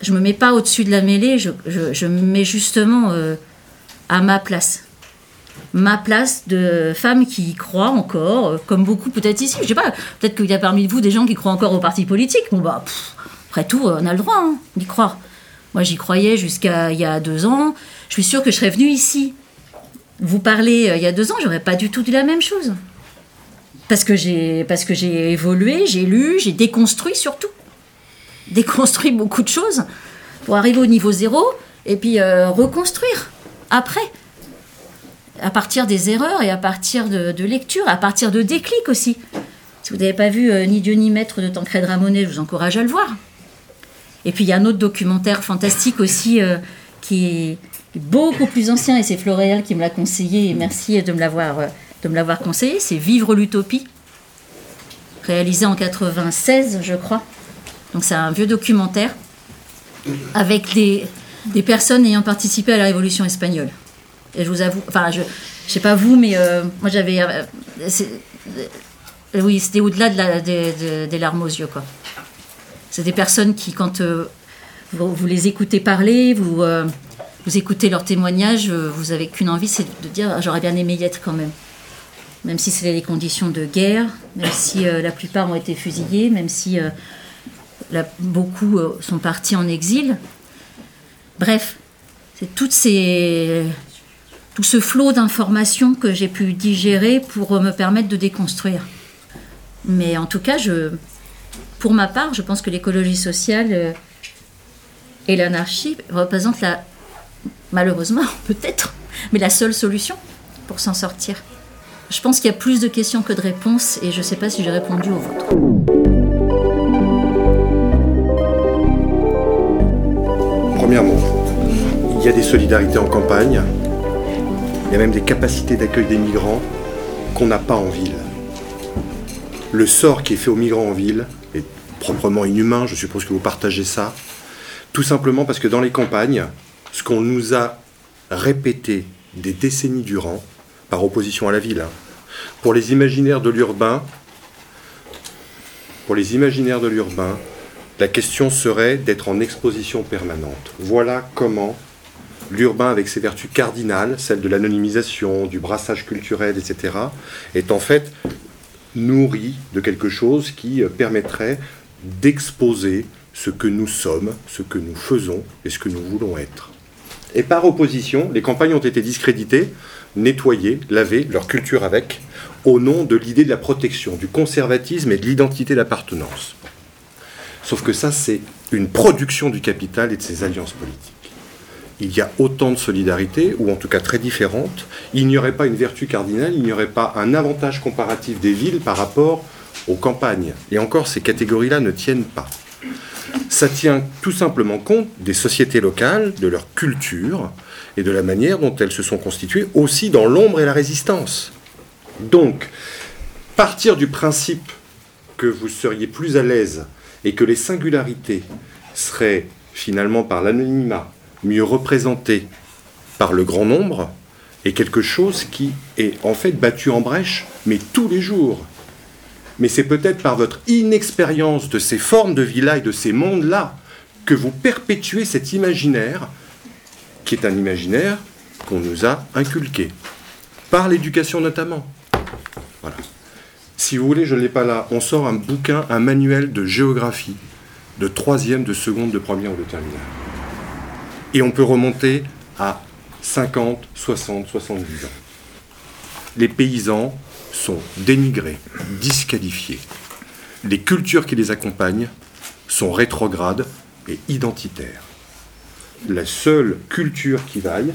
je me mets pas au-dessus de la mêlée. Je me mets justement euh, à ma place. Ma place de femme qui croit encore, euh, comme beaucoup peut-être ici. Je sais pas, peut-être qu'il y a parmi vous des gens qui croient encore aux partis politiques. Bon bah, après tout, on a le droit hein, d'y croire. Moi, j'y croyais jusqu'à il y a deux ans. Je suis sûre que je serais venue ici vous parler euh, il y a deux ans, j'aurais pas du tout dit la même chose. parce que j'ai parce que j'ai évolué, j'ai lu, j'ai déconstruit surtout, déconstruit beaucoup de choses pour arriver au niveau zéro et puis euh, reconstruire après à partir des erreurs et à partir de, de lecture, à partir de déclics aussi. Si vous n'avez pas vu euh, Ni Dieu ni Maître de Tancred Ramonet, je vous encourage à le voir. Et puis il y a un autre documentaire fantastique aussi euh, qui est beaucoup plus ancien et c'est Floréal qui me l'a conseillé et merci de me l'avoir euh, de me l'avoir conseillé, c'est Vivre l'utopie, réalisé en 96 je crois. Donc c'est un vieux documentaire avec des, des personnes ayant participé à la révolution espagnole. Et je vous avoue, enfin je je sais pas vous mais euh, moi j'avais euh, euh, oui, c'était au-delà de la- des- larmes aux yeux quoi. C'est des personnes qui, quand vous, les écoutez parler, vous, vous écoutez leurs témoignages, vous avez qu'une envie, c'est de dire Ah, j'aurais bien aimé y être quand même. Même si c'est des conditions de guerre, même si la plupart ont été fusillés, même si beaucoup sont partis en exil. Bref, c'est toutes ces, tout ce flot d'informations que j'ai pu digérer pour euh, me permettre de déconstruire. Mais en tout cas, je, pour ma part, je pense que l'écologie sociale euh, et l'anarchie représentent la, malheureusement, peut-être, mais la seule solution pour s'en sortir. Je pense qu'il y a plus de questions que de réponses et je ne sais pas si j'ai répondu aux vôtres. Premièrement, il y a des solidarités en campagne, y a même des capacités d'accueil des migrants qu'on n'a pas en ville. Le sort qui est fait aux migrants en ville est proprement inhumain, je suppose que vous partagez ça, tout simplement parce que dans les campagnes, ce qu'on nous a répété des décennies durant, par opposition à la ville, hein, pour les imaginaires de l'urbain, pour les imaginaires de l'urbain, la question serait d'être en exposition permanente. Voilà comment l'urbain, avec ses vertus cardinales, celles de l'anonymisation, du brassage culturel, etc., est en fait nourri de quelque chose qui euh, permettrait d'exposer ce que nous sommes, ce que nous faisons et ce que nous voulons être. Et par opposition, les campagnes ont été discréditées, nettoyées, lavées, leur culture avec, au nom de l'idée de la protection, du conservatisme et de l'identité d'appartenance. Sauf que ça, c'est une production du capital et de ses alliances politiques. Il y a autant de solidarité, ou en tout cas très différentes. Il n'y aurait pas une vertu cardinale, il n'y aurait pas un avantage comparatif des villes par rapport aux campagnes. Et encore, ces catégories-là ne tiennent pas. Ça tient tout simplement compte des sociétés locales, de leur culture et de la manière dont elles se sont constituées, aussi dans l'ombre et la résistance. Donc, partir du principe que vous seriez plus à l'aise et que les singularités seraient finalement par l'anonymat mieux représentées par le grand nombre est quelque chose qui est en fait battu en brèche, mais tous les jours. Mais c'est peut-être par votre inexpérience de ces formes de vie-là et de ces mondes-là que vous perpétuez cet imaginaire, qui est un imaginaire qu'on nous a inculqué, par l'éducation notamment. Voilà. Si vous voulez, je ne l'ai pas là, on sort un bouquin, un manuel de géographie, de troisième, de seconde, de première ou de terminale. Et on peut remonter à 50, 60, 70 ans. Les paysans sont dénigrés, disqualifiés. Les cultures qui les accompagnent sont rétrogrades et identitaires. La seule culture qui vaille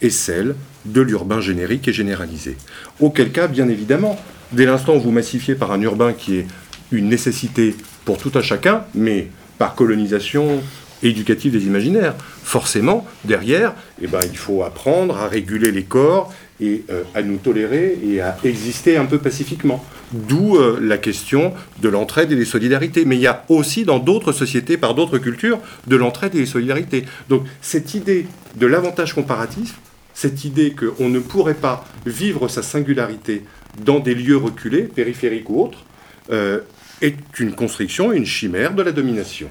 est celle de l'urbain générique et généralisé. Auquel cas, bien évidemment, dès l'instant où vous massifiez par un urbain qui est une nécessité pour tout un chacun, mais par colonisation éducative des imaginaires, forcément, derrière, eh ben, il faut apprendre à réguler les corps et euh, à nous tolérer et à exister un peu pacifiquement. D'où euh, la question de l'entraide et des solidarités. Mais il y a aussi dans d'autres sociétés, par d'autres cultures, de l'entraide et des solidarités. Donc cette idée de l'avantage comparatif, cette idée qu'on ne pourrait pas vivre sa singularité dans des lieux reculés, périphériques ou autres, euh, est une construction, une chimère de la domination.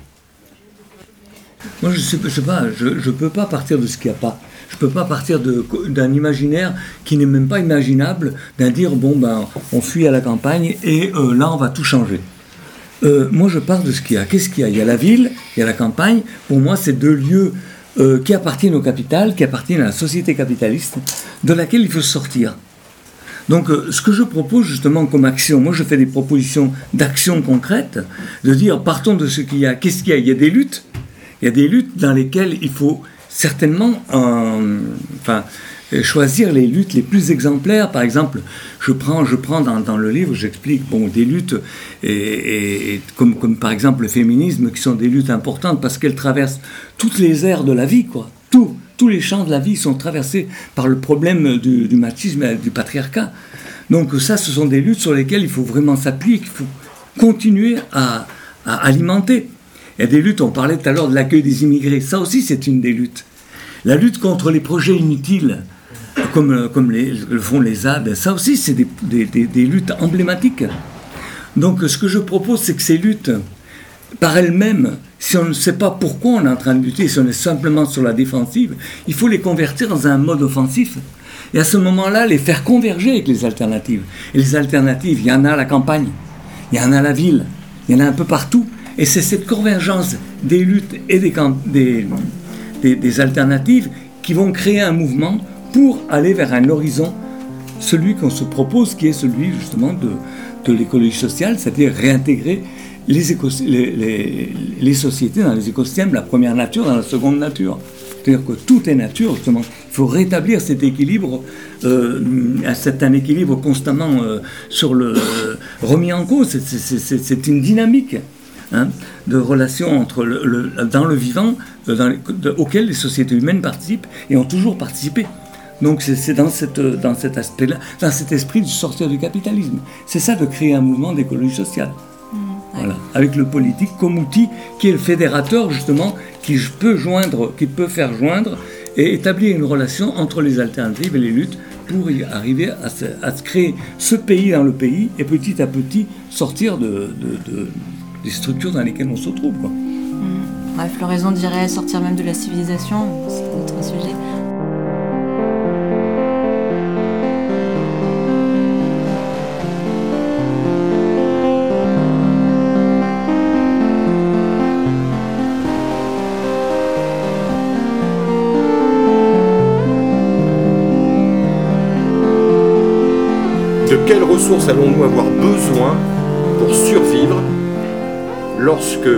Moi, je je sais pas, je ne peux pas partir de ce qu'il n'y a pas. Je peux pas partir d'un imaginaire qui n'est même pas imaginable, d'un dire, bon, ben, on fuit à la campagne et euh, là, on va tout changer. Euh, moi, je pars de ce qu'il y a. Qu'est-ce qu'il y a? Il y a la ville, il y a la campagne. Pour moi, c'est deux lieux euh, qui appartiennent au capital, qui appartiennent à la société capitaliste, de laquelle il faut sortir. Donc, ce que je propose justement comme action, moi je fais des propositions d'action concrètes, de dire partons de ce qu'il y a. Qu'est-ce qu'il y a? Il y a des luttes. Il y a des luttes dans lesquelles il faut certainement euh, enfin, choisir les luttes les plus exemplaires. Par exemple, je prends, je prends dans, le livre, j'explique bon, des luttes, et, comme, comme par exemple le féminisme, qui sont des luttes importantes parce qu'elles traversent toutes les aires de la vie, quoi. Tout tous les champs de la vie sont traversés par le problème du, machisme et du patriarcat. Donc ça, ce sont des luttes sur lesquelles il faut vraiment s'appuyer, qu'il faut continuer à, alimenter. Il y a des luttes, on parlait tout à l'heure de l'accueil des immigrés, ça aussi c'est une des luttes. La lutte contre les projets inutiles, comme, le font les ZAD, ça aussi c'est des, des luttes emblématiques. Donc ce que je propose, c'est que ces luttes, par elles-mêmes, si on ne sait pas pourquoi on est en train de lutter, si on est simplement sur la défensive, il faut les convertir dans un mode offensif. Et à ce moment-là, les faire converger avec les alternatives. Et les alternatives, il y en a à la campagne, il y en a à la ville, il y en a un peu partout. Et c'est cette convergence des luttes et des, des, alternatives qui vont créer un mouvement pour aller vers un horizon, celui qu'on se propose, qui est celui justement de, de l'écologie sociale, c'est-à-dire réintégrer les, les, sociétés dans les écosystèmes, la première nature dans la seconde nature. C'est-à-dire que tout est nature, justement. Il faut rétablir cet équilibre, euh, c'est un équilibre constamment euh, sur le, remis en cause. C'est une dynamique hein, de relation entre le, dans le vivant euh, auquel les sociétés humaines participent et ont toujours participé. Donc c'est dans, cette, dans cet aspect-là, dans cet esprit de sortir du capitalisme. C'est ça de créer un mouvement d'écologie sociale avec le politique comme outil qui est le fédérateur justement, qui peut joindre, qui peut faire joindre et établir une relation entre les alternatives et les luttes pour y arriver à se, créer ce pays dans le pays et petit à petit sortir de, des structures dans lesquelles on se trouve. Quoi. Mmh. Floraison dirait sortir même de la civilisation, c'est autre sujet. quelles ressources allons-nous avoir besoin pour survivre lorsque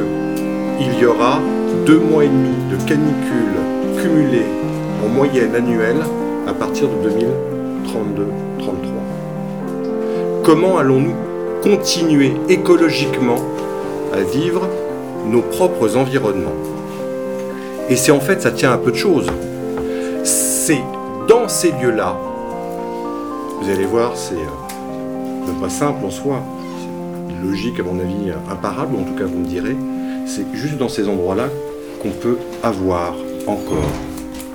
il y aura deux mois et demi de canicule cumulée en moyenne annuelle à partir de 2032-33 Comment allons-nous continuer écologiquement à vivre nos propres environnements? Et c'est en fait, ça tient à peu de choses. C'est dans ces lieux-là, vous allez voir, c'est euh, pas simple en soi, logique à mon avis imparable, en tout cas vous me direz, c'est juste dans ces endroits-là qu'on peut avoir encore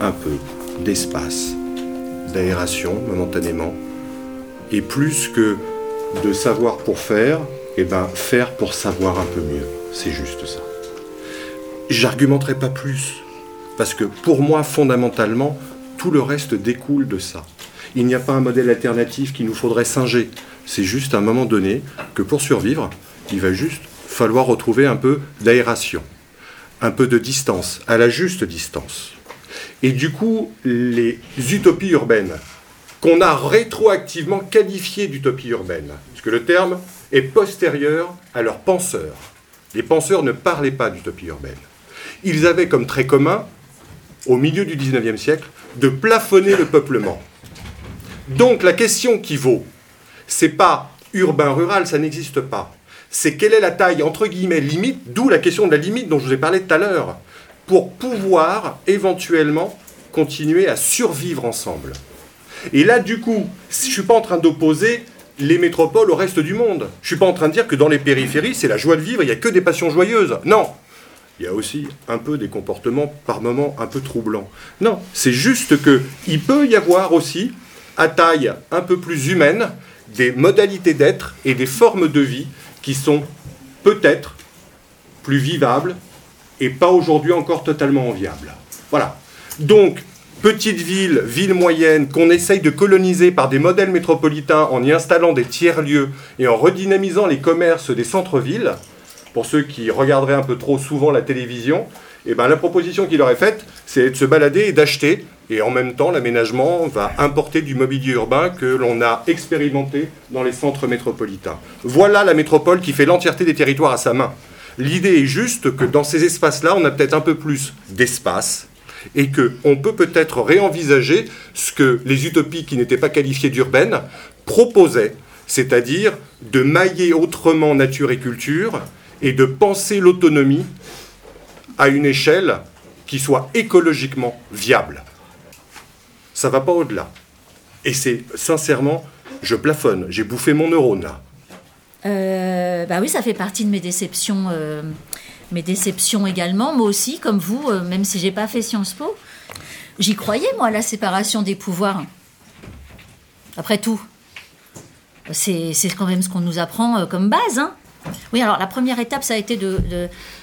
un peu d'espace, d'aération momentanément, et plus que de savoir pour faire, et eh ben faire pour savoir un peu mieux. C'est juste ça. J'argumenterai pas plus, parce que pour moi, fondamentalement, tout le reste découle de ça. Il n'y a pas un modèle alternatif qu'il nous faudrait singer. C'est juste à un moment donné que pour survivre, il va juste falloir retrouver un peu d'aération, un peu de distance, à la juste distance. Et du coup, les utopies urbaines, qu'on a rétroactivement qualifiées d'utopies urbaines, puisque le terme est postérieur à leurs penseurs. Les penseurs ne parlaient pas d'utopie urbaine. Ils avaient comme trait commun, au milieu du XIXe siècle, de plafonner le peuplement. Donc la question qui vaut c'est pas urbain-rural, ça n'existe pas. C'est quelle est la taille, entre guillemets, limite, d'où la question de la limite dont je vous ai parlé tout à l'heure, pour pouvoir éventuellement continuer à survivre ensemble. Et là, du coup, je ne suis pas en train d'opposer les métropoles au reste du monde. Je ne suis pas en train de dire que dans les périphéries, c'est la joie de vivre, il n'y a que des passions joyeuses. Non, il y a aussi un peu des comportements par moments un peu troublants. Non, c'est juste que il peut y avoir aussi, à taille un peu plus humaine, des modalités d'être et des formes de vie qui sont peut-être plus vivables et pas aujourd'hui encore totalement enviables. Voilà. Donc, petite ville, ville moyenne, qu'on essaye de coloniser par des modèles métropolitains en y installant des tiers-lieux et en redynamisant les commerces des centres-villes, pour ceux qui regarderaient un peu trop souvent la télévision, eh ben, la proposition qu'il leur est faite, c'est de se balader et d'acheter Et en même temps, l'aménagement va importer du mobilier urbain que l'on a expérimenté dans les centres métropolitains. Voilà la métropole qui fait l'entièreté des territoires à sa main. L'idée est juste que dans ces espaces-là, on a peut-être un peu plus d'espace et qu'on peut peut-être réenvisager ce que les utopies qui n'étaient pas qualifiées d'urbaines proposaient, c'est-à-dire de mailler autrement nature et culture et de penser l'autonomie à une échelle qui soit écologiquement viable. Ça va pas au-delà. Et c'est sincèrement, je plafonne, j'ai bouffé mon neurone là. Euh, bah oui, ça fait partie de mes déceptions, euh, mes déceptions également. Moi aussi, comme vous, euh, même si j'ai pas fait Sciences Po, j'y croyais moi la séparation des pouvoirs. Après tout, c'est quand même ce qu'on nous apprend comme base. Hein. Oui, alors la première étape, ça a été de,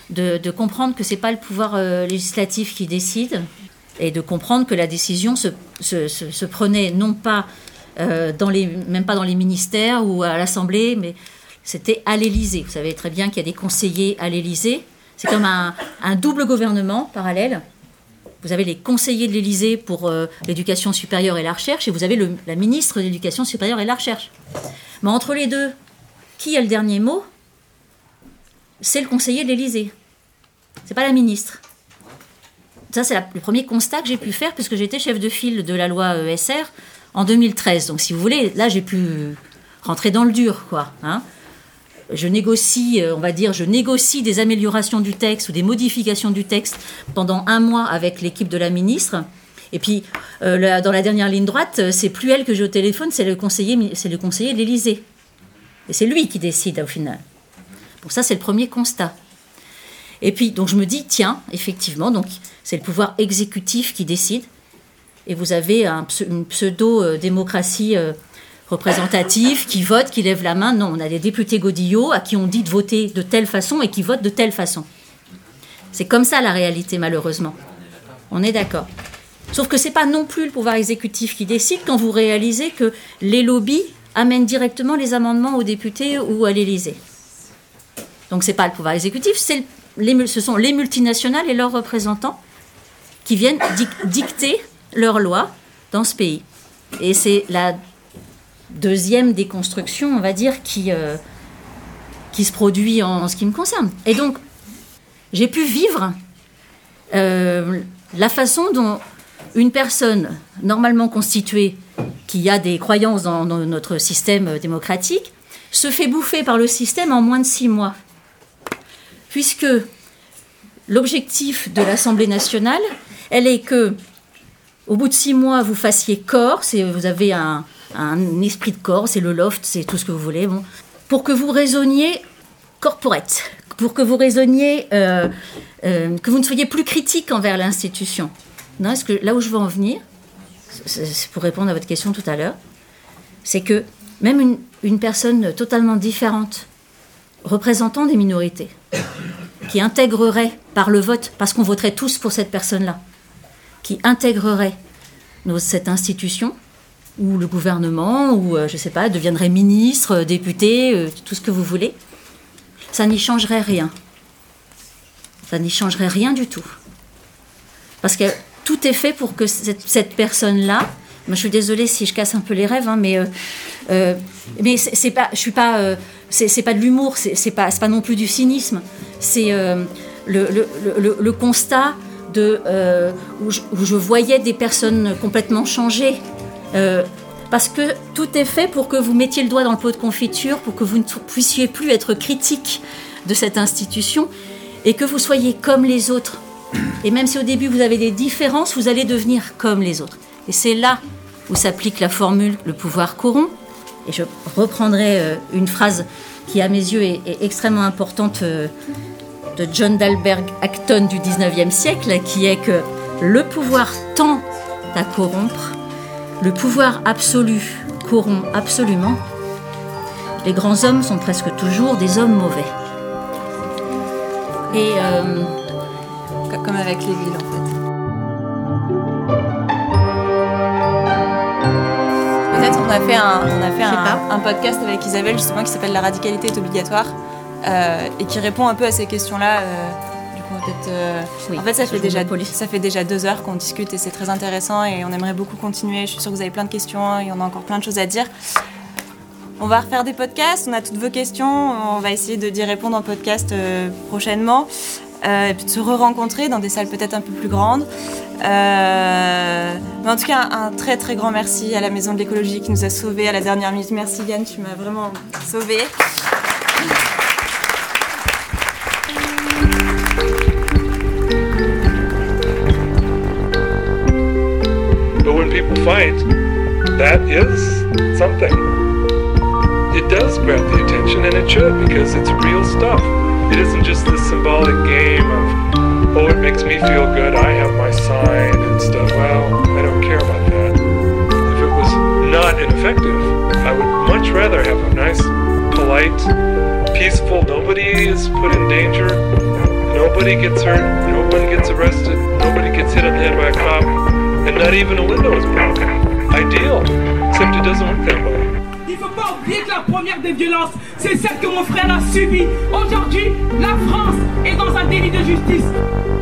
de, de, comprendre que c'est pas le pouvoir législatif qui décide et de comprendre que la décision se, prenait non pas dans les, même pas dans les ministères ou à l'Assemblée, mais c'était à l'Élysée. Vous savez très bien qu'il y a des conseillers à l'Élysée. C'est comme un, double gouvernement parallèle. Vous avez les conseillers de l'Élysée pour euh, l'éducation supérieure et la recherche, et vous avez la ministre de l'éducation supérieure et la recherche. Mais entre les deux, qui a le dernier mot? C'est le conseiller de l'Élysée. C'est pas la ministre. Ça, c'est le premier constat que j'ai pu faire, puisque j'étais chef de file de la loi ESR en 2013. Donc, si vous voulez, là, j'ai pu rentrer dans le dur, quoi. Hein je négocie, euh, on va dire, je négocie des améliorations du texte ou des modifications du texte pendant un mois avec l'équipe de la ministre. Et puis, euh, dans la dernière ligne droite, euh, c'est plus elle que j'ai au téléphone, c'est le conseiller, c'est le conseiller de l'Élysée. Et c'est lui qui décide au final. Bon, ça, c'est le premier constat. Et puis, donc, je me dis, tiens, effectivement, donc, c'est le pouvoir exécutif qui décide. Et vous avez une pseudo-démocratie représentatifs qui votent, qui lèvent la main. Non, on a des députés Godillot à qui on dit de voter de telle façon et qui votent de telle façon. C'est comme ça la réalité, malheureusement. On est d'accord. Sauf que ce n'est pas non plus le pouvoir exécutif qui décide quand vous réalisez que les lobbies amènent directement les amendements aux députés ou à l'Élysée. Donc ce n'est pas le pouvoir exécutif, ce sont les multinationales et leurs représentants qui viennent dicter leurs lois dans ce pays. Et c'est la deuxième déconstruction, on va dire, qui, euh, se produit en, ce qui me concerne. Et donc, j'ai pu vivre euh, la façon dont une personne normalement constituée, qui a des croyances dans, notre système démocratique, se fait bouffer par le système en moins de six mois. Puisque l'objectif de l'Assemblée nationale, elle est que, au bout de six mois, vous fassiez corps, vous avez un, esprit de corps, c'est le loft, c'est tout ce que vous voulez. Bon. Pour que vous raisonniez corporate, pour que vous raisonniez, euh, euh, que vous ne soyez plus critique envers l'institution. Là où je veux en venir, c'est pour répondre à votre question tout à l'heure, c'est que même une, personne totalement différente, représentant des minorités, qui intégrerait par le vote, parce qu'on voterait tous pour cette personne-là, qui intégrerait cette institution, ou le gouvernement, ou euh, je ne sais pas, deviendrait ministre, euh, député, euh, tout ce que vous voulez, ça n'y changerait rien. Ça n'y changerait rien du tout. Parce que tout est fait pour que cette, personne-là, moi je suis désolée si je casse un peu les rêves, hein, mais, mais c'est pas, je suis pas, c'est pas de l'humour, c'est pas, pas non plus du cynisme, c'est le, le, constat de, où je voyais des personnes complètement changées, euh, parce que tout est fait pour que vous mettiez le doigt dans le pot de confiture, pour que vous ne puissiez plus être critique de cette institution et que vous soyez comme les autres. Et même si au début vous avez des différences, vous allez devenir comme les autres. Et c'est là où s'applique la formule le pouvoir corrompt. Et je reprendrai euh, une phrase qui, à mes yeux, est, extrêmement importante euh, de John Dalberg Acton du 19e siècle, qui est que le pouvoir tend à corrompre, le pouvoir absolu corrompt absolument. Les grands hommes sont presque toujours des hommes mauvais. Et euh, comme avec les villes en fait. On a fait un, on a fait un, podcast avec Isabelle justement qui s'appelle La radicalité est obligatoire euh, et qui répond un peu à ces questions-là. Euh, du coup, peut-être. euh, Oui, en fait, ça fait, déjà, ça fait déjà deux heures qu'on discute et c'est très intéressant et on aimerait beaucoup continuer. Je suis sûre que vous avez plein de questions, y en a encore plein de choses à dire. On va refaire des podcasts, on a toutes vos questions, on va essayer d'y répondre en podcast prochainement. Euh, et puis de se re-rencontrer dans des salles peut-être un peu plus grandes. Euh, mais en tout cas, un, très très grand merci à la Maison de l'écologie qui nous a sauvés à la dernière minute. Merci Yann, tu m'as vraiment sauvée. Fight, that is something. It does grab the attention, and it should because it's real stuff. It isn't just this symbolic game of, oh, it makes me feel good, I have my sign and stuff. Well, I don't care about that. If it was not ineffective, I would much rather have a nice, polite, peaceful, nobody is put in danger, nobody gets hurt, nobody gets arrested, nobody gets hit on the head by a cop, and not even a window is broken. Ideal, except it doesn't work that way. Première des violences, c'est celle que mon frère a subie. Aujourd'hui, la France est dans un délit de justice.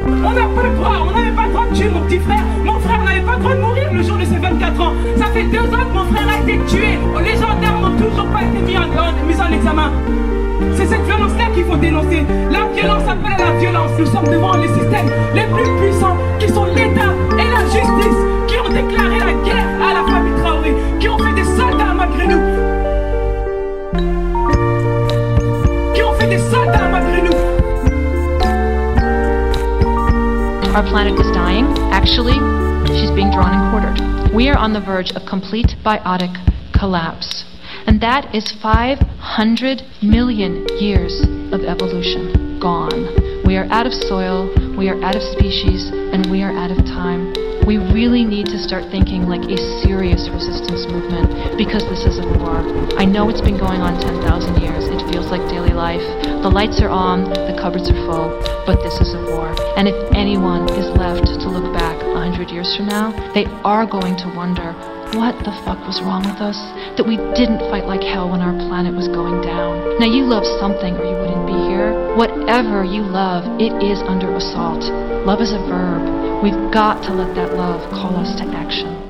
On n'a pas le droit, on n'avait pas le droit de tuer mon petit frère. Mon frère n'avait pas le droit de mourir le jour de ses 24 ans. Ça fait deux ans que mon frère a été tué. Les gendarmes n'ont toujours pas été mis en, mis en examen. C'est cette violence-là qu'il faut dénoncer. La violence appelle à la violence. Nous sommes devant les systèmes les plus puissants qui sont l'État et la justice qui ont déclaré la guerre à la Our planet is dying. Actually, she's being drawn and quartered. We are on the verge of complete biotic collapse. And that is 500 million years of evolution gone. We are out of soil, we are out of species, and we are out of time. We really need to start thinking like a serious resistance movement because this is a war. I know it's been going on 10,000 years. It feels like daily life. The lights are on, the cupboards are full, but this is a war. And if anyone is left to look back 100 years from now, they are going to wonder what the fuck was wrong with us? That we didn't fight like hell when our planet was going down. Now, you love something or you wouldn't be here. Whatever you love, it is under assault. Love is a verb. We've got to let that love call us to action.